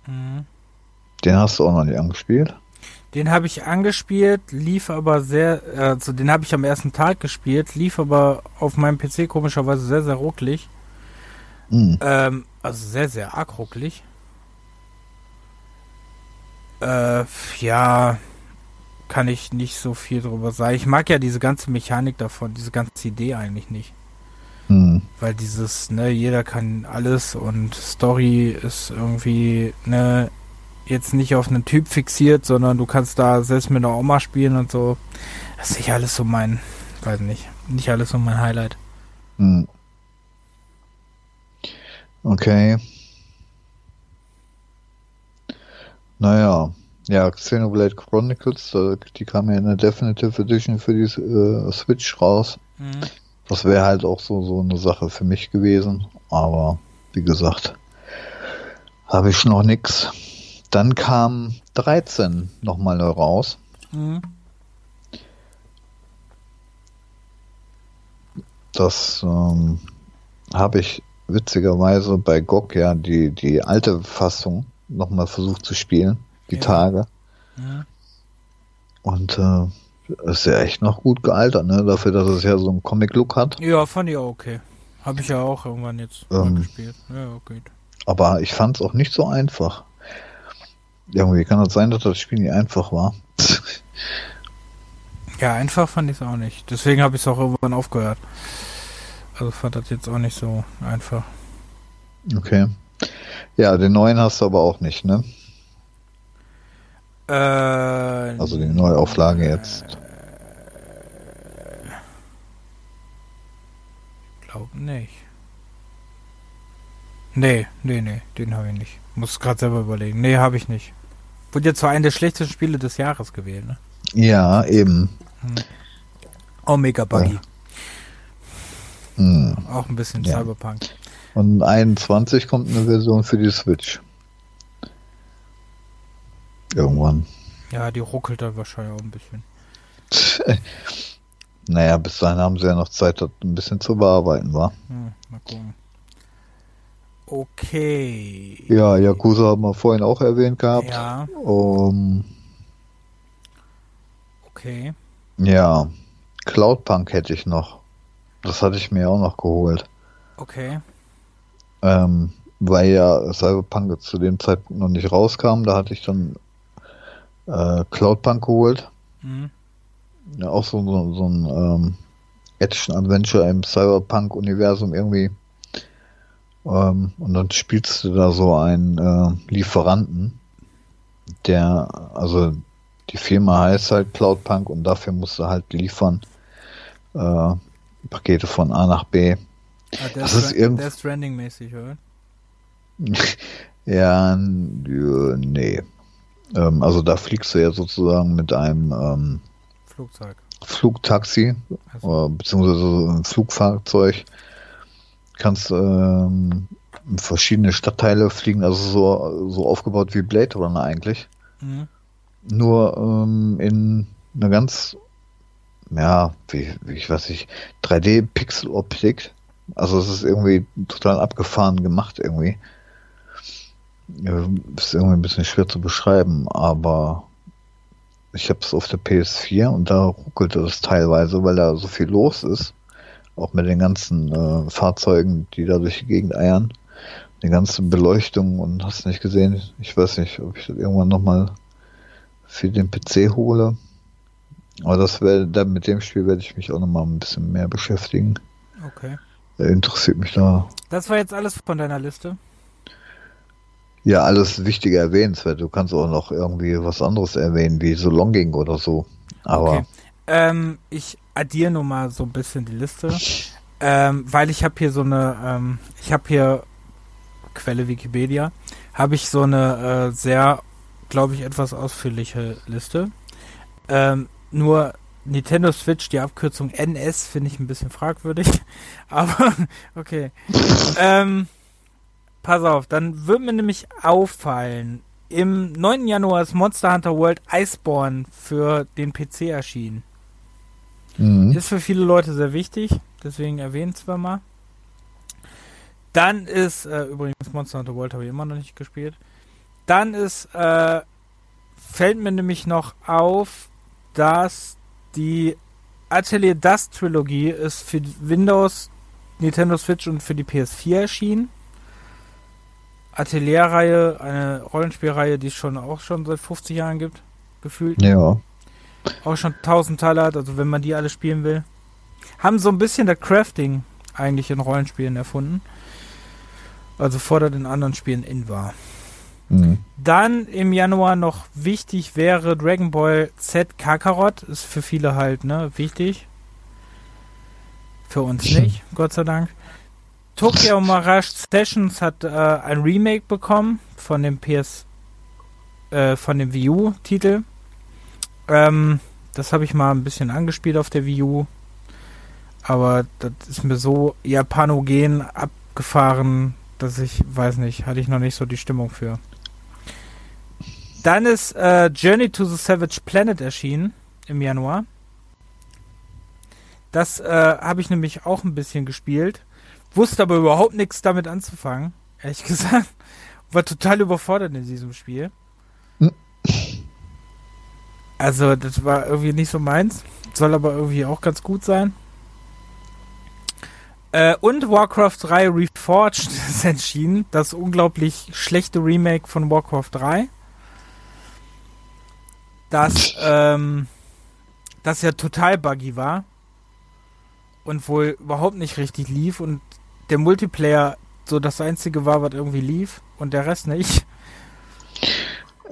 Mhm. Den hast du auch noch nicht angespielt. Den habe ich angespielt, lief aber sehr, also den habe ich am ersten Tag gespielt, lief aber auf meinem PC komischerweise sehr, sehr rucklig. Mhm. Ähm, also sehr, sehr arg rucklig. Äh, ja, kann ich nicht so viel drüber sagen. Ich mag ja diese ganze Mechanik davon, diese ganze Idee eigentlich nicht. Hm. Weil dieses, ne, jeder kann alles und Story ist irgendwie, ne, jetzt nicht auf einen Typ fixiert, sondern du kannst da selbst mit einer Oma spielen und so. Das ist nicht alles so mein, weiß nicht, nicht alles so mein Highlight. Hm. Okay. Naja, ja, Xenoblade Chronicles, die kam ja in der Definitive Edition für die äh, Switch raus. Mhm. Das wäre halt auch so, so eine Sache für mich gewesen. Aber wie gesagt, habe ich noch nix. Dann kam 13 nochmal neu raus. Mhm. Das ähm, habe ich witzigerweise bei GOG ja die, die alte Fassung nochmal versucht zu spielen die ja. Tage. Ja. Und äh, ist ja echt noch gut gealtert, ne? Dafür, dass es ja so einen Comic-Look hat. Ja, fand ich auch okay. Habe ich ja auch irgendwann jetzt ähm, gespielt. Ja, okay. Aber ich fand es auch nicht so einfach. Irgendwie kann das sein, dass das Spiel nicht einfach war. ja, einfach fand ich es auch nicht. Deswegen habe ich es auch irgendwann aufgehört. Also fand das jetzt auch nicht so einfach. Okay. Ja, den neuen hast du aber auch nicht, ne? Äh, also die Neuauflage jetzt. Ich glaube nicht. Nee, nee, nee, den habe ich nicht. Muss gerade selber überlegen. Nee, habe ich nicht. Wurde jetzt zwar einen der schlechtesten Spiele des Jahres gewählt, ne? Ja, eben. Hm. Auch mega buggy. Ja. Hm. Auch ein bisschen ja. Cyberpunk. Und 21 kommt eine Version für die Switch. Irgendwann. Ja, die ruckelt da wahrscheinlich auch ein bisschen. naja, bis dahin haben sie ja noch Zeit, das ein bisschen zu bearbeiten, war. Hm, mal gucken. Okay. Ja, Yakuza haben wir vorhin auch erwähnt gehabt. Ja. Um, okay. Ja, Cloudpunk hätte ich noch. Das hatte ich mir auch noch geholt. Okay. Ähm, weil ja Cyberpunk zu dem Zeitpunkt noch nicht rauskam, da hatte ich dann äh, Cloudpunk geholt. Mhm. Ja, auch so, so, so ein ähm, Action-Adventure im Cyberpunk-Universum irgendwie. Ähm, und dann spielst du da so einen äh, Lieferanten, der, also die Firma heißt halt Cloudpunk und dafür musst du halt liefern äh, Pakete von A nach B. Ah, das ist irgendwie. Stranding-mäßig, oder? ja, nee. Ähm, also da fliegst du ja sozusagen mit einem ähm, Flugzeug. Flugtaxi, also. beziehungsweise ein Flugfahrzeug. Kannst ähm, verschiedene Stadtteile fliegen, also so, so aufgebaut wie Blade Runner eigentlich. Mhm. Nur ähm, in einer ganz, ja, wie, wie ich weiß nicht, 3D-Pixel-Optik. Also es ist irgendwie total abgefahren gemacht irgendwie. Ist irgendwie ein bisschen schwer zu beschreiben, aber ich habe es auf der PS4 und da ruckelte es teilweise, weil da so viel los ist. Auch mit den ganzen äh, Fahrzeugen, die da durch die Gegend eiern. Die ganze Beleuchtung und hast nicht gesehen. Ich weiß nicht, ob ich das irgendwann nochmal für den PC hole. Aber das werde, mit dem Spiel werde ich mich auch nochmal ein bisschen mehr beschäftigen. Okay. Interessiert mich da. Das war jetzt alles von deiner Liste? Ja, alles wichtige erwähnenswert. Du kannst auch noch irgendwie was anderes erwähnen, wie so Longing oder so. Aber. Okay. Ähm, ich addiere nur mal so ein bisschen die Liste. ähm, weil ich habe hier so eine, ähm, ich habe hier Quelle Wikipedia, habe ich so eine äh, sehr, glaube ich, etwas ausführliche Liste. Ähm, nur Nintendo Switch, die Abkürzung NS, finde ich ein bisschen fragwürdig. Aber okay. ähm, Pass auf, dann würde mir nämlich auffallen, im 9. Januar ist Monster Hunter World Iceborne für den PC erschienen. Mhm. Ist für viele Leute sehr wichtig, deswegen erwähnen wir mal. Dann ist, äh, übrigens Monster Hunter World habe ich immer noch nicht gespielt. Dann ist, äh, fällt mir nämlich noch auf, dass die Atelier Dust Trilogie ist für Windows, Nintendo Switch und für die PS4 erschienen. Atelierreihe, eine Rollenspielreihe, die es schon auch schon seit 50 Jahren gibt, gefühlt. Ja. Auch schon 1000 Teile hat, also wenn man die alle spielen will. Haben so ein bisschen das Crafting eigentlich in Rollenspielen erfunden. Also fordert in anderen Spielen in war. Mhm. Dann im Januar noch wichtig wäre Dragon Ball Z Kakarot. Ist für viele halt, ne, wichtig. Für uns nicht, Gott sei Dank. Tokyo Mirage Sessions hat äh, ein Remake bekommen von dem PS, äh, von dem Wii U Titel. Ähm, das habe ich mal ein bisschen angespielt auf der Wii U. Aber das ist mir so japanogen abgefahren, dass ich, weiß nicht, hatte ich noch nicht so die Stimmung für. Dann ist äh, Journey to the Savage Planet erschienen im Januar. Das äh, habe ich nämlich auch ein bisschen gespielt. Wusste aber überhaupt nichts damit anzufangen, ehrlich gesagt. War total überfordert in diesem Spiel. Also, das war irgendwie nicht so meins. Soll aber irgendwie auch ganz gut sein. Äh, und Warcraft 3 Reforged ist entschieden. Das unglaublich schlechte Remake von Warcraft 3. Das, ähm, das ja total buggy war. Und wohl überhaupt nicht richtig lief und der Multiplayer so das einzige war, was irgendwie lief und der Rest nicht.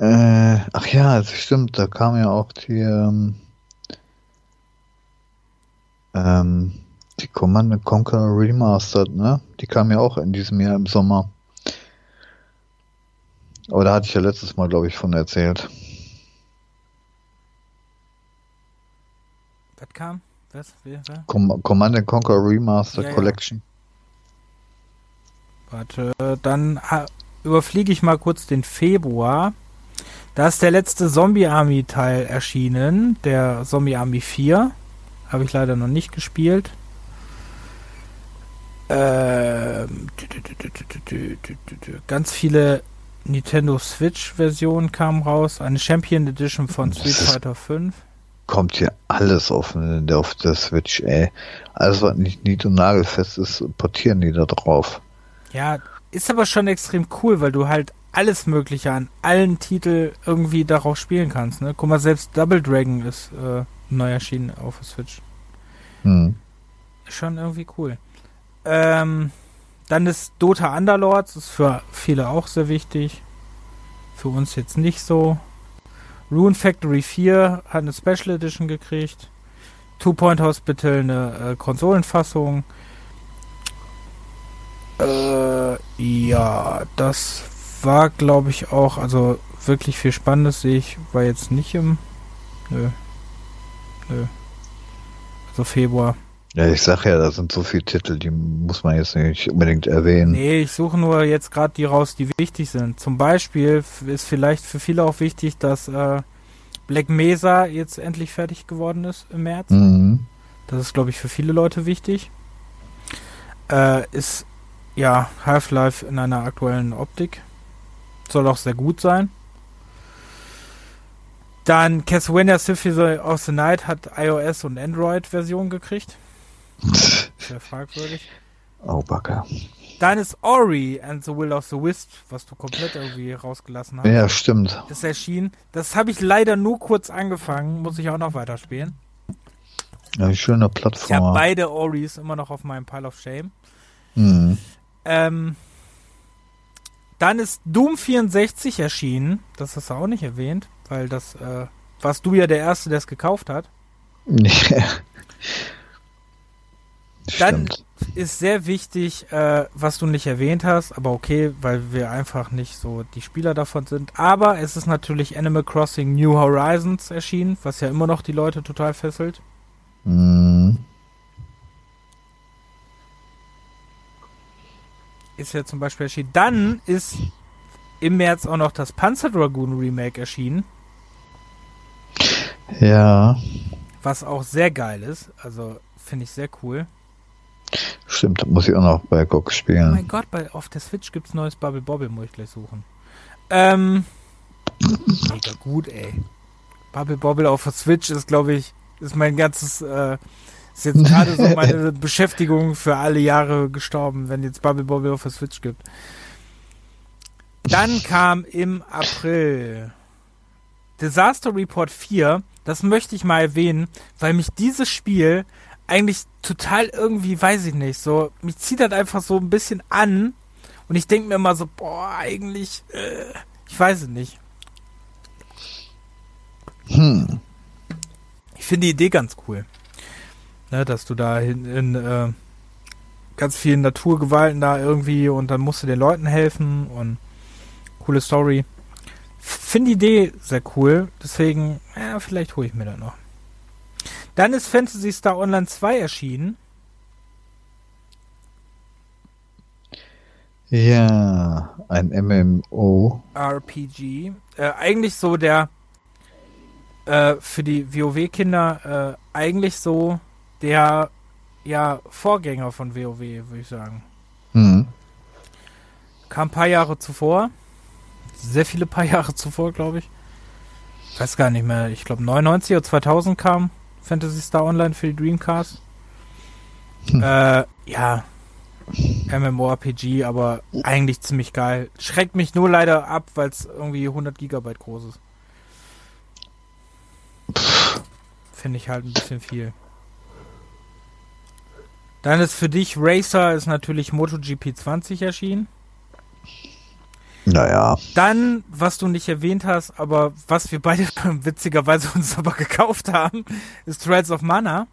Äh, ach ja, das stimmt, da kam ja auch die, ähm, ähm, die Command Conquer Remastered, ne? Die kam ja auch in diesem Jahr im Sommer. Aber da hatte ich ja letztes Mal, glaube ich, von erzählt. Was kam? Was? Wer, wer? Com Command Conquer Remaster ja, Collection. Ja. Warte, dann überfliege ich mal kurz den Februar. Da ist der letzte Zombie Army Teil erschienen, der Zombie Army 4. Habe ich leider noch nicht gespielt. Ähm, ganz viele Nintendo Switch Versionen kamen raus. Eine Champion Edition von Street Fighter 5. Kommt hier alles auf, auf der Switch, ey. Alles, was nicht nied- und nagelfest ist, portieren die da drauf. Ja, ist aber schon extrem cool, weil du halt alles Mögliche an allen Titeln irgendwie darauf spielen kannst. Ne? Guck mal, selbst Double Dragon ist äh, neu erschienen auf der Switch. Hm. Schon irgendwie cool. Ähm, dann ist Dota Underlords, ist für viele auch sehr wichtig. Für uns jetzt nicht so. Rune Factory 4 hat eine Special Edition gekriegt. Two Point Hospital eine äh, Konsolenfassung. Äh, ja, das war, glaube ich, auch, also wirklich viel Spannendes sehe ich, war jetzt nicht im. Nö. Nö. Also Februar. Ja, ich sag ja, da sind so viele Titel, die muss man jetzt nicht unbedingt erwähnen. Nee, ich suche nur jetzt gerade die raus, die wichtig sind. Zum Beispiel ist vielleicht für viele auch wichtig, dass äh, Black Mesa jetzt endlich fertig geworden ist im März. Mhm. Das ist, glaube ich, für viele Leute wichtig. Äh, ist ja Half-Life in einer aktuellen Optik. Soll auch sehr gut sein. Dann Castlevania Symphony of the Night hat iOS und Android-Version gekriegt. Sehr fragwürdig. Oh, Backe. Dann ist Ori and the Will of the Wisp, was du komplett irgendwie rausgelassen hast. Ja, stimmt. Das erschien. Das habe ich leider nur kurz angefangen, muss ich auch noch weiterspielen. Ja, schöne Plattform. Ich habe beide Oris immer noch auf meinem Pile of Shame. Mhm. Ähm, dann ist Doom 64 erschienen. Das hast du auch nicht erwähnt, weil das äh, warst du ja der Erste, der es gekauft hat. Ja. Dann Stimmt. ist sehr wichtig, äh, was du nicht erwähnt hast, aber okay, weil wir einfach nicht so die Spieler davon sind. Aber es ist natürlich Animal Crossing New Horizons erschienen, was ja immer noch die Leute total fesselt. Mhm. Ist ja zum Beispiel erschienen. Dann ist im März auch noch das Panzer Dragoon Remake erschienen. Ja. Was auch sehr geil ist. Also finde ich sehr cool. Stimmt, muss ich auch noch bei GOG spielen. Oh mein Gott, bei, auf der Switch gibt es neues Bubble Bobble, muss ich gleich suchen. Ähm, mega gut, ey. Bubble Bobble auf der Switch ist, glaube ich, ist mein ganzes, äh, ist jetzt gerade so meine Beschäftigung für alle Jahre gestorben, wenn jetzt Bubble Bobble auf der Switch gibt. Dann kam im April Disaster Report 4. Das möchte ich mal erwähnen, weil mich dieses Spiel eigentlich total irgendwie, weiß ich nicht, so, mich zieht das einfach so ein bisschen an und ich denke mir immer so, boah, eigentlich, äh, ich weiß es nicht. Hm. Ich finde die Idee ganz cool. Ne, dass du da in, in äh, ganz vielen Naturgewalten da irgendwie und dann musst du den Leuten helfen und coole Story. Finde die Idee sehr cool, deswegen, ja, vielleicht hole ich mir das noch. Dann ist Fantasy Star Online 2 erschienen. Ja, ein MMO. RPG. Äh, eigentlich so der äh, für die WoW-Kinder äh, eigentlich so der ja Vorgänger von WoW, würde ich sagen. Mhm. Kam ein paar Jahre zuvor. Sehr viele paar Jahre zuvor, glaube ich. Weiß gar nicht mehr. Ich glaube 99 oder 2000 kam. Fantasy Star Online für die Dreamcast. Hm. Äh, ja. MMORPG, aber eigentlich ziemlich geil. Schreckt mich nur leider ab, weil es irgendwie 100 Gigabyte groß ist. Finde ich halt ein bisschen viel. Dann ist für dich Racer ist natürlich MotoGP 20 erschienen. Naja. Dann, was du nicht erwähnt hast, aber was wir beide witzigerweise uns aber gekauft haben, ist Threads of Mana.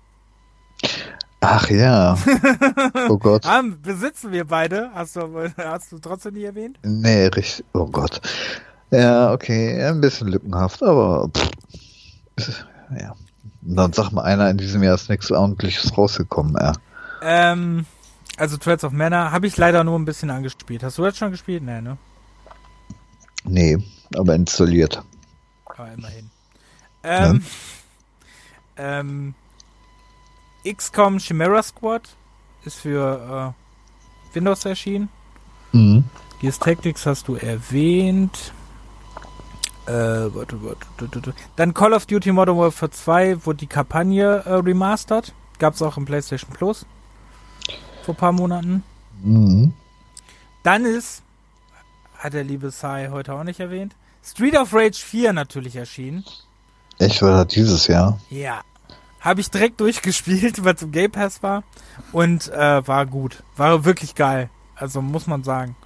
Ach ja. Oh Gott. haben, besitzen wir beide. Hast du, hast du trotzdem nie erwähnt? Nee, richtig. Oh Gott. Ja, okay. Ein bisschen lückenhaft, aber pff, ja. Und dann sag mal einer, in diesem Jahr ist nichts ordentliches rausgekommen, ja. Ähm, also Threads of Manor habe ich leider nur ein bisschen angespielt. Hast du das schon gespielt? Nee, ne? Nee, aber installiert. Aber immerhin. Ähm, ja. ähm, XCOM Chimera Squad ist für äh, Windows erschienen. Mhm. Gears Tactics hast du erwähnt. Äh, warte, warte, Dann Call of Duty Modern Warfare 2 wurde die Kampagne äh, remastert. Gab es auch im PlayStation Plus. Vor ein paar Monaten. Mhm. Dann ist, hat der liebe Sai heute auch nicht erwähnt, Street of Rage 4 natürlich erschienen. Echt, war das dieses Jahr? Ja. Habe ich direkt durchgespielt, weil es im Game Pass war. Und äh, war gut. War wirklich geil. Also muss man sagen.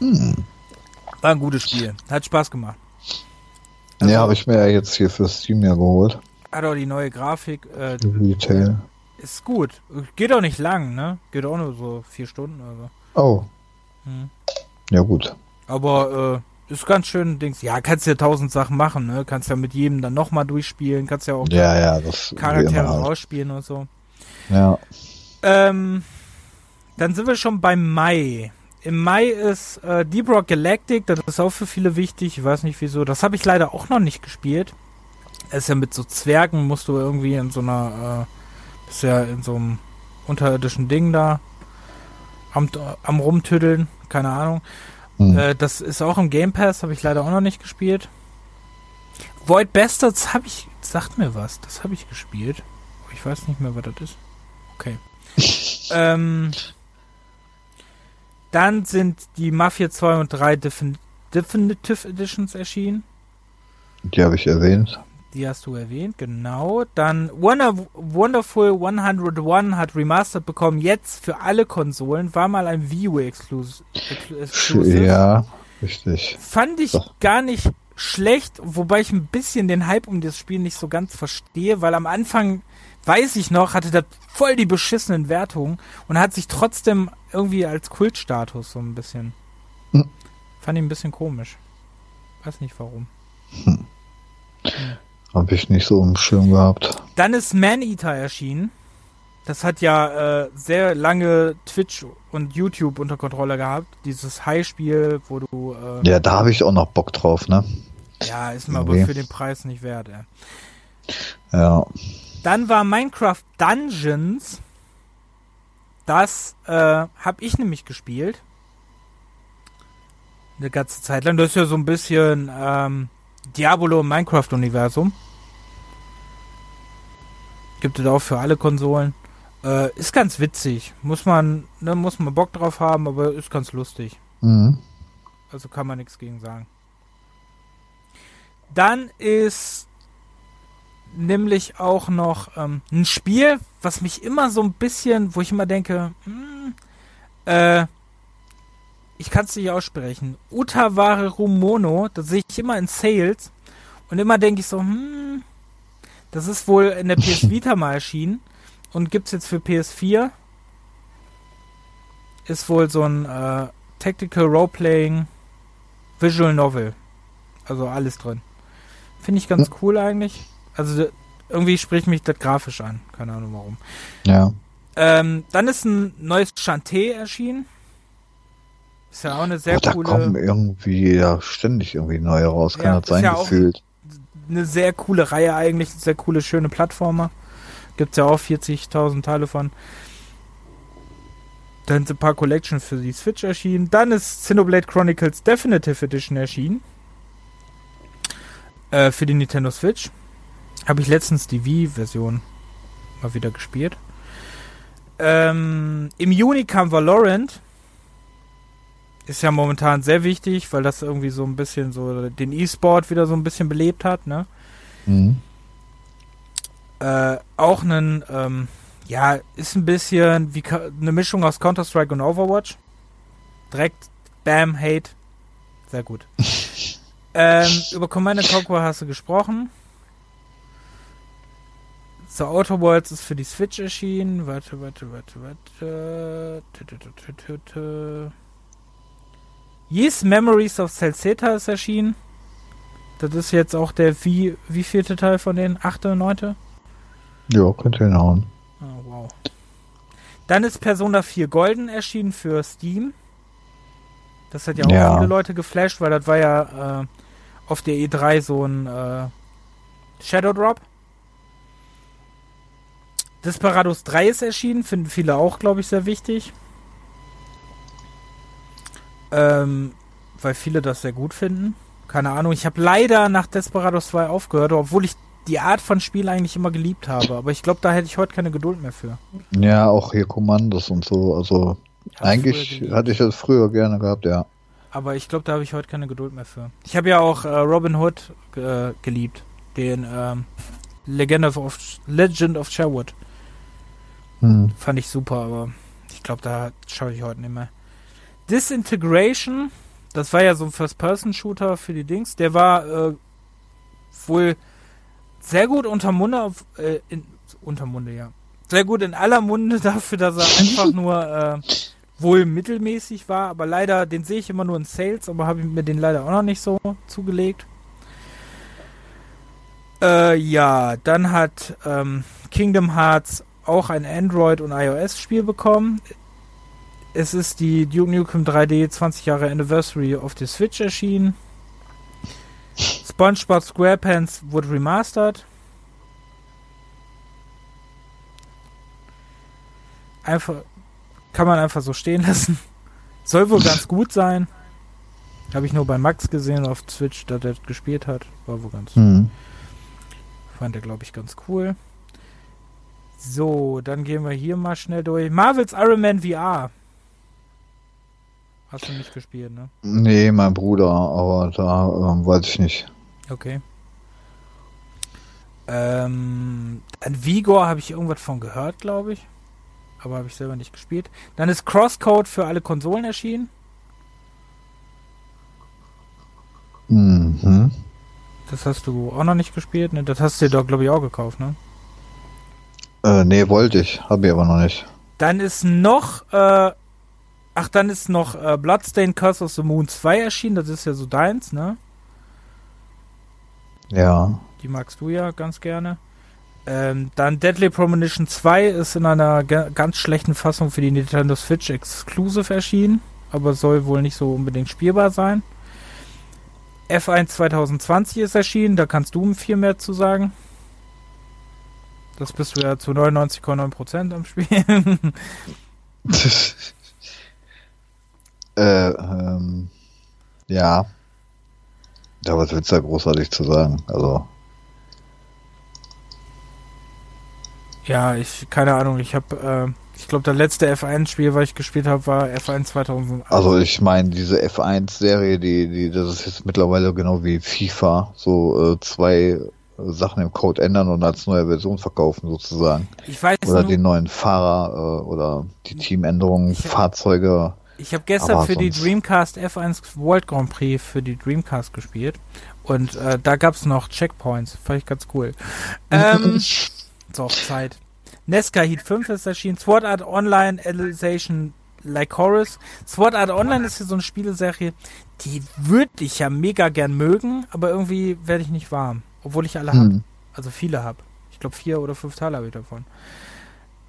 Hm. War ein gutes Spiel. Hat Spaß gemacht. Also, ja, habe ich mir ja jetzt hier für Steam ja geholt. Hat auch die neue Grafik. Äh, Retail. Ist gut. Geht auch nicht lang, ne? Geht auch nur so vier Stunden oder so. Oh. Hm. Ja, gut. Aber äh, ist ganz schön, Dings. Ja, kannst ja tausend Sachen machen, ne? Kannst ja mit jedem dann nochmal durchspielen. Kannst ja auch ja, ja, das Charaktere ausspielen und so. Ja. Ähm, dann sind wir schon beim Mai. Im Mai ist äh, Deep Rock Galactic, das ist auch für viele wichtig. Ich weiß nicht wieso. Das habe ich leider auch noch nicht gespielt. Es ist ja mit so Zwergen, musst du irgendwie in so einer, äh, bist ja in so einem unterirdischen Ding da am, am rumtüddeln, keine Ahnung. Mhm. Äh, das ist auch im Game Pass, habe ich leider auch noch nicht gespielt. Void Bastards habe ich, sagt mir was, das habe ich gespielt. Ich weiß nicht mehr, was das ist. Okay. ähm, dann sind die Mafia 2 und 3 Defin Definitive Editions erschienen. Die habe ich erwähnt. Die hast du erwähnt, genau. Dann Wonder Wonderful 101 hat Remastered bekommen, jetzt für alle Konsolen. War mal ein Wii U Exclusive. Ja, richtig. Fand ich so. gar nicht schlecht, wobei ich ein bisschen den Hype um das Spiel nicht so ganz verstehe, weil am Anfang weiß ich noch, hatte das voll die beschissenen Wertungen und hat sich trotzdem irgendwie als Kultstatus so ein bisschen. Hm. Fand ich ein bisschen komisch. Weiß nicht warum. Hm. Hm. Hab ich nicht so im Schirm gehabt. Dann ist Man-Eater erschienen. Das hat ja äh, sehr lange Twitch und YouTube unter Kontrolle gehabt. Dieses High-Spiel, wo du. Äh, ja, da habe ich auch noch Bock drauf, ne? Ja, ist mir aber für den Preis nicht wert, ey. Ja. Dann war Minecraft Dungeons. Das äh, habe ich nämlich gespielt. Eine ganze Zeit lang. Das ist ja so ein bisschen ähm, Diabolo im Minecraft-Universum. Gibt es auch für alle Konsolen. Äh, ist ganz witzig. Muss man, ne, muss man Bock drauf haben, aber ist ganz lustig. Mhm. Also kann man nichts gegen sagen. Dann ist nämlich auch noch ähm, ein Spiel, was mich immer so ein bisschen, wo ich immer denke, hm, äh, ich kann es nicht aussprechen. Utaware Rumono, das sehe ich immer in Sales und immer denke ich so, hm, das ist wohl in der PS Vita mal erschienen und gibt es jetzt für PS4. Ist wohl so ein äh, Tactical Roleplaying Visual Novel. Also alles drin. Finde ich ganz cool eigentlich. Also irgendwie spricht mich das grafisch an. Keine Ahnung warum. Ja. Ähm, dann ist ein neues Chanté erschienen. Ist ja auch eine sehr oh, da coole. Da kommen irgendwie ja ständig irgendwie neue raus. Kann ja, das sein, ja gefühlt. Eine sehr coole Reihe eigentlich. Sehr coole, schöne Plattformer. Gibt's ja auch 40.000 Teile von. Dann sind ein paar Collections für die Switch erschienen. Dann ist Xenoblade Chronicles Definitive Edition erschienen. Äh, für die Nintendo Switch. Habe ich letztens die Wii-Version mal wieder gespielt. Ähm, Im Juni kam Valorant. Ist ja momentan sehr wichtig, weil das irgendwie so ein bisschen so den E-Sport wieder so ein bisschen belebt hat, ne? Mhm. Äh, auch ein, ähm, ja, ist ein bisschen wie eine Mischung aus Counter-Strike und Overwatch. Direkt, bam, Hate. Sehr gut. ähm, über Command Conquer hast du gesprochen. So, Outer Worlds ist für die Switch erschienen. Warte, warte, warte, warte. Yes, Memories of Celceta ist erschienen. Das ist jetzt auch der wie, wie vierte Teil von den achte, neunte? Ja, könnt ihr hinhauen. Oh, wow. Dann ist Persona 4 Golden erschienen für Steam. Das hat ja auch ja. viele Leute geflasht, weil das war ja äh, auf der E3 so ein äh, Shadow Drop. Desperados 3 ist erschienen, finden viele auch, glaube ich, sehr wichtig. Ähm, weil viele das sehr gut finden. Keine Ahnung, ich habe leider nach Desperados 2 aufgehört, obwohl ich die Art von Spiel eigentlich immer geliebt habe. Aber ich glaube, da hätte ich heute keine Geduld mehr für. Ja, auch hier Kommandos und so. Also ja, eigentlich hatte ich das früher gerne gehabt, ja. Aber ich glaube, da habe ich heute keine Geduld mehr für. Ich habe ja auch äh, Robin Hood äh, geliebt. Den ähm, Legend of, Legend of Sherwood. Hm. Fand ich super, aber ich glaube, da schaue ich heute nicht mehr. Disintegration, das war ja so ein First-Person-Shooter für die Dings. Der war äh, wohl sehr gut unter Munde, auf, äh, in, unter Munde, ja. Sehr gut in aller Munde dafür, dass er einfach nur äh, wohl mittelmäßig war, aber leider, den sehe ich immer nur in Sales, aber habe ich mir den leider auch noch nicht so zugelegt. Äh, ja, dann hat ähm, Kingdom Hearts auch ein Android- und iOS-Spiel bekommen. Es ist die Duke Nukem 3D 20 Jahre Anniversary auf der Switch erschienen. SpongeBob SquarePants wurde remastered. Einfach, kann man einfach so stehen lassen. Soll wohl ganz gut sein. Habe ich nur bei Max gesehen auf Twitch, dass er gespielt hat. War wohl ganz. Mhm. Fand er, glaube ich, ganz cool. So, dann gehen wir hier mal schnell durch. Marvel's Iron Man VR. Hast du nicht gespielt, ne? Nee, mein Bruder, aber da ähm, weiß ich nicht. Okay. Ähm, an Vigor habe ich irgendwas von gehört, glaube ich. Aber habe ich selber nicht gespielt. Dann ist Crosscode für alle Konsolen erschienen. Mhm. Das hast du auch noch nicht gespielt, ne? Das hast du dir doch, glaube ich, auch gekauft, ne? Äh, nee, wollte ich. Habe ich aber noch nicht. Dann ist noch, äh, ach, dann ist noch äh, Bloodstained Curse of the Moon 2 erschienen. Das ist ja so deins, ne? Ja. Die magst du ja ganz gerne. Ähm, dann Deadly Premonition 2 ist in einer ganz schlechten Fassung für die Nintendo Switch Exclusive erschienen, aber soll wohl nicht so unbedingt spielbar sein. F1 2020 ist erschienen, da kannst du viel mehr zu sagen. Das bist du ja zu 99,9% am Spielen. äh, ähm, ja. Ja, was willst du da großartig zu sagen? Also. Ja, ich, keine Ahnung, ich habe, äh, ich glaube, das letzte F1-Spiel, was ich gespielt habe, war F1 2000. Also ich meine, diese F1-Serie, die, die, das ist jetzt mittlerweile genau wie FIFA, so äh, zwei Sachen im Code ändern und als neue Version verkaufen sozusagen. Ich weiß Oder die neuen Fahrer äh, oder die Teamänderungen, Fahrzeuge. Ich habe gestern für die Dreamcast F1 World Grand Prix für die Dreamcast gespielt und äh, da gab es noch Checkpoints. Fand ich ganz cool. Ähm, so Zeit. Nesca Heat 5 ist erschienen. Sword Art Online Alicization Lycoris. Sword Art Online ist hier so eine Spieleserie, die würde ich ja mega gern mögen, aber irgendwie werde ich nicht warm. Obwohl ich alle hm. habe. Also viele habe. Ich glaube vier oder fünf Teile habe ich davon.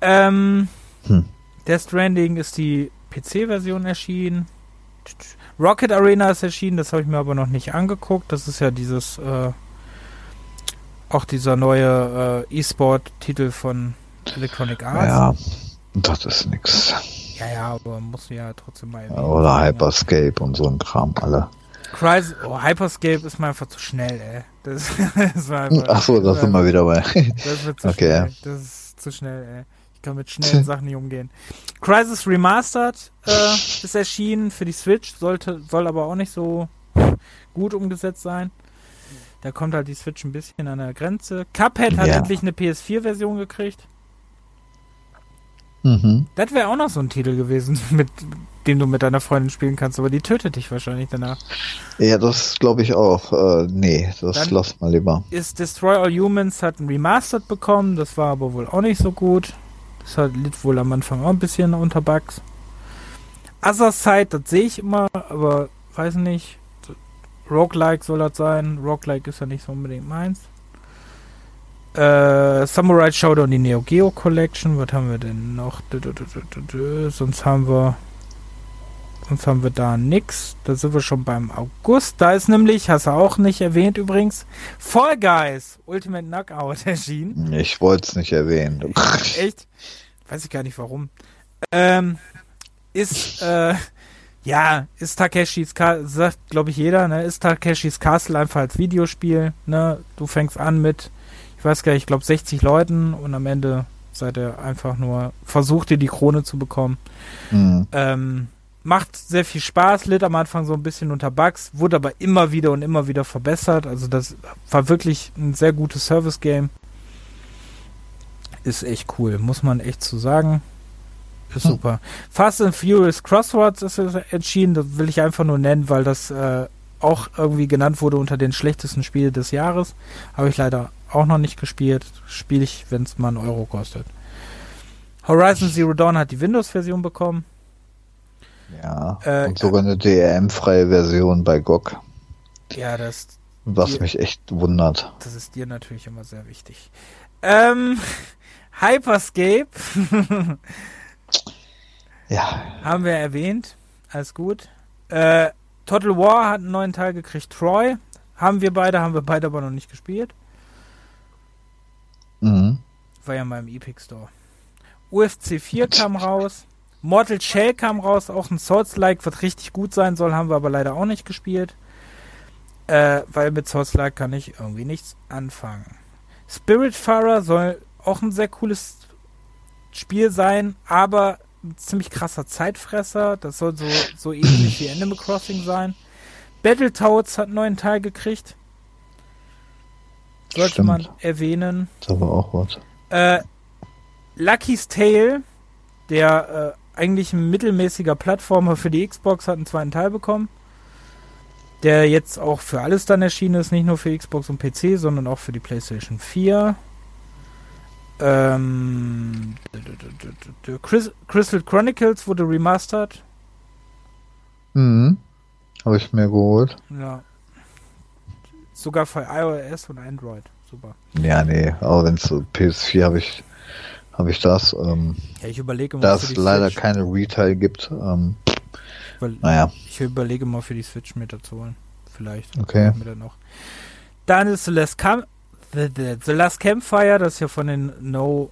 Ähm, hm. Death Stranding ist die PC-Version erschienen. Rocket Arena ist erschienen, das habe ich mir aber noch nicht angeguckt. Das ist ja dieses, äh, auch dieser neue äh, E-Sport-Titel von Electronic Arts. Ja, das ist nix. Ja, ja, aber muss ja trotzdem mal. Oder Hyperscape und so ein Kram, alle. Crisis, oh, Hyperscape ist mir einfach zu schnell, ey. Das, das Ach so, das sind wir wieder bei. Das wird zu okay. schnell. Das ist zu schnell, ey. Kann mit schnellen Sachen nicht umgehen. Crisis Remastered äh, ist erschienen für die Switch, sollte, soll aber auch nicht so gut umgesetzt sein. Da kommt halt die Switch ein bisschen an der Grenze. Cuphead hat ja. endlich eine PS4-Version gekriegt. Mhm. Das wäre auch noch so ein Titel gewesen, mit dem du mit deiner Freundin spielen kannst, aber die tötet dich wahrscheinlich danach. Ja, das glaube ich auch. Äh, nee, das Dann lass mal lieber. Ist Destroy All Humans hat ein Remastered bekommen, das war aber wohl auch nicht so gut. Das hat, litt wohl am Anfang auch ein bisschen unter Bugs. Other Side, das sehe ich immer, aber weiß nicht. Roguelike soll das sein. Roguelike ist ja nicht so unbedingt meins. Äh, Samurai Showdown, die Neo Geo Collection. Was haben wir denn noch? Sonst haben wir. Sonst haben wir da nix. Da sind wir schon beim August. Da ist nämlich, hast du auch nicht erwähnt übrigens, Fall Guys Ultimate Knockout erschienen. Ich wollte es nicht erwähnen. Echt? Weiß ich gar nicht warum. Ähm, ist, äh, ja, ist Takeshis Castle, sagt glaube ich jeder, ne? Ist Takeshis Castle einfach als Videospiel, ne? Du fängst an mit ich weiß gar nicht, ich glaube 60 Leuten und am Ende seid ihr einfach nur, versucht ihr die Krone zu bekommen. Mhm. Ähm, macht sehr viel Spaß, litt am Anfang so ein bisschen unter Bugs, wurde aber immer wieder und immer wieder verbessert. Also das war wirklich ein sehr gutes Service-Game. Ist echt cool, muss man echt zu so sagen. Ist hm. super. Fast and Furious Crossroads ist entschieden, das will ich einfach nur nennen, weil das äh, auch irgendwie genannt wurde unter den schlechtesten Spielen des Jahres. Habe ich leider auch noch nicht gespielt. Spiele ich, wenn es mal einen Euro kostet. Horizon Zero Dawn hat die Windows-Version bekommen. Ja, äh, und sogar eine DRM-freie Version bei GOG. Ja, das. Was dir, mich echt wundert. Das ist dir natürlich immer sehr wichtig. Ähm, Hyperscape. ja. Haben wir erwähnt. Alles gut. Äh, Total War hat einen neuen Teil gekriegt. Troy. Haben wir beide, haben wir beide aber noch nicht gespielt. Mhm. War ja mal im Epic Store. UFC 4 kam raus. Mortal Shell kam raus, auch ein Souls-like, was richtig gut sein soll, haben wir aber leider auch nicht gespielt. Äh, weil mit Souls-like kann ich irgendwie nichts anfangen. Spiritfarer soll auch ein sehr cooles Spiel sein, aber ein ziemlich krasser Zeitfresser. Das soll so, so ähnlich wie Animal Crossing sein. Battletoads hat einen neuen Teil gekriegt. Sollte Stimmt. man erwähnen. Das aber auch was. Äh, Lucky's Tale, der äh, eigentlich ein mittelmäßiger Plattformer für die Xbox, hat einen zweiten Teil bekommen. Der jetzt auch für alles dann erschienen ist, nicht nur für Xbox und PC, sondern auch für die PlayStation 4. Ähm, Crystal Chronicles wurde remastered. Mhm. Habe ich mir geholt. Ja. Sogar für iOS und Android. Super. Ja, nee, aber wenn es so PS4 habe ich habe ich das. Ähm, ja, ich überlege mal. Da es leider Switch. keine Retail gibt. Ähm, Überle naja. Ich überlege mal für die Switch mir zu holen. Vielleicht. Okay. Dann, noch. dann ist The Last, Cam The, The, The Last Campfire, das ist ja von den No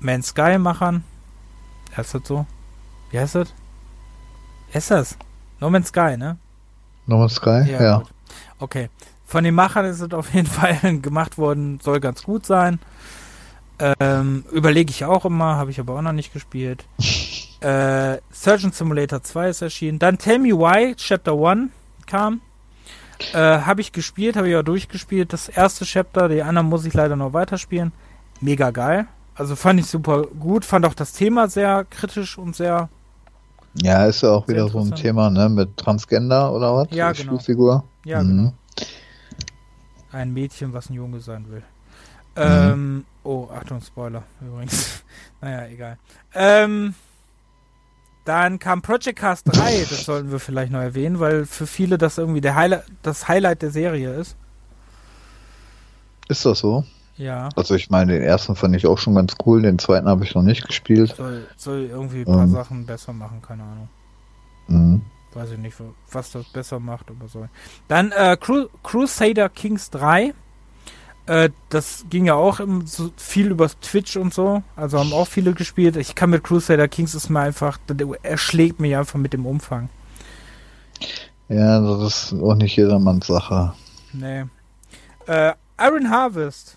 Man's Sky Machern. Heißt das so? Wie heißt das? Heißt das? No Man's Sky, ne? No Man's Sky? Ja. ja. Okay. Von den Machern ist es auf jeden Fall gemacht worden, soll ganz gut sein. Ähm, Überlege ich auch immer, habe ich aber auch noch nicht gespielt. äh, Surgeon Simulator 2 ist erschienen. Dann Tell Me Why, Chapter 1 kam. Äh, habe ich gespielt, habe ich auch durchgespielt. Das erste Chapter, die anderen muss ich leider noch weiterspielen. Mega geil. Also fand ich super gut, fand auch das Thema sehr kritisch und sehr. Ja, ist ja auch wieder so ein Thema, ne, mit Transgender oder was? Ja, genau. Spielfigur. Ja, mhm. genau. Ein Mädchen, was ein Junge sein will. Ähm, mhm. Oh, Achtung, Spoiler übrigens. naja, egal. Ähm, dann kam Project Cast 3, das sollten wir vielleicht noch erwähnen, weil für viele das irgendwie der Highlight, das Highlight der Serie ist. Ist das so? Ja. Also ich meine, den ersten fand ich auch schon ganz cool, den zweiten habe ich noch nicht gespielt. Soll, soll irgendwie ein paar ähm. Sachen besser machen, keine Ahnung. Mhm. Weiß ich nicht, was das besser macht, aber soll. Dann äh, Cru Crusader Kings 3. Äh, das ging ja auch im, so viel über Twitch und so. Also haben auch viele gespielt. Ich kann mit Crusader Kings ist mir einfach, er schlägt mich einfach mit dem Umfang. Ja, das ist auch nicht jedermanns Sache. Nee. Äh, Iron Harvest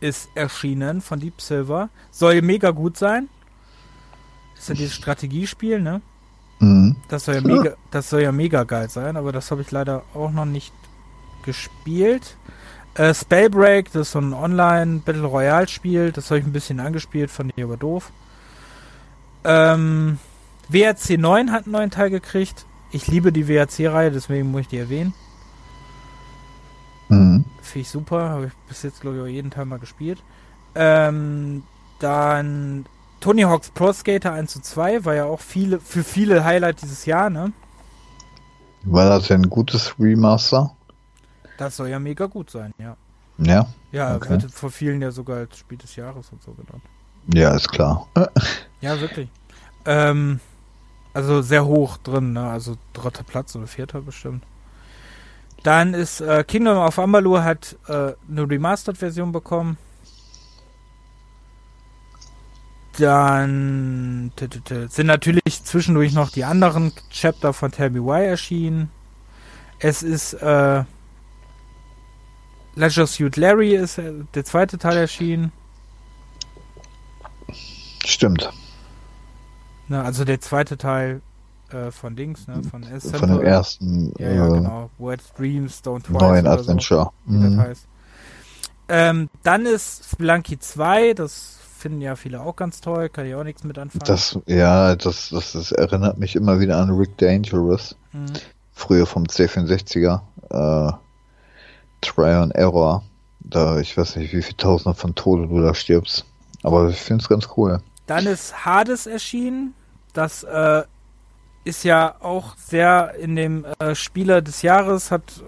ist erschienen von Deep Silver. Soll mega gut sein. ist ja dieses Strategiespiel, ne? Mhm. Das soll ja mega, das soll ja mega geil sein, aber das habe ich leider auch noch nicht gespielt. Äh, Spellbreak, das ist so ein Online Battle Royale Spiel, das habe ich ein bisschen angespielt, fand ich aber doof. Ähm, WRC 9 hat einen neuen Teil gekriegt. Ich liebe die WRC-Reihe, deswegen muss ich die erwähnen. Mhm. Finde ich super, habe ich bis jetzt, glaube ich, auch jeden Teil mal gespielt. Ähm, dann Tony Hawk's Pro Skater 1 zu 2 war ja auch viele, für viele Highlight dieses Jahr, ne? War das denn ein gutes Remaster? Das soll ja mega gut sein, ja. Ja? Ja, okay. wird vor vielen ja sogar als Spiel des Jahres und so genannt. Ja, ist klar. ja, wirklich. Ähm, also sehr hoch drin, ne? Also dritter Platz oder vierter bestimmt. Dann ist äh, Kingdom of Amalur hat äh, eine Remastered-Version bekommen. Dann sind natürlich zwischendurch noch die anderen Chapter von Tell Me Why erschienen. Es ist äh, Leisure Suit Larry ist äh, der zweite Teil erschienen. Stimmt. Na, also der zweite Teil äh, von Dings, ne? Von, Ascent von dem ersten. Ja, ja, äh, genau. Wet Dreams Don't Twice. Neuen Adventure. So, wie mhm. das heißt. Ähm, dann ist Spelunky 2, das finden ja viele auch ganz toll, kann ich auch nichts mit anfangen. Das, ja, das, das, das erinnert mich immer wieder an Rick Dangerous. Mhm. Früher vom C64er. Äh, Try and Error. Da, ich weiß nicht, wie viele Tausende von Tode du da stirbst. Aber ich finde es ganz cool. Dann ist Hades erschienen. Das äh, ist ja auch sehr in dem äh, Spieler des Jahres, hat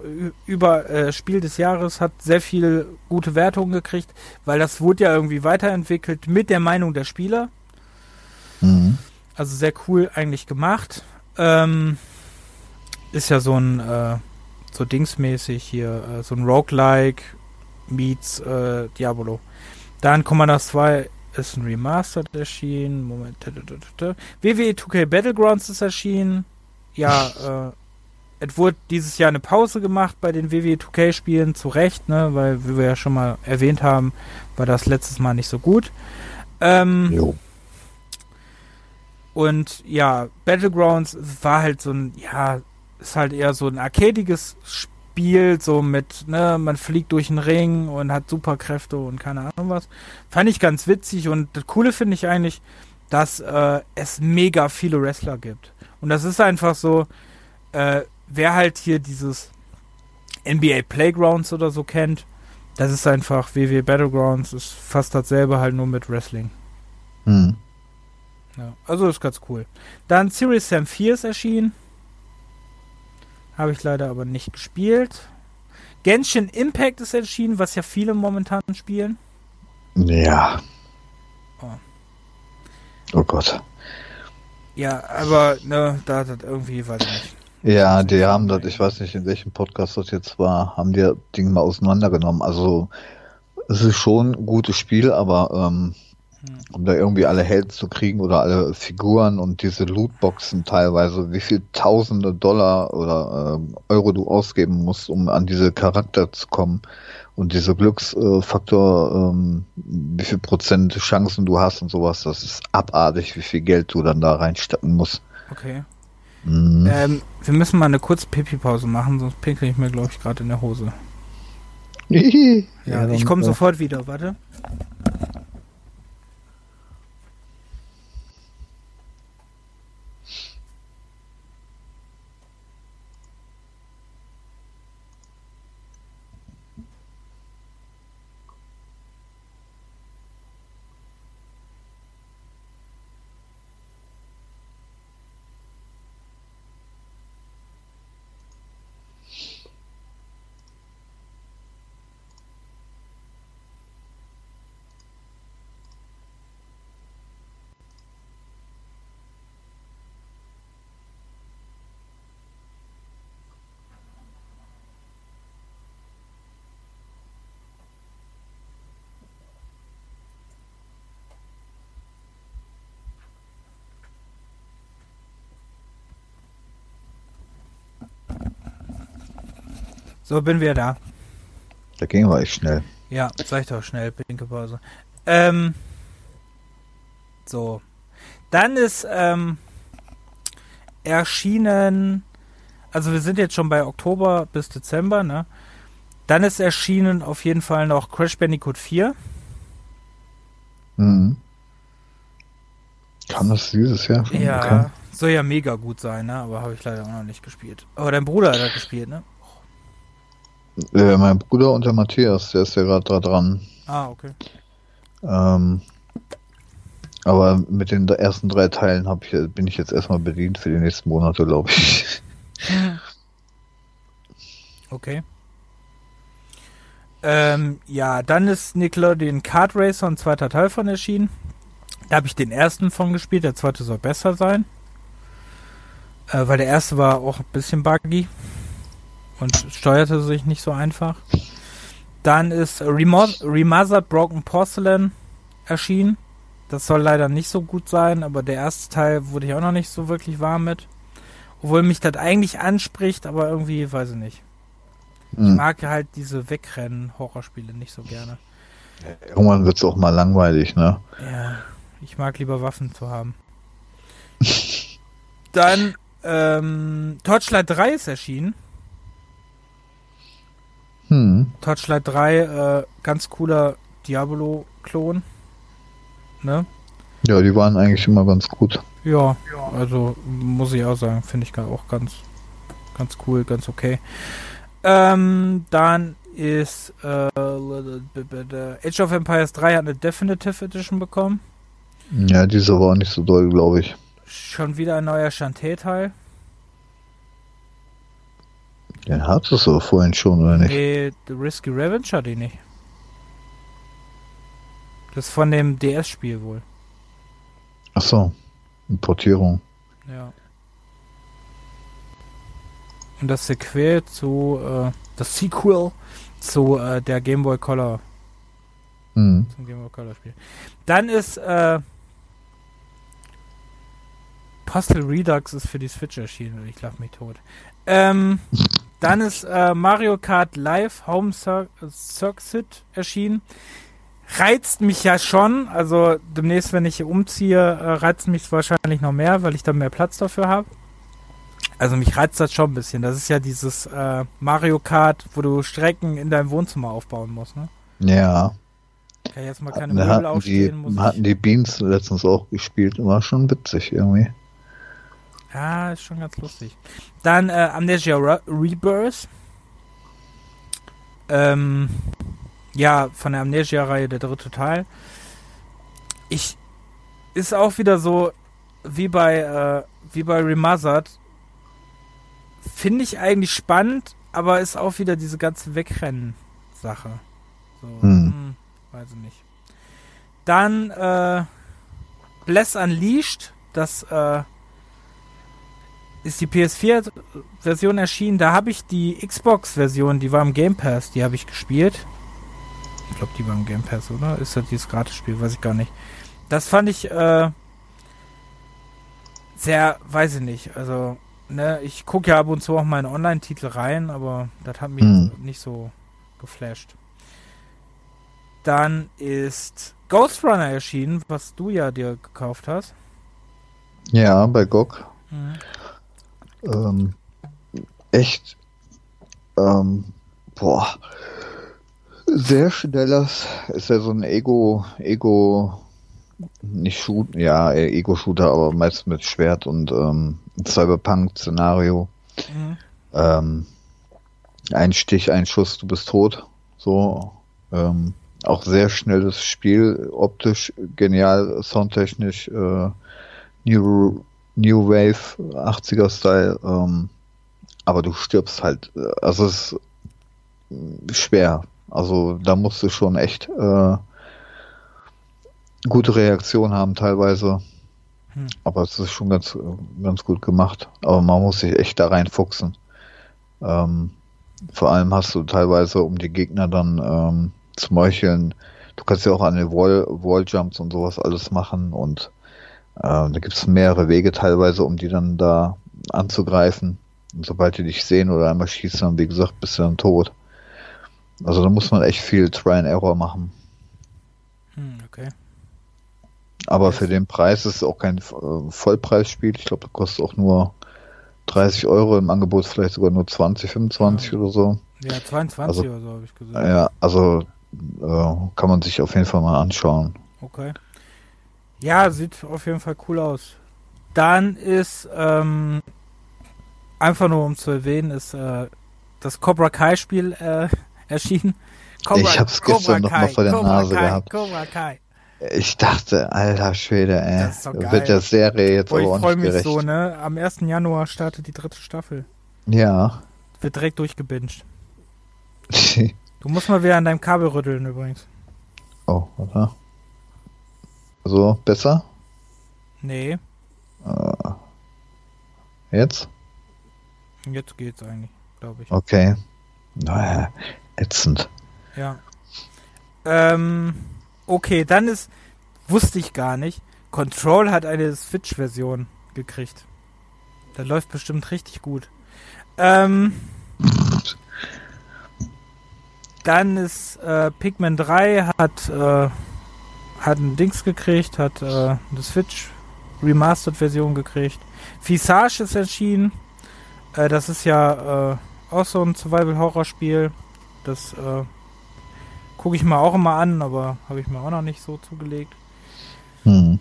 über äh, Spiel des Jahres, hat sehr viel gute Wertungen gekriegt, weil das wurde ja irgendwie weiterentwickelt mit der Meinung der Spieler. Mhm. Also sehr cool eigentlich gemacht. Ähm, ist ja so ein äh, so dingsmäßig hier, äh, so ein Roguelike meets äh, Diabolo. Dann Commander 2 ist ein Remastered erschienen. Moment. WWE 2K Battlegrounds ist erschienen. Ja, äh, es wurde dieses Jahr eine Pause gemacht bei den WWE 2K Spielen, zu Recht, ne, weil, wie wir ja schon mal erwähnt haben, war das letztes Mal nicht so gut. Ähm, jo. Und ja, Battlegrounds war halt so ein, ja, ist halt eher so ein arcadiges Spiel so mit, ne, man fliegt durch den Ring und hat Superkräfte und keine Ahnung was. Fand ich ganz witzig und das Coole finde ich eigentlich, dass äh, es mega viele Wrestler gibt. Und das ist einfach so, äh, wer halt hier dieses NBA Playgrounds oder so kennt, das ist einfach WWE Battlegrounds, ist fast dasselbe halt nur mit Wrestling. Mhm. Ja, also ist ganz cool. Dann Series Sam 4 ist erschienen. Habe ich leider aber nicht gespielt. Genshin Impact ist erschienen, was ja viele momentan spielen. Ja. Oh, oh Gott. Ja, aber ne, da hat das irgendwie, weiß ich nicht. Ja, die haben das, ich weiß nicht, in welchem Podcast das jetzt war, haben die das Ding mal auseinandergenommen. Also es ist schon ein gutes Spiel, aber ähm, hm. Um da irgendwie alle Helden zu kriegen oder alle Figuren und diese Lootboxen teilweise, wie viel Tausende Dollar oder äh, Euro du ausgeben musst, um an diese Charakter zu kommen und diese Glücksfaktor, ähm, wie viel Prozent Chancen du hast und sowas, das ist abartig, wie viel Geld du dann da reinstecken musst. Okay. Mhm. Ähm, wir müssen mal eine kurze Pipi-Pause machen, sonst pinkel ich mir, glaube ich, gerade in der Hose. ja, ja ich komme sofort wieder, warte. So, bin wir da. Da ging aber echt schnell. Ja, sag ich doch schnell, pinke Pause. Ähm, so. Dann ist ähm, erschienen, also wir sind jetzt schon bei Oktober bis Dezember, ne? Dann ist erschienen auf jeden Fall noch Crash Bandicoot 4. Mhm. Kam das dieses Jahr schon? Ja, okay. soll ja mega gut sein, ne? Aber habe ich leider auch noch nicht gespielt. Aber dein Bruder hat gespielt, ne? Äh, mein Bruder und der Matthias, der ist ja gerade da dran. Ah, okay. Ähm, aber mit den ersten drei Teilen ich, bin ich jetzt erstmal bedient für die nächsten Monate, glaube ich. Okay. Ähm, ja, dann ist Nickelodeon Kart Racer ein zweiter Teil von erschienen. Da habe ich den ersten von gespielt, der zweite soll besser sein. Äh, weil der erste war auch ein bisschen buggy und steuerte sich nicht so einfach. Dann ist Remastered Broken Porcelain erschienen. Das soll leider nicht so gut sein, aber der erste Teil wurde ich auch noch nicht so wirklich warm mit. Obwohl mich das eigentlich anspricht, aber irgendwie, weiß ich nicht. Ich hm. mag halt diese Wegrennen-Horrorspiele nicht so gerne. Irgendwann wird es auch mal langweilig, ne? Ja, ich mag lieber Waffen zu haben. Dann, ähm, Torchlight 3 ist erschienen. Hm. Torchlight 3, äh, ganz cooler Diablo-Klon. Ne? Ja, die waren eigentlich immer ganz gut. Ja, also muss ich auch sagen, finde ich auch ganz, ganz cool, ganz okay. Ähm, dann ist äh, Age of Empires 3 hat eine Definitive Edition bekommen. Ja, diese war auch nicht so doll, glaube ich. Schon wieder ein neuer Shantae-Teil. Den hattest du vorhin schon, oder nicht? Nee, The Risky Revenge hatte ich nicht. Das ist von dem DS-Spiel wohl. Ach so, Portierung. Ja. Und das Sequel zu, äh, das Sequel zu äh, der Game Boy Color. Mhm. Zum Game Boy Color Spiel. Dann ist, äh, Postal Redux ist für die Switch erschienen. Ich lach mich tot. Ähm, dann ist äh, Mario Kart Live Home Cir Circuit erschienen. Reizt mich ja schon. Also demnächst, wenn ich hier umziehe, äh, reizt mich wahrscheinlich noch mehr, weil ich dann mehr Platz dafür habe. Also mich reizt das schon ein bisschen. Das ist ja dieses äh, Mario Kart, wo du Strecken in deinem Wohnzimmer aufbauen musst, ne? Ja. Ja, jetzt mal keine Möbel aufstehen. Die, hatten die Beans letztens auch gespielt. War schon witzig irgendwie. Ja, ist schon ganz lustig. Dann äh, Amnesia Re Rebirth. Ähm, ja, von der Amnesia-Reihe der dritte Teil. Ich ist auch wieder so wie bei äh, wie bei Remastered. Finde ich eigentlich spannend, aber ist auch wieder diese ganze Wegrennen-Sache. So, hm. Hm, weiß ich nicht. Dann äh, Bless Unleashed, das äh, ist die PS4-Version erschienen. Da habe ich die Xbox-Version, die war im Game Pass, die habe ich gespielt. Ich glaube, die war im Game Pass, oder? Ist das dieses Gratis-Spiel? Weiß ich gar nicht. Das fand ich äh, sehr, weiß ich nicht. Also, ne, ich gucke ja ab und zu auch in Online-Titel rein, aber das hat mich hm. nicht so geflasht. Dann ist Ghost Runner erschienen, was du ja dir gekauft hast. Ja, bei GOG. Mhm ähm, echt, ähm, boah, sehr schnelles, ist ja so ein Ego, Ego, nicht Shoot, ja, Ego-Shooter, aber meist mit Schwert und ähm, Cyberpunk-Szenario. Mhm. Ähm, ein Stich, ein Schuss, du bist tot. So. Ähm, auch sehr schnelles Spiel, optisch genial, soundtechnisch, äh, New New Wave 80er Style, ähm, aber du stirbst halt, äh, also es ist schwer. Also da musst du schon echt äh, gute Reaktion haben teilweise. Hm. Aber es ist schon ganz, ganz gut gemacht. Aber man muss sich echt da reinfuchsen. Ähm, vor allem hast du teilweise, um die Gegner dann ähm, zu meucheln, du kannst ja auch an den Wall, Walljumps und sowas alles machen und äh, da gibt es mehrere Wege teilweise, um die dann da anzugreifen. Und sobald die dich sehen oder einmal schießen, dann, wie gesagt, bist du dann tot. Also da muss man echt viel Try and Error machen. Hm, okay. Aber für den Preis ist es auch kein äh, Vollpreisspiel. Ich glaube, das kostet auch nur 30 Euro im Angebot, vielleicht sogar nur 20, 25 ja. oder so. Ja, 22 also, oder so habe ich gesagt. Ja, also äh, kann man sich auf jeden Fall mal anschauen. Okay. Ja, sieht auf jeden Fall cool aus. Dann ist, ähm, einfach nur um zu erwähnen, ist äh, das Cobra Kai Spiel äh, erschienen. Cobra, ich hab's gestern noch mal vor der Cobra Nase Kai, gehabt. Cobra Kai. Ich dachte, alter Schwede, ey. Das ist doch geil. Wird der Serie jetzt Boah, aber gerecht. Ich freue mich so, ne? Am 1. Januar startet die dritte Staffel. Ja. Wird direkt durchgebinged. du musst mal wieder an deinem Kabel rütteln übrigens. Oh, oder? So, besser? Nee. Uh, jetzt? Jetzt geht's eigentlich, glaube ich. Okay. Naja, ätzend. Ja. Ähm, okay, dann ist, wusste ich gar nicht, Control hat eine Switch-Version gekriegt. Da läuft bestimmt richtig gut. Ähm, dann ist äh, Pikmin 3 hat, äh, hat ein Dings gekriegt, hat äh, eine Switch Remastered-Version gekriegt. Visage ist erschienen. Äh, das ist ja äh, auch so ein Survival-Horror-Spiel. Das äh, gucke ich mir auch immer an, aber habe ich mir auch noch nicht so zugelegt. Hm.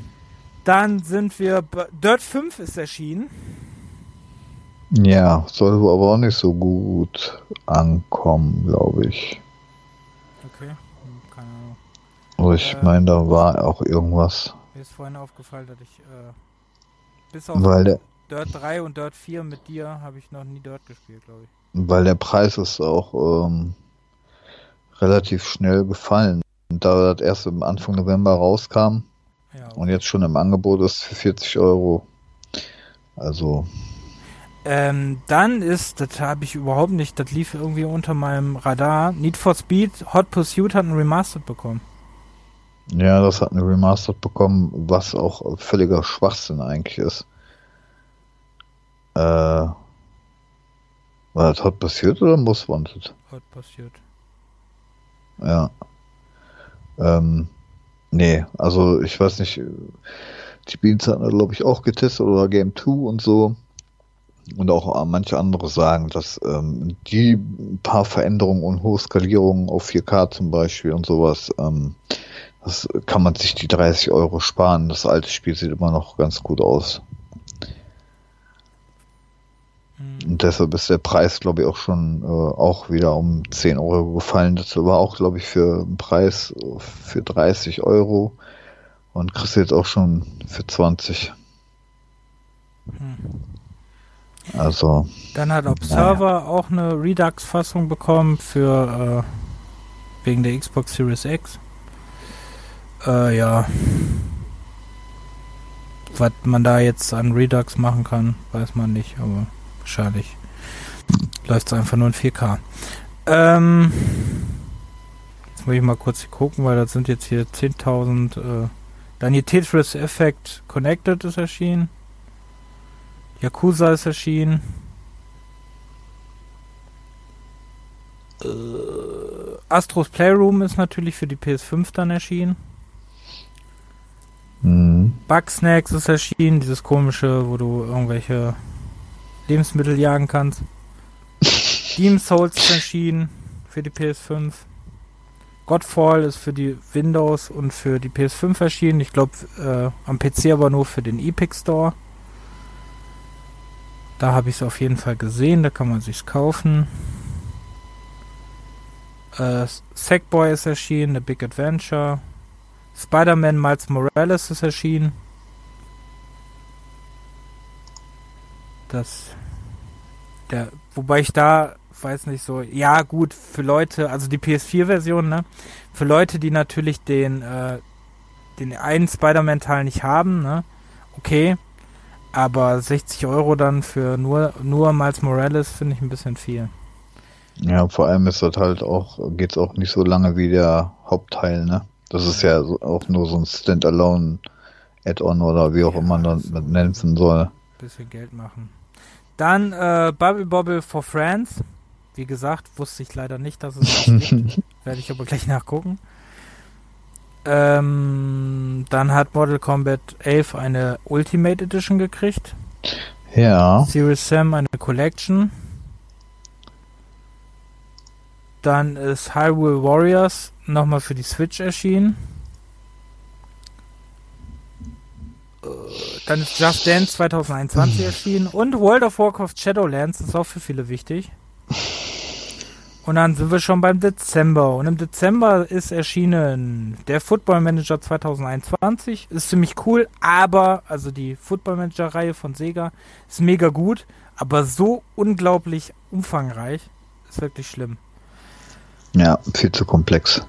Dann sind wir. Dirt 5 ist erschienen. Ja, soll aber auch nicht so gut ankommen, glaube ich. Okay, hm, keine Ahnung. Aber ich äh, meine, da war auch irgendwas. Mir ist vorhin aufgefallen, dass ich äh, bis auf Weil der, Dirt 3 und Dirt 4 mit dir habe ich noch nie Dirt gespielt, glaube ich. Weil der Preis ist auch ähm, relativ schnell gefallen. Da das erst im Anfang November rauskam ja, okay. und jetzt schon im Angebot ist für 40 Euro. Also ähm, dann ist, das habe ich überhaupt nicht, das lief irgendwie unter meinem Radar. Need for Speed Hot Pursuit hat ein Remastered bekommen. Ja, das hat ein Remastered bekommen, was auch völliger Schwachsinn eigentlich ist. Äh, war das Hot Pursuit oder Most Wanted? Hot Pursuit. Ja. Ähm, nee, also ich weiß nicht, die Beans hatten glaube ich auch getestet oder Game 2 und so und auch manche andere sagen, dass ähm, die paar Veränderungen und hohe Skalierungen auf 4K zum Beispiel und sowas, ähm, das kann man sich die 30 Euro sparen. Das alte Spiel sieht immer noch ganz gut aus. Mhm. Und deshalb ist der Preis, glaube ich, auch schon äh, auch wieder um 10 Euro gefallen. Das war auch, glaube ich, für einen Preis für 30 Euro und kriegst jetzt auch schon für 20. Mhm. Also. Dann hat Observer naja. auch eine Redux-Fassung bekommen für äh, wegen der Xbox Series X. Äh, ja. Was man da jetzt an Redux machen kann, weiß man nicht, aber wahrscheinlich läuft es einfach nur in 4K. Ähm, jetzt muss ich mal kurz gucken, weil das sind jetzt hier 10.000. Äh, dann die Tetris Effect Connected ist erschienen. Yakuza ist erschienen. Äh, Astros Playroom ist natürlich für die PS5 dann erschienen. Mhm. Bugsnacks ist erschienen, dieses komische, wo du irgendwelche Lebensmittel jagen kannst. Demon Souls ist erschienen für die PS5. Godfall ist für die Windows und für die PS5 erschienen. Ich glaube äh, am PC aber nur für den Epic Store. Da habe ich es auf jeden Fall gesehen, da kann man sich's kaufen. Äh, Sackboy ist erschienen, The Big Adventure. Spider-Man Miles Morales ist erschienen. Das. Der, wobei ich da, weiß nicht so, ja gut, für Leute, also die PS4-Version, ne? Für Leute, die natürlich den, äh, den einen Spider-Man-Teil nicht haben, ne? Okay, aber 60 Euro dann für nur, nur Miles Morales finde ich ein bisschen viel. Ja, vor allem ist das halt auch, geht es auch nicht so lange wie der Hauptteil, ne? Das ist ja auch nur so ein Standalone Add-on oder wie auch ja, immer man das nennen soll. Bisschen Geld machen. Dann äh, Bubble Bobble for Friends. Wie gesagt, wusste ich leider nicht, dass es das gibt. Werde ich aber gleich nachgucken. Ähm, dann hat Mortal Kombat 11 eine Ultimate Edition gekriegt. Ja. Serious Sam eine Collection. Dann ist Hyrule Warriors nochmal für die Switch erschienen. Äh, dann ist Just Dance 2021 erschienen und World of Warcraft Shadowlands ist auch für viele wichtig. Und dann sind wir schon beim Dezember. Und im Dezember ist erschienen der Football Manager 2021. Ist ziemlich cool, aber, also die Football Manager Reihe von Sega ist mega gut, aber so unglaublich umfangreich. Ist wirklich schlimm. Ja, viel zu komplex.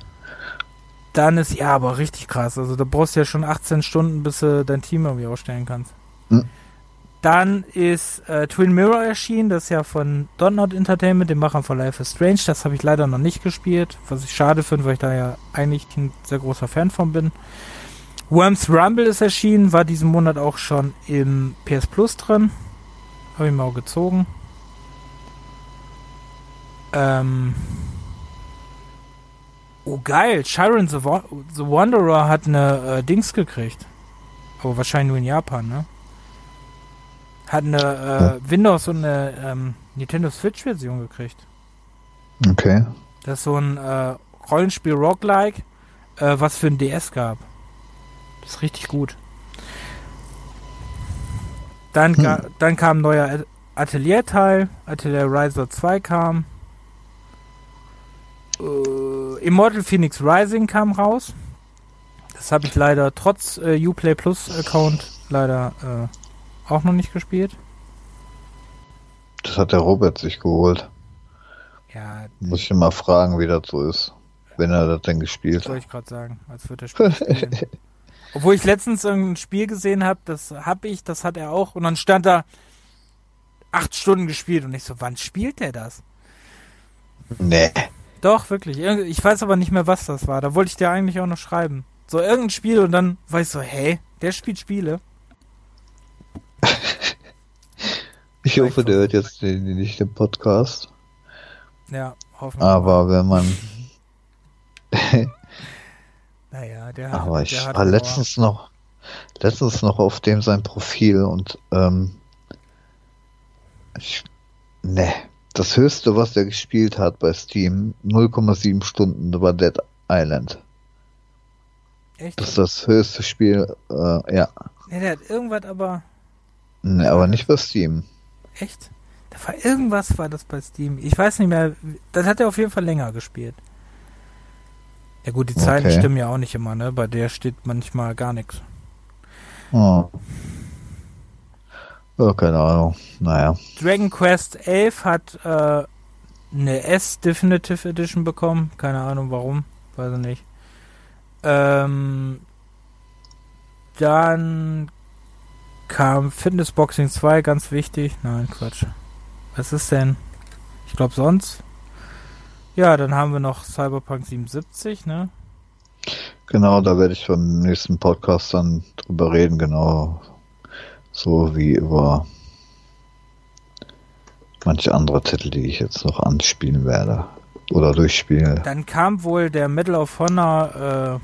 Dann ist ja aber richtig krass. Also da brauchst du ja schon 18 Stunden, bis du dein Team irgendwie ausstellen kannst. Hm. Dann ist äh, Twin Mirror erschienen, das ist ja von Donut Entertainment, dem Machern von Life is Strange. Das habe ich leider noch nicht gespielt, was ich schade finde, weil ich da ja eigentlich ein sehr großer Fan von bin. Worms Rumble ist erschienen, war diesen Monat auch schon im PS Plus drin. Habe ich mal auch gezogen. Ähm oh geil, Sharon the, the Wanderer hat eine äh, Dings gekriegt. Aber wahrscheinlich nur in Japan, ne? Hat eine äh, Windows und eine ähm, Nintendo Switch-Version gekriegt. Okay. Das ist so ein äh, Rollenspiel Roguelike, äh, was für ein DS gab. Das ist richtig gut. Dann, hm. dann kam ein neuer Atelier-Teil. Atelier Riser 2 kam. Äh, Immortal Phoenix Rising kam raus. Das habe ich leider trotz äh, Uplay Plus Account leider äh, auch noch nicht gespielt. Das hat der Robert sich geholt. Ja. Muss ich mal fragen, wie das so ist, wenn er das denn gespielt hat. Soll ich gerade sagen, als würde er spielen. Obwohl ich letztens ein Spiel gesehen habe, das habe ich, das hat er auch, und dann stand da acht Stunden gespielt und ich so, wann spielt der das? Nee. Doch, wirklich. Ich weiß aber nicht mehr, was das war. Da wollte ich dir eigentlich auch noch schreiben. So irgendein Spiel und dann war ich so, hey, der spielt Spiele. Ich hoffe, der hört jetzt nicht den Podcast. Ja, hoffentlich. Aber wenn man. naja, der hat. Aber ich der war letztens noch, letztens noch auf dem sein Profil und ähm, ich, ne, das höchste, was der gespielt hat bei Steam, 0,7 Stunden, war Dead Island. Echt? Das ist das höchste Spiel, äh, ja. Ne, der hat irgendwas aber. Ne, aber nicht bei Steam. Echt? Da war irgendwas war das bei Steam. Ich weiß nicht mehr. Das hat er auf jeden Fall länger gespielt. Ja gut, die Zahlen okay. stimmen ja auch nicht immer, ne? Bei der steht manchmal gar nichts. Oh. Oh, keine Ahnung. Naja. Dragon Quest 11 hat äh, eine S Definitive Edition bekommen. Keine Ahnung warum. Weiß ich nicht. Ähm, dann kam Fitnessboxing 2, ganz wichtig. Nein, Quatsch. Was ist denn? Ich glaube sonst. Ja, dann haben wir noch Cyberpunk 77, ne? Genau, da werde ich beim nächsten Podcast dann drüber reden, genau. So wie über manche andere Titel, die ich jetzt noch anspielen werde. Oder durchspiele. Dann kam wohl der Medal of Honor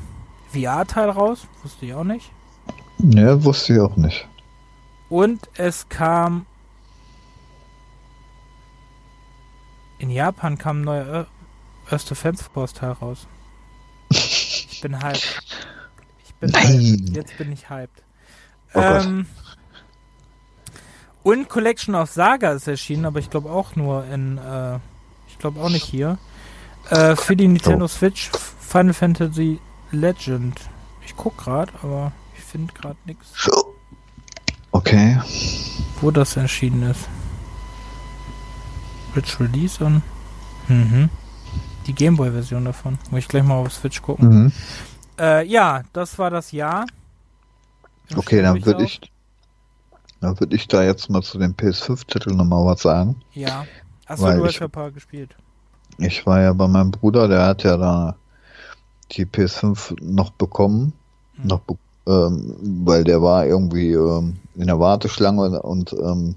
äh, VR-Teil raus. Wusste ich auch nicht. Ne, wusste ich auch nicht. Und es kam. In Japan kam ein neuer Earth Defense Force Teil raus. Ich bin hyped. Ich bin Nein. Hyped. Jetzt bin ich hyped. Oh ähm, und Collection of Saga ist erschienen, aber ich glaube auch nur in. Äh, ich glaube auch nicht hier. Äh, für die Nintendo oh. Switch Final Fantasy Legend. Ich guck gerade, aber ich finde gerade nichts. Okay. Wo das erschienen ist. Rich Release und. Mhm. Die Gameboy-Version davon. Muss ich gleich mal auf Switch gucken. Mhm. Äh, ja, das war das Jahr. Dann okay, dann würde ich. Dann würde ich da jetzt mal zu den PS5-Titeln nochmal was sagen. Ja. Achso, du hast ja ein paar gespielt. Ich war ja bei meinem Bruder, der hat ja da die PS5 noch bekommen. Mhm. Noch be ähm, weil der war irgendwie ähm, in der Warteschlange und ähm,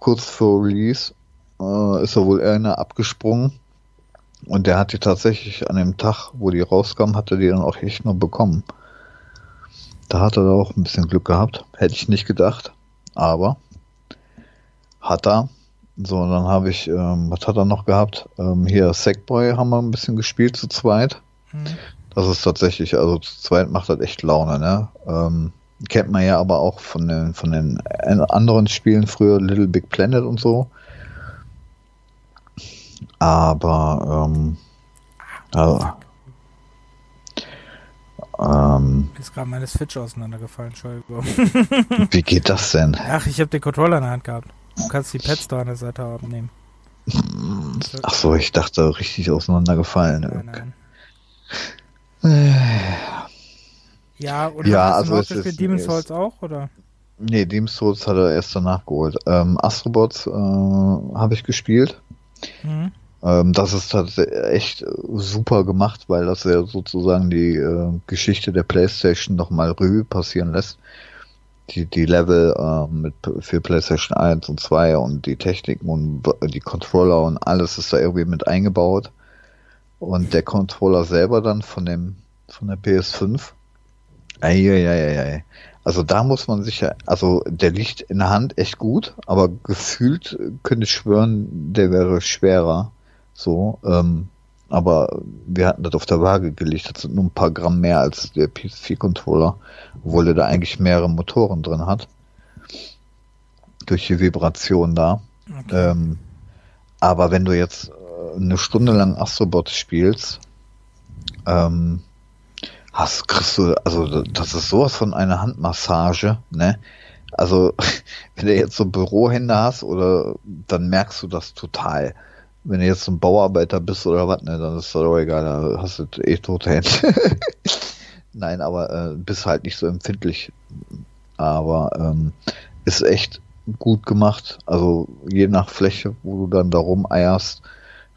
kurz vor Release äh, ist er wohl einer abgesprungen und der hat die tatsächlich an dem Tag, wo die rauskam, hatte die dann auch echt noch bekommen. Da hat er auch ein bisschen Glück gehabt, hätte ich nicht gedacht, aber hat er. So, dann habe ich, ähm, was hat er noch gehabt? Ähm, hier Sackboy haben wir ein bisschen gespielt zu zweit. Mhm. Das ist tatsächlich, also zu zweit macht das echt Laune, ne? Ähm, kennt man ja aber auch von den, von den anderen Spielen früher, Little Big Planet und so. Aber, ähm, also, ähm, ist gerade meine Switch auseinandergefallen, Entschuldigung. wie geht das denn? Ach, ich habe den Controller in der Hand gehabt. Du kannst die Pads da an der Seite abnehmen. Ach so, ich dachte richtig auseinandergefallen. Nein, nein. Ja, oder ja, also du noch gespielt Demon's Souls auch, oder? Nee, Demon's Souls hat er erst danach geholt. Ähm, Astrobots äh, habe ich gespielt. Mhm. Ähm, das ist tatsächlich echt super gemacht, weil das ja sozusagen die äh, Geschichte der PlayStation nochmal Revue passieren lässt. Die, die Level äh, mit für PlayStation 1 und 2 und die Techniken und die Controller und alles ist da irgendwie mit eingebaut. Und der Controller selber dann von dem von der PS5 Eieieiei. Also da muss man sich ja, also der liegt in der Hand echt gut, aber gefühlt könnte ich schwören, der wäre schwerer. So, ähm, aber wir hatten das auf der Waage gelegt, das sind nur ein paar Gramm mehr als der PS4-Controller, obwohl er da eigentlich mehrere Motoren drin hat. Durch die Vibration da. Okay. Ähm, aber wenn du jetzt äh, eine Stunde lang Astrobot spielst, ähm, hast, kriegst du, also das ist sowas von einer Handmassage, ne? Also, wenn du jetzt so Bürohände hast oder dann merkst du das total. Wenn du jetzt ein Bauarbeiter bist oder was, ne, dann ist das auch egal, da hast du eh tote Hände. Nein, aber äh, bist halt nicht so empfindlich. Aber ähm, ist echt gut gemacht. Also je nach Fläche, wo du dann da rumeierst,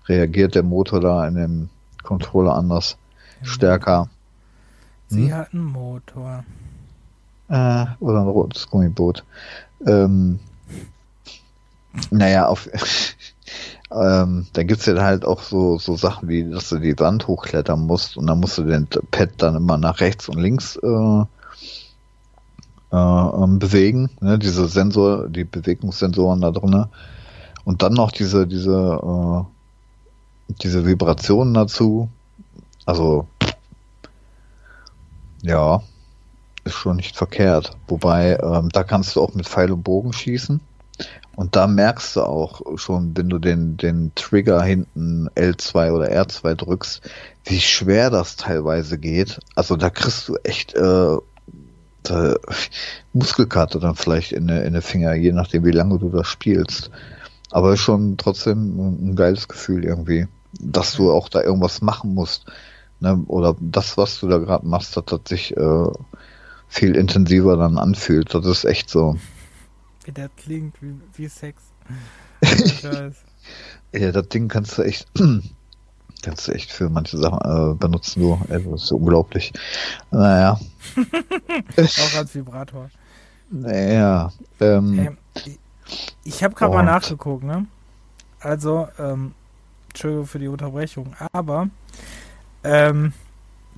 reagiert der Motor da in dem Controller anders, mhm. stärker. Sie hm? hat einen Motor. Äh, oder ein rotes Gummiboot. Ähm, naja, auf, ähm, da gibt's ja halt auch so, so Sachen wie, dass du die Wand hochklettern musst und dann musst du den Pad dann immer nach rechts und links äh, äh, ähm, bewegen, ne? diese Sensor, die Bewegungssensoren da drinne und dann noch diese, diese, äh, diese Vibrationen dazu. Also ja, ist schon nicht verkehrt. Wobei, ähm, da kannst du auch mit Pfeil und Bogen schießen. Und da merkst du auch schon, wenn du den, den Trigger hinten L2 oder R2 drückst, wie schwer das teilweise geht. Also da kriegst du echt äh, da, Muskelkarte dann vielleicht in den in Finger, je nachdem wie lange du das spielst. Aber schon trotzdem ein geiles Gefühl irgendwie, dass du auch da irgendwas machen musst. Ne? Oder das, was du da gerade machst, dass das sich äh, viel intensiver dann anfühlt. Das ist echt so. Wie das klingt, wie, wie Sex. ja, das Ding kannst du echt, kannst du echt für manche Sachen äh, benutzen. Du, das ist unglaublich. Naja. Auch als Vibrator. Naja. Ähm, ähm, ich ich habe gerade mal nachgeguckt, ne? Also, ähm, Entschuldigung für die Unterbrechung, aber ähm,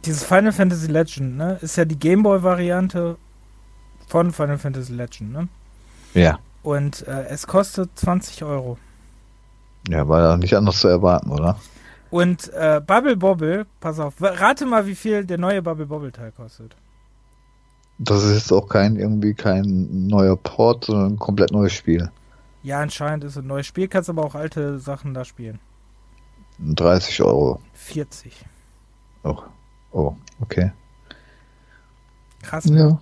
dieses Final Fantasy Legend, ne, ist ja die Gameboy-Variante von Final Fantasy Legend, ne? Ja. Und äh, es kostet 20 Euro. Ja, war ja nicht anders zu erwarten, oder? Und äh, Bubble Bobble, pass auf, rate mal, wie viel der neue Bubble Bobble Teil kostet. Das ist jetzt auch kein irgendwie kein neuer Port, sondern ein komplett neues Spiel. Ja, anscheinend ist es ein neues Spiel, kannst aber auch alte Sachen da spielen. 30 Euro. 40. Oh, oh, okay. Krass. Ja. Ne?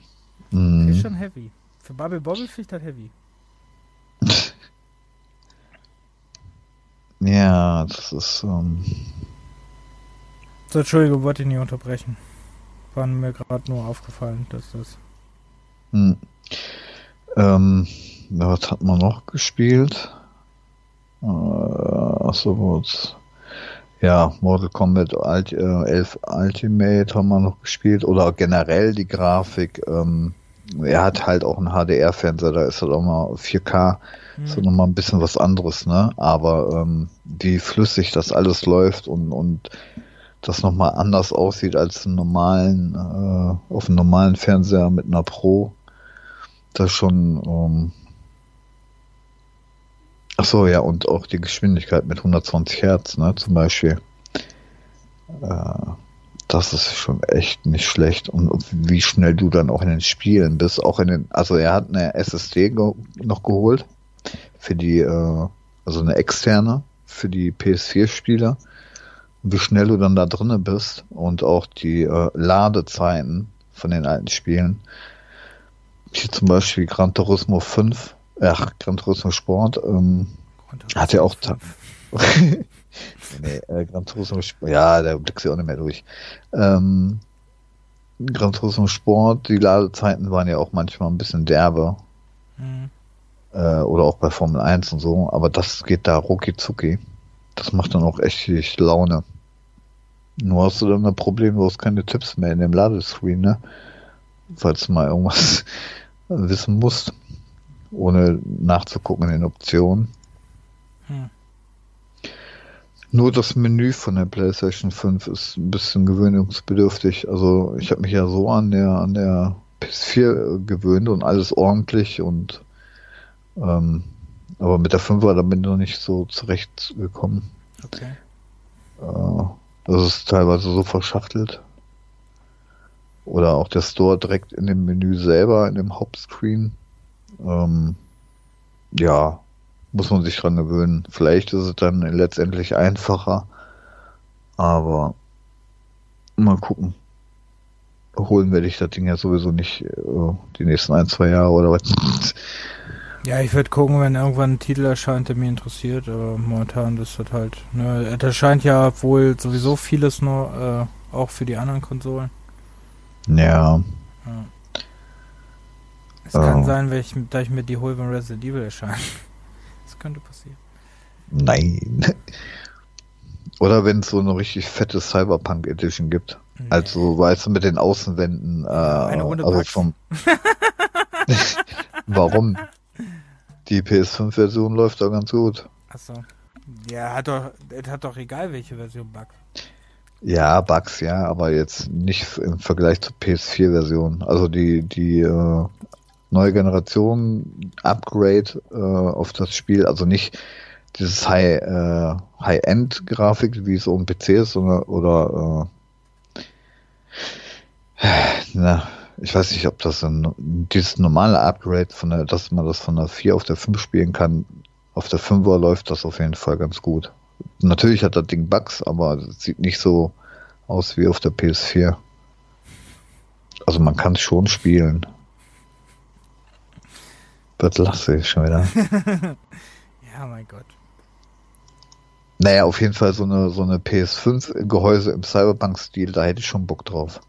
Mm. Ist schon heavy. Für Bubble Bobble finde ich das heavy. ja, das ist. Um... Ähm, so, Entschuldigung, wollte ich nicht unterbrechen. War mir gerade nur aufgefallen, dass das. Hm. Ähm, was hat man noch gespielt? Äh, achso, was? Ja, Mortal Kombat Ult äh, 11 Ultimate haben wir noch gespielt oder generell die Grafik. Ähm, er hat halt auch einen HDR-Fernseher, da ist halt auch mal 4K, mhm. ist halt nochmal ein bisschen was anderes, ne? Aber ähm, wie flüssig das alles läuft und, und das nochmal anders aussieht als einen normalen, äh, auf einem normalen Fernseher mit einer Pro, das schon ähm, Ach so, ja, und auch die Geschwindigkeit mit 120 Hertz, ne, zum Beispiel. Äh, das ist schon echt nicht schlecht. Und wie schnell du dann auch in den Spielen bist, auch in den, also er hat eine SSD ge noch geholt für die, äh, also eine externe für die PS4-Spieler. Wie schnell du dann da drinnen bist und auch die äh, Ladezeiten von den alten Spielen. Hier zum Beispiel Gran Turismo 5 Ach, Gran Turismo Sport. Ähm, hat ja auch nee, äh, Gran Turismo Sport, ja, der blickst ja auch nicht mehr durch. Ähm, Gran Turismo Sport, die Ladezeiten waren ja auch manchmal ein bisschen derbe. Mhm. Äh, oder auch bei Formel 1 und so, aber das geht da rucki zucki. Das macht dann auch echt Laune. Nur hast du dann ein Problem, du hast keine Tipps mehr in dem Ladescreen, ne? Falls du mal irgendwas wissen musst, ohne nachzugucken in den Optionen. Nur das Menü von der PlayStation 5 ist ein bisschen gewöhnungsbedürftig. Also ich habe mich ja so an der an der PS4 gewöhnt und alles ordentlich und ähm, aber mit der 5er da bin ich noch nicht so zurechtgekommen. Okay. Äh, das ist teilweise so verschachtelt. Oder auch der Store direkt in dem Menü selber, in dem Hauptscreen. Ähm, ja, muss man sich dran gewöhnen. Vielleicht ist es dann letztendlich einfacher, aber mal gucken. Holen werde ich das Ding ja sowieso nicht äh, die nächsten ein, zwei Jahre oder was. Ja, ich würde gucken, wenn irgendwann ein Titel erscheint, der mich interessiert, aber momentan ist das halt, ne, da erscheint ja wohl sowieso vieles nur, äh, auch für die anderen Konsolen. Ja. ja. Es oh. kann sein, ich, da ich mir die hole, wenn Resident Evil erscheint. Könnte passieren. Nein. Oder wenn es so eine richtig fette Cyberpunk Edition gibt. Nee. Also, weißt du, mit den Außenwänden. Äh, Eine also vom Warum? Die PS5-Version läuft da ganz gut. Achso. Ja, hat doch, es hat doch egal, welche Version Bugs. Ja, Bugs, ja, aber jetzt nicht im Vergleich zur PS4-Version. Also die, die äh, neue Generation Upgrade äh, auf das Spiel, also nicht dieses High, äh, High-End-Grafik, wie es ein PC ist, sondern oder äh, na, ich weiß nicht, ob das ein, dieses normale Upgrade von der, dass man das von der 4 auf der 5 spielen kann. Auf der 5er läuft das auf jeden Fall ganz gut. Natürlich hat das Ding Bugs, aber sieht nicht so aus wie auf der PS4. Also man kann es schon spielen. Das lasse ich schon wieder. ja, mein Gott. Naja, auf jeden Fall so eine, so eine PS5-Gehäuse im Cyberpunk-Stil, da hätte ich schon Bock drauf.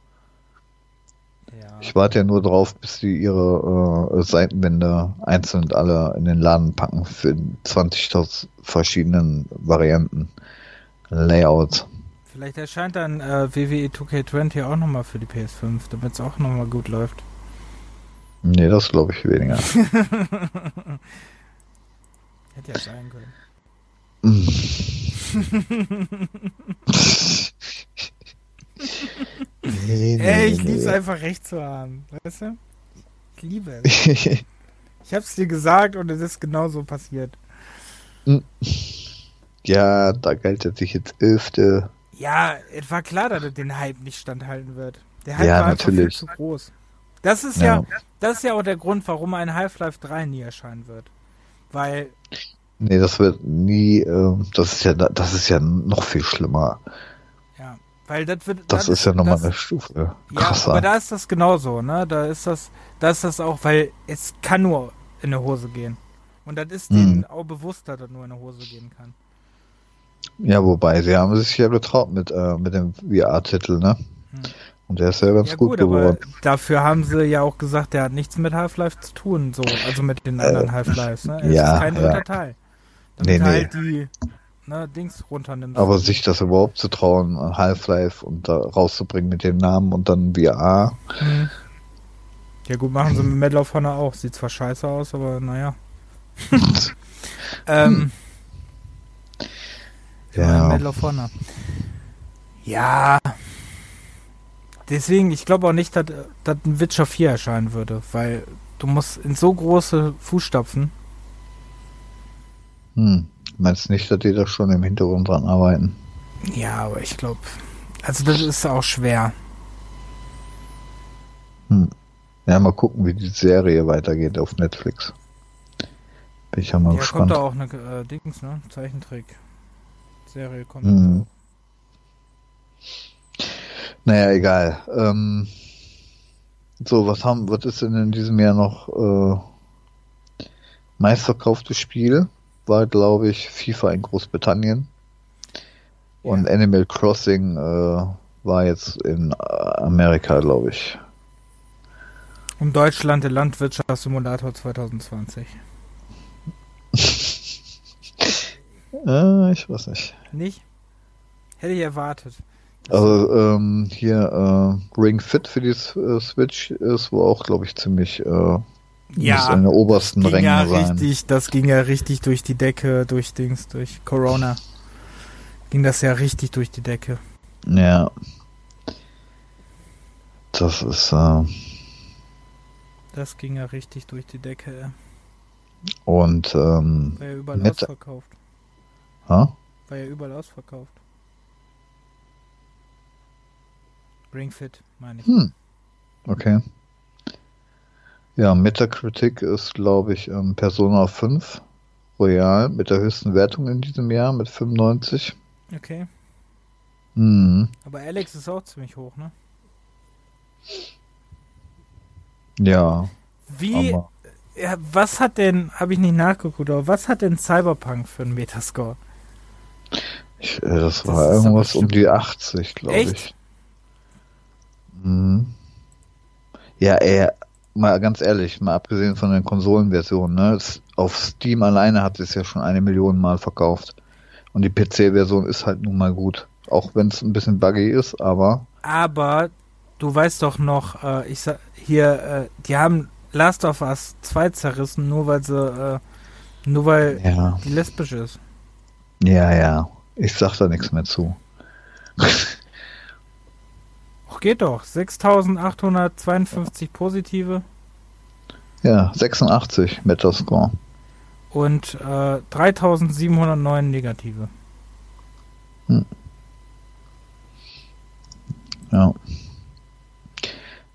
Ich warte ja nur drauf, bis sie ihre äh, Seitenwände einzeln alle in den Laden packen für 20.000 verschiedenen Varianten, Layouts. Vielleicht erscheint dann äh, WWE 2K20 auch nochmal für die PS5, damit es auch nochmal gut läuft. Nee, das glaube ich weniger. Hätte ja sein können. Nee, nee, Ey, ich nee. liebe es einfach recht zu haben. Weißt du? Ich liebe es. ich hab's dir gesagt und es ist genauso passiert. Ja, da galt er sich jetzt Elfte. Ja, es war klar, dass er den Hype nicht standhalten wird. Der Hype ja, war natürlich. einfach viel zu groß. Das ist ja. ja, das ist ja auch der Grund, warum ein Half-Life 3 nie erscheinen wird. Weil. Nee, das wird nie, äh, das ist ja, das ist ja noch viel schlimmer. Weil das wird. Das, das ist ja nochmal eine Stufe. Krasser. Ja, aber da ist das genauso, ne? Da ist das, da ist das auch, weil es kann nur in eine Hose gehen. Und das ist denen auch bewusst, dass das nur in eine Hose gehen kann. Ja, wobei, sie haben sich ja getraut mit, äh, mit dem VR-Titel, ne? Hm. Und der ist ja ganz ja, gut, gut geworden. dafür haben sie ja auch gesagt, der hat nichts mit Half-Life zu tun, so, also mit den anderen äh, Half-Lives, ne? Er ja, ist kein ja. dritter Teil. Damit nee, nee. halt die ne, Dings runternimmst. Aber sich das überhaupt zu trauen, Half-Life und da rauszubringen mit dem Namen und dann VR. Mhm. Ja gut, machen sie mit Medal of Honor auch. Sieht zwar scheiße aus, aber naja. ähm, ja. Medal of Honor. Ja. Deswegen, ich glaube auch nicht, dass, dass ein Witcher 4 erscheinen würde, weil du musst in so große Fußstapfen. Hm. Meinst nicht, dass die da schon im Hintergrund dran arbeiten? Ja, aber ich glaube, also das ist auch schwer. Hm. Ja, mal gucken, wie die Serie weitergeht auf Netflix. Bin ich ja mal ja, gespannt. kommt da auch eine äh, Dings, ne? Zeichentrick. Serie kommt hm. Naja, egal. Ähm, so, was haben, was ist denn in diesem Jahr noch äh, meistverkauftes Spiel? war, glaube ich, FIFA in Großbritannien. Und ja. Animal Crossing äh, war jetzt in äh, Amerika, glaube ich. Um Deutschland der Landwirtschaftssimulator 2020. äh, ich weiß nicht. Nicht? Hätte ich erwartet. Also ähm, hier äh, Ring Fit für die äh, Switch ist wohl auch, glaube ich, ziemlich äh, ja, in der obersten Ränge ja sein. Richtig, das ging ja richtig durch die Decke, durch Dings, durch Corona. Ging das ja richtig durch die Decke. Ja. Das ist. Äh, das ging ja richtig durch die Decke. Und ähm, war ja überall mit, ausverkauft. Ha? War ja überall ausverkauft. Ring Fit, meine ich. Hm. Okay. Ja, Metacritic ist, glaube ich, ähm, Persona 5 Royal mit der höchsten Wertung in diesem Jahr mit 95. Okay. Mhm. Aber Alex ist auch ziemlich hoch, ne? Ja. Wie, ja, was hat denn, habe ich nicht nachgeguckt, aber was hat denn Cyberpunk für einen Metascore? Ich, äh, das, das war irgendwas um die 80, glaube ich. Mhm. Ja, ey, mal ganz ehrlich, mal abgesehen von den Konsolenversionen, ne, auf Steam alleine hat es ja schon eine Million Mal verkauft. Und die PC-Version ist halt nun mal gut. Auch wenn es ein bisschen buggy ist, aber. Aber du weißt doch noch, äh, ich sag hier, äh, die haben Last of Us 2 zerrissen, nur weil sie, äh, nur weil ja. die lesbisch ist. Ja, ja. Ich sag da nichts mehr zu. Geht doch. 6852 positive. Ja, 86 Metascore. Und äh, 3709 negative. Hm. Ja.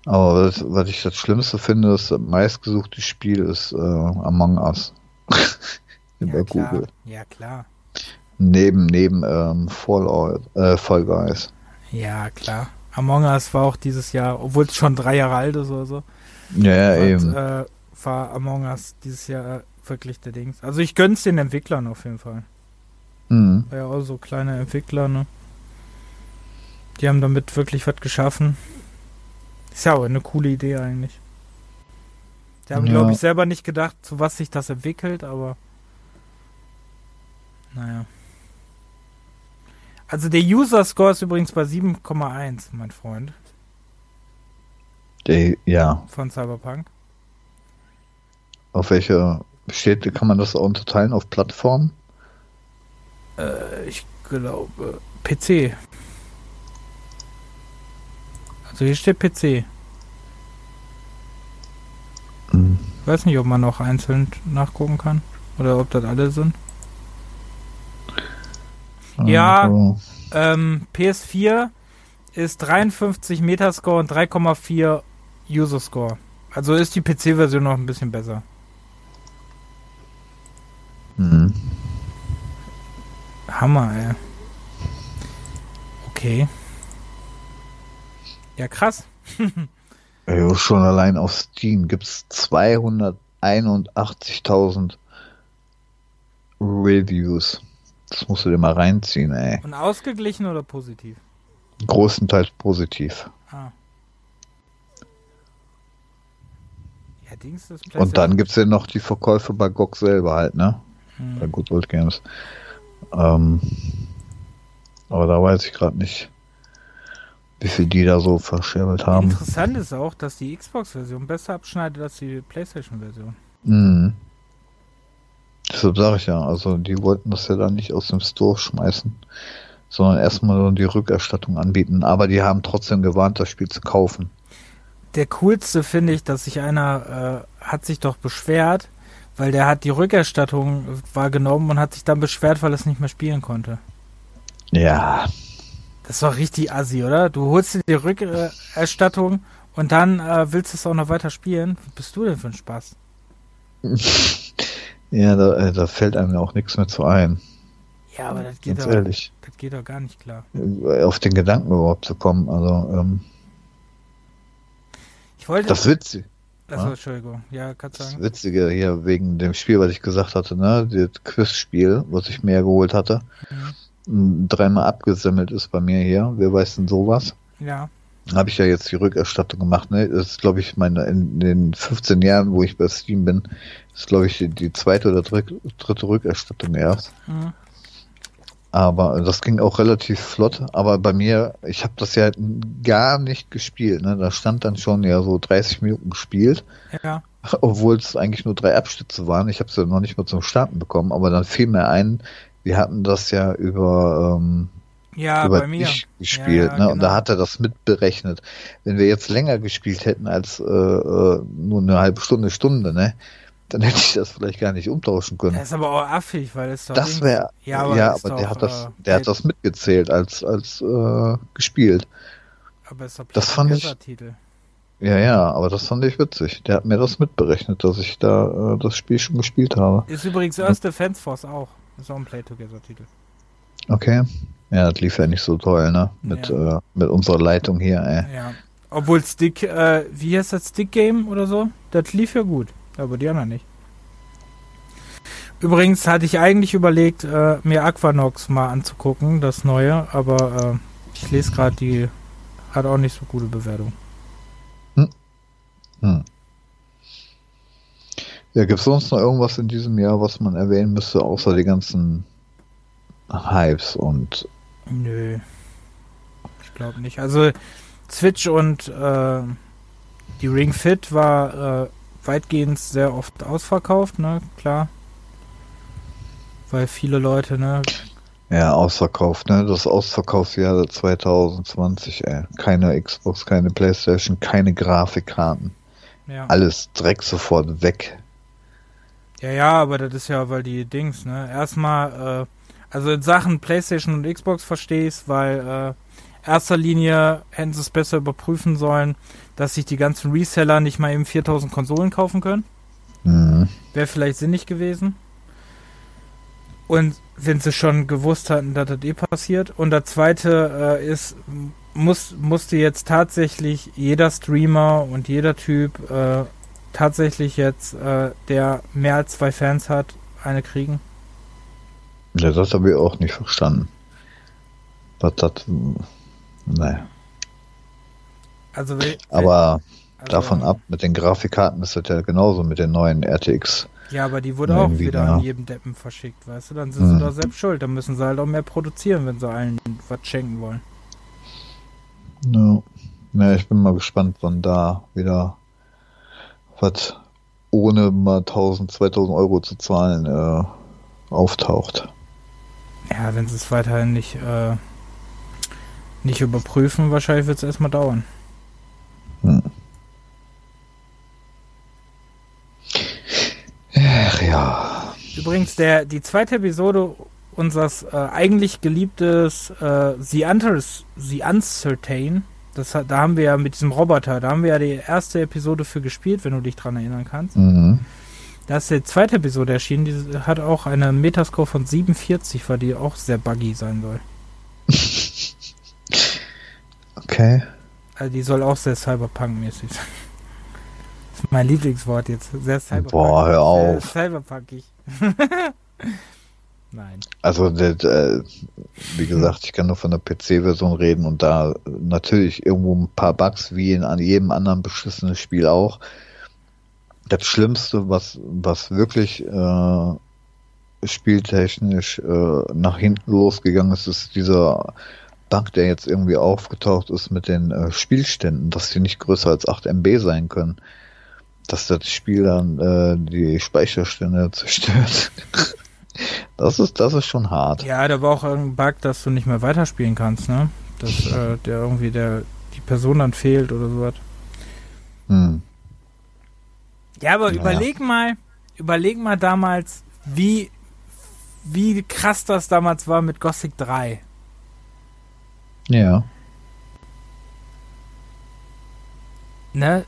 Aber was, was, ich das Schlimmste finde, das meistgesuchte Spiel ist äh, Among Us. Über ja, Google. Ja, klar. Neben, neben ähm, Fall, äh, Fall Guys. Ja, klar. Among Us war auch dieses Jahr, obwohl es schon drei Jahre alt ist oder so. Ja, ja und, eben. Äh, war Among Us dieses Jahr wirklich der Dings. Also ich gönn's den Entwicklern auf jeden Fall. Mhm. War ja auch so kleine Entwickler, ne? Die haben damit wirklich was geschaffen. Ist ja auch eine coole Idee eigentlich. Die haben, ja. glaube ich, selber nicht gedacht, zu was sich das entwickelt, aber naja. Also der User Score ist übrigens bei 7,1, mein Freund. Der, ja. Von Cyberpunk. Auf welche steht, kann man das auch unterteilen auf Plattformen? Äh, ich glaube PC. Also hier steht PC. Hm. Ich weiß nicht, ob man noch einzeln nachgucken kann. Oder ob das alle sind. Ja, also. ähm, PS4 ist 53 Metascore und 3,4 User Score. Also ist die PC-Version noch ein bisschen besser. Mhm. Hammer, ey. Okay. Ja, krass. ja, schon allein auf Steam gibt es 281.000 Reviews. Das musst du dir mal reinziehen, ey. Und ausgeglichen oder positiv? Großenteils positiv. Ah. Ja, Dings, Und dann gibt es ja noch die Verkäufe bei GOG selber halt, ne? Hm. Bei Good Old Games. Ähm, aber da weiß ich gerade nicht, wie viel die da so verscherbelt haben. Interessant ist auch, dass die Xbox-Version besser abschneidet als die PlayStation-Version. Mhm. Deshalb sage ich ja, also die wollten das ja dann nicht aus dem Store schmeißen, sondern erstmal die Rückerstattung anbieten. Aber die haben trotzdem gewarnt, das Spiel zu kaufen. Der coolste finde ich, dass sich einer äh, hat sich doch beschwert, weil der hat die Rückerstattung wahrgenommen und hat sich dann beschwert, weil er es nicht mehr spielen konnte. Ja. Das ist doch richtig assi, oder? Du holst dir die Rückerstattung und dann äh, willst du es auch noch weiter spielen. Was bist du denn für ein Spaß? Ja, da, äh, da fällt einem auch nichts mehr zu ein. Ja, aber das geht, Ganz doch, ehrlich. das geht doch gar nicht klar. Auf den Gedanken überhaupt zu kommen, also, ähm, ich wollte. Das ist witzig. Achso, ne? Entschuldigung. Ja, kannst sagen. Das Witzige hier wegen dem Spiel, was ich gesagt hatte, ne? Das Quizspiel, was ich mir geholt hatte. Mhm. Dreimal abgesammelt ist bei mir hier. Wer weiß denn sowas? Ja. Habe ich ja jetzt die Rückerstattung gemacht, ne? Das ist, glaube ich, meine, in den 15 Jahren, wo ich bei Steam bin, ist, glaube ich, die, die, zweite oder dritte Rückerstattung erst. Mhm. Aber das ging auch relativ flott. Aber bei mir, ich habe das ja gar nicht gespielt. Ne? Da stand dann schon ja so 30 Minuten gespielt. Ja. Obwohl es eigentlich nur drei Abstütze waren. Ich habe es ja noch nicht mal zum Starten bekommen. Aber dann fiel mir ein, wir hatten das ja über, ähm, ja, über bei mir. gespielt. Ja, ja, ne? Genau. Und da genau. hat er das mitberechnet. Wenn wir jetzt länger gespielt hätten als äh, äh nur eine halbe Stunde, Stunde, ne? dann hätte ich das vielleicht gar nicht umtauschen können. Das ist aber auch affig, weil es doch. Das wäre. Ja, aber, ja, aber der hat das, äh, der hat das mitgezählt als als äh, gespielt. Aber es ist doch das fand ich. Titel. Ja, ja, aber das fand ich witzig. Der hat mir das mitberechnet, dass ich da äh, das Spiel schon gespielt habe. Ist übrigens Earth Defense Force auch. Ist auch ein Play-Together-Titel. Okay. Ja, das lief ja nicht so toll, ne? Mit, ja. äh, mit unserer Leitung hier, ey. Ja. Obwohl Stick, äh, wie heißt das Stick Game oder so? Das lief ja gut aber die anderen nicht. Übrigens hatte ich eigentlich überlegt, äh, mir Aquanox mal anzugucken, das neue, aber äh, ich lese gerade, die hat auch nicht so gute Bewertung. Hm. Hm. Ja, gibt es sonst noch irgendwas in diesem Jahr, was man erwähnen müsste, außer die ganzen Hypes und. Nö. Ich glaube nicht. Also Switch und äh, die Ring Fit war äh, weitgehend sehr oft ausverkauft, ne, klar. Weil viele Leute, ne. Ja, ausverkauft, ne? Das Ausverkaufsjahr 2020, ey. Keine Xbox, keine Playstation, keine Grafikkarten. Ja. Alles direkt sofort weg. Ja, ja, aber das ist ja, weil die Dings, ne? Erstmal, äh, also in Sachen Playstation und Xbox verstehe ich weil äh, erster Linie hätten sie es besser überprüfen sollen, dass sich die ganzen Reseller nicht mal eben 4000 Konsolen kaufen können. Mhm. Wäre vielleicht sinnig gewesen. Und wenn sie schon gewusst hatten, dass das eh passiert. Und der zweite äh, ist, muss, musste jetzt tatsächlich jeder Streamer und jeder Typ äh, tatsächlich jetzt, äh, der mehr als zwei Fans hat, eine kriegen? Ja, das habe ich auch nicht verstanden. Was das. Naja. Also, aber also, davon ab, mit den Grafikkarten ist das ja genauso mit den neuen RTX. Ja, aber die wurde auch wieder an jedem Deppen verschickt, weißt du? Dann sind hm. sie doch selbst schuld. Dann müssen sie halt auch mehr produzieren, wenn sie allen was schenken wollen. Ja. ja, ich bin mal gespannt, wann da wieder was ohne mal 1000, 2000 Euro zu zahlen äh, auftaucht. Ja, wenn sie es weiterhin nicht, äh, nicht überprüfen, wahrscheinlich wird es erstmal dauern. Hm. Ach ja. Übrigens, der, die zweite Episode unseres äh, eigentlich geliebtes äh, The, Unters, The Uncertain, das, da haben wir ja mit diesem Roboter, da haben wir ja die erste Episode für gespielt, wenn du dich dran erinnern kannst. Mhm. Da ist die zweite Episode erschienen, die hat auch eine Metascore von 47, weil die auch sehr buggy sein soll. okay. Also die soll auch sehr Cyberpunk-mäßig sein. Das ist mein Lieblingswort jetzt. Sehr Cyberpunk. Boah, hör auf. Sehr cyberpunkig. Nein. Also, das, äh, wie gesagt, ich kann nur von der PC-Version reden und da natürlich irgendwo ein paar Bugs, wie in an jedem anderen beschissenen Spiel auch. Das Schlimmste, was, was wirklich äh, spieltechnisch äh, nach hinten losgegangen ist, ist dieser Bug, der jetzt irgendwie aufgetaucht ist mit den äh, Spielständen, dass die nicht größer als 8 MB sein können. Dass das Spiel dann äh, die Speicherstände zerstört. das ist, das ist schon hart. Ja, da war auch ein Bug, dass du nicht mehr weiterspielen kannst, ne? Dass äh, der irgendwie der die Person dann fehlt oder sowas. Hm. Ja, aber naja. überleg mal, überleg mal damals, wie, wie krass das damals war mit Gothic 3. Ja. Ne?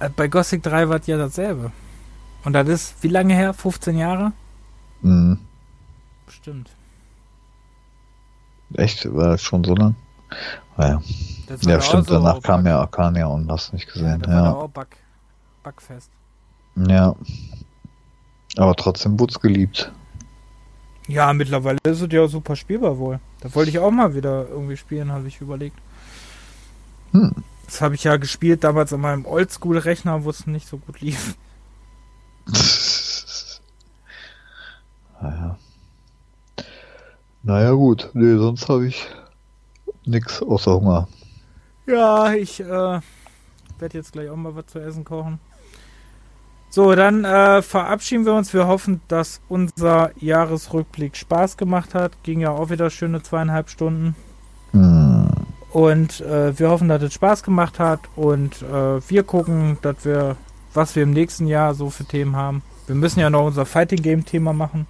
Äh, bei Gothic 3 war es ja dasselbe. Und das ist, wie lange her? 15 Jahre? Mhm. Stimmt. Echt? War das schon so lang? Naja. Ja, ja stimmt, danach kam ja Arcania und hast nicht gesehen. Ja, ja. Bugfest. Ja. Aber trotzdem wurde es geliebt. Ja, mittlerweile ist es ja super spielbar wohl. Da wollte ich auch mal wieder irgendwie spielen, habe ich überlegt. Hm. Das habe ich ja gespielt damals an meinem Oldschool-Rechner, wo es nicht so gut lief. naja. Naja, gut. Nee, sonst habe ich nichts außer Hunger. Ja, ich äh, werde jetzt gleich auch mal was zu essen kochen. So, dann äh, verabschieden wir uns. Wir hoffen, dass unser Jahresrückblick Spaß gemacht hat. Ging ja auch wieder schöne zweieinhalb Stunden. Hm. Und äh, wir hoffen, dass es Spaß gemacht hat. Und äh, wir gucken, dass wir, was wir im nächsten Jahr so für Themen haben. Wir müssen ja noch unser Fighting Game Thema machen.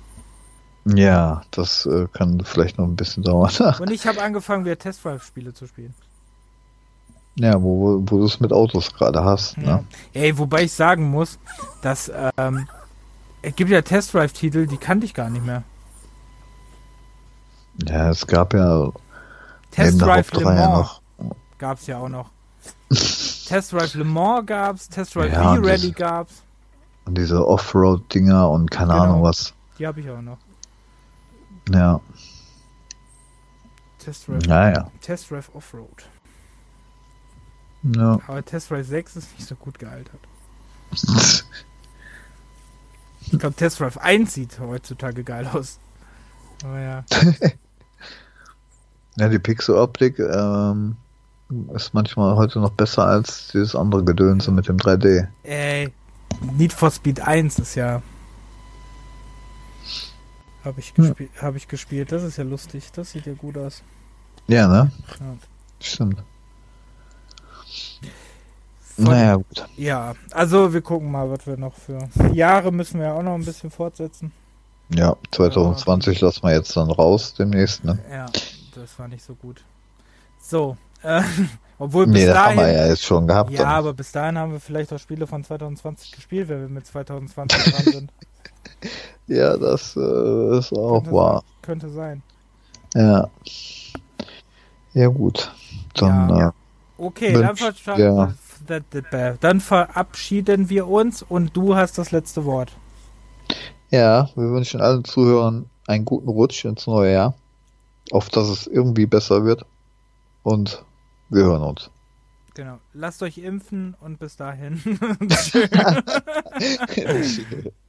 Ja, das äh, kann vielleicht noch ein bisschen dauern. Und ich habe angefangen, wieder Test Drive Spiele zu spielen. Ja, wo, wo du es mit Autos gerade hast. Ja. Ne? Ey, wobei ich sagen muss, dass ähm, es gibt ja Test Drive Titel, die kannte ich gar nicht mehr. Ja, es gab ja Test Drive Le Mans ja noch. gab's ja auch noch. Test Drive Le Mans gab's, Test Drive ja, V-Ready gab's. Und diese Offroad-Dinger und keine genau, Ahnung was. Die habe ich auch noch. Ja. Test Drive, naja. Test Drive Offroad. Ja. Aber Test Drive 6 ist nicht so gut gealtert. ich glaube, Test Drive 1 sieht heutzutage geil aus. Aber ja. ja, die Pixel-Optik ähm, ist manchmal heute noch besser als dieses andere Gedönse mit dem 3D. Ey, Need for Speed 1 ist ja. Habe ich, hm. hab ich gespielt. Das ist ja lustig. Das sieht ja gut aus. Ja, ne? Ja. Stimmt. Von, naja, gut. Ja, also wir gucken mal, was wir noch für Jahre müssen wir auch noch ein bisschen fortsetzen. Ja, 2020 ja. lassen wir jetzt dann raus demnächst, ne? Ja, das war nicht so gut. So, äh, obwohl bis nee, das dahin, haben wir ja jetzt schon gehabt. Ja, dann. aber bis dahin haben wir vielleicht auch Spiele von 2020 gespielt, wenn wir mit 2020 dran sind. Ja, das äh, ist auch könnte wahr. Sein, könnte sein. Ja. Ja, gut. Dann, ja. Äh, okay, dann, ja. Dann verabschieden wir uns und du hast das letzte Wort. Ja, wir wünschen allen Zuhörern einen guten Rutsch ins neue Jahr. Auf dass es irgendwie besser wird. Und wir hören uns. Genau. Lasst euch impfen und bis dahin.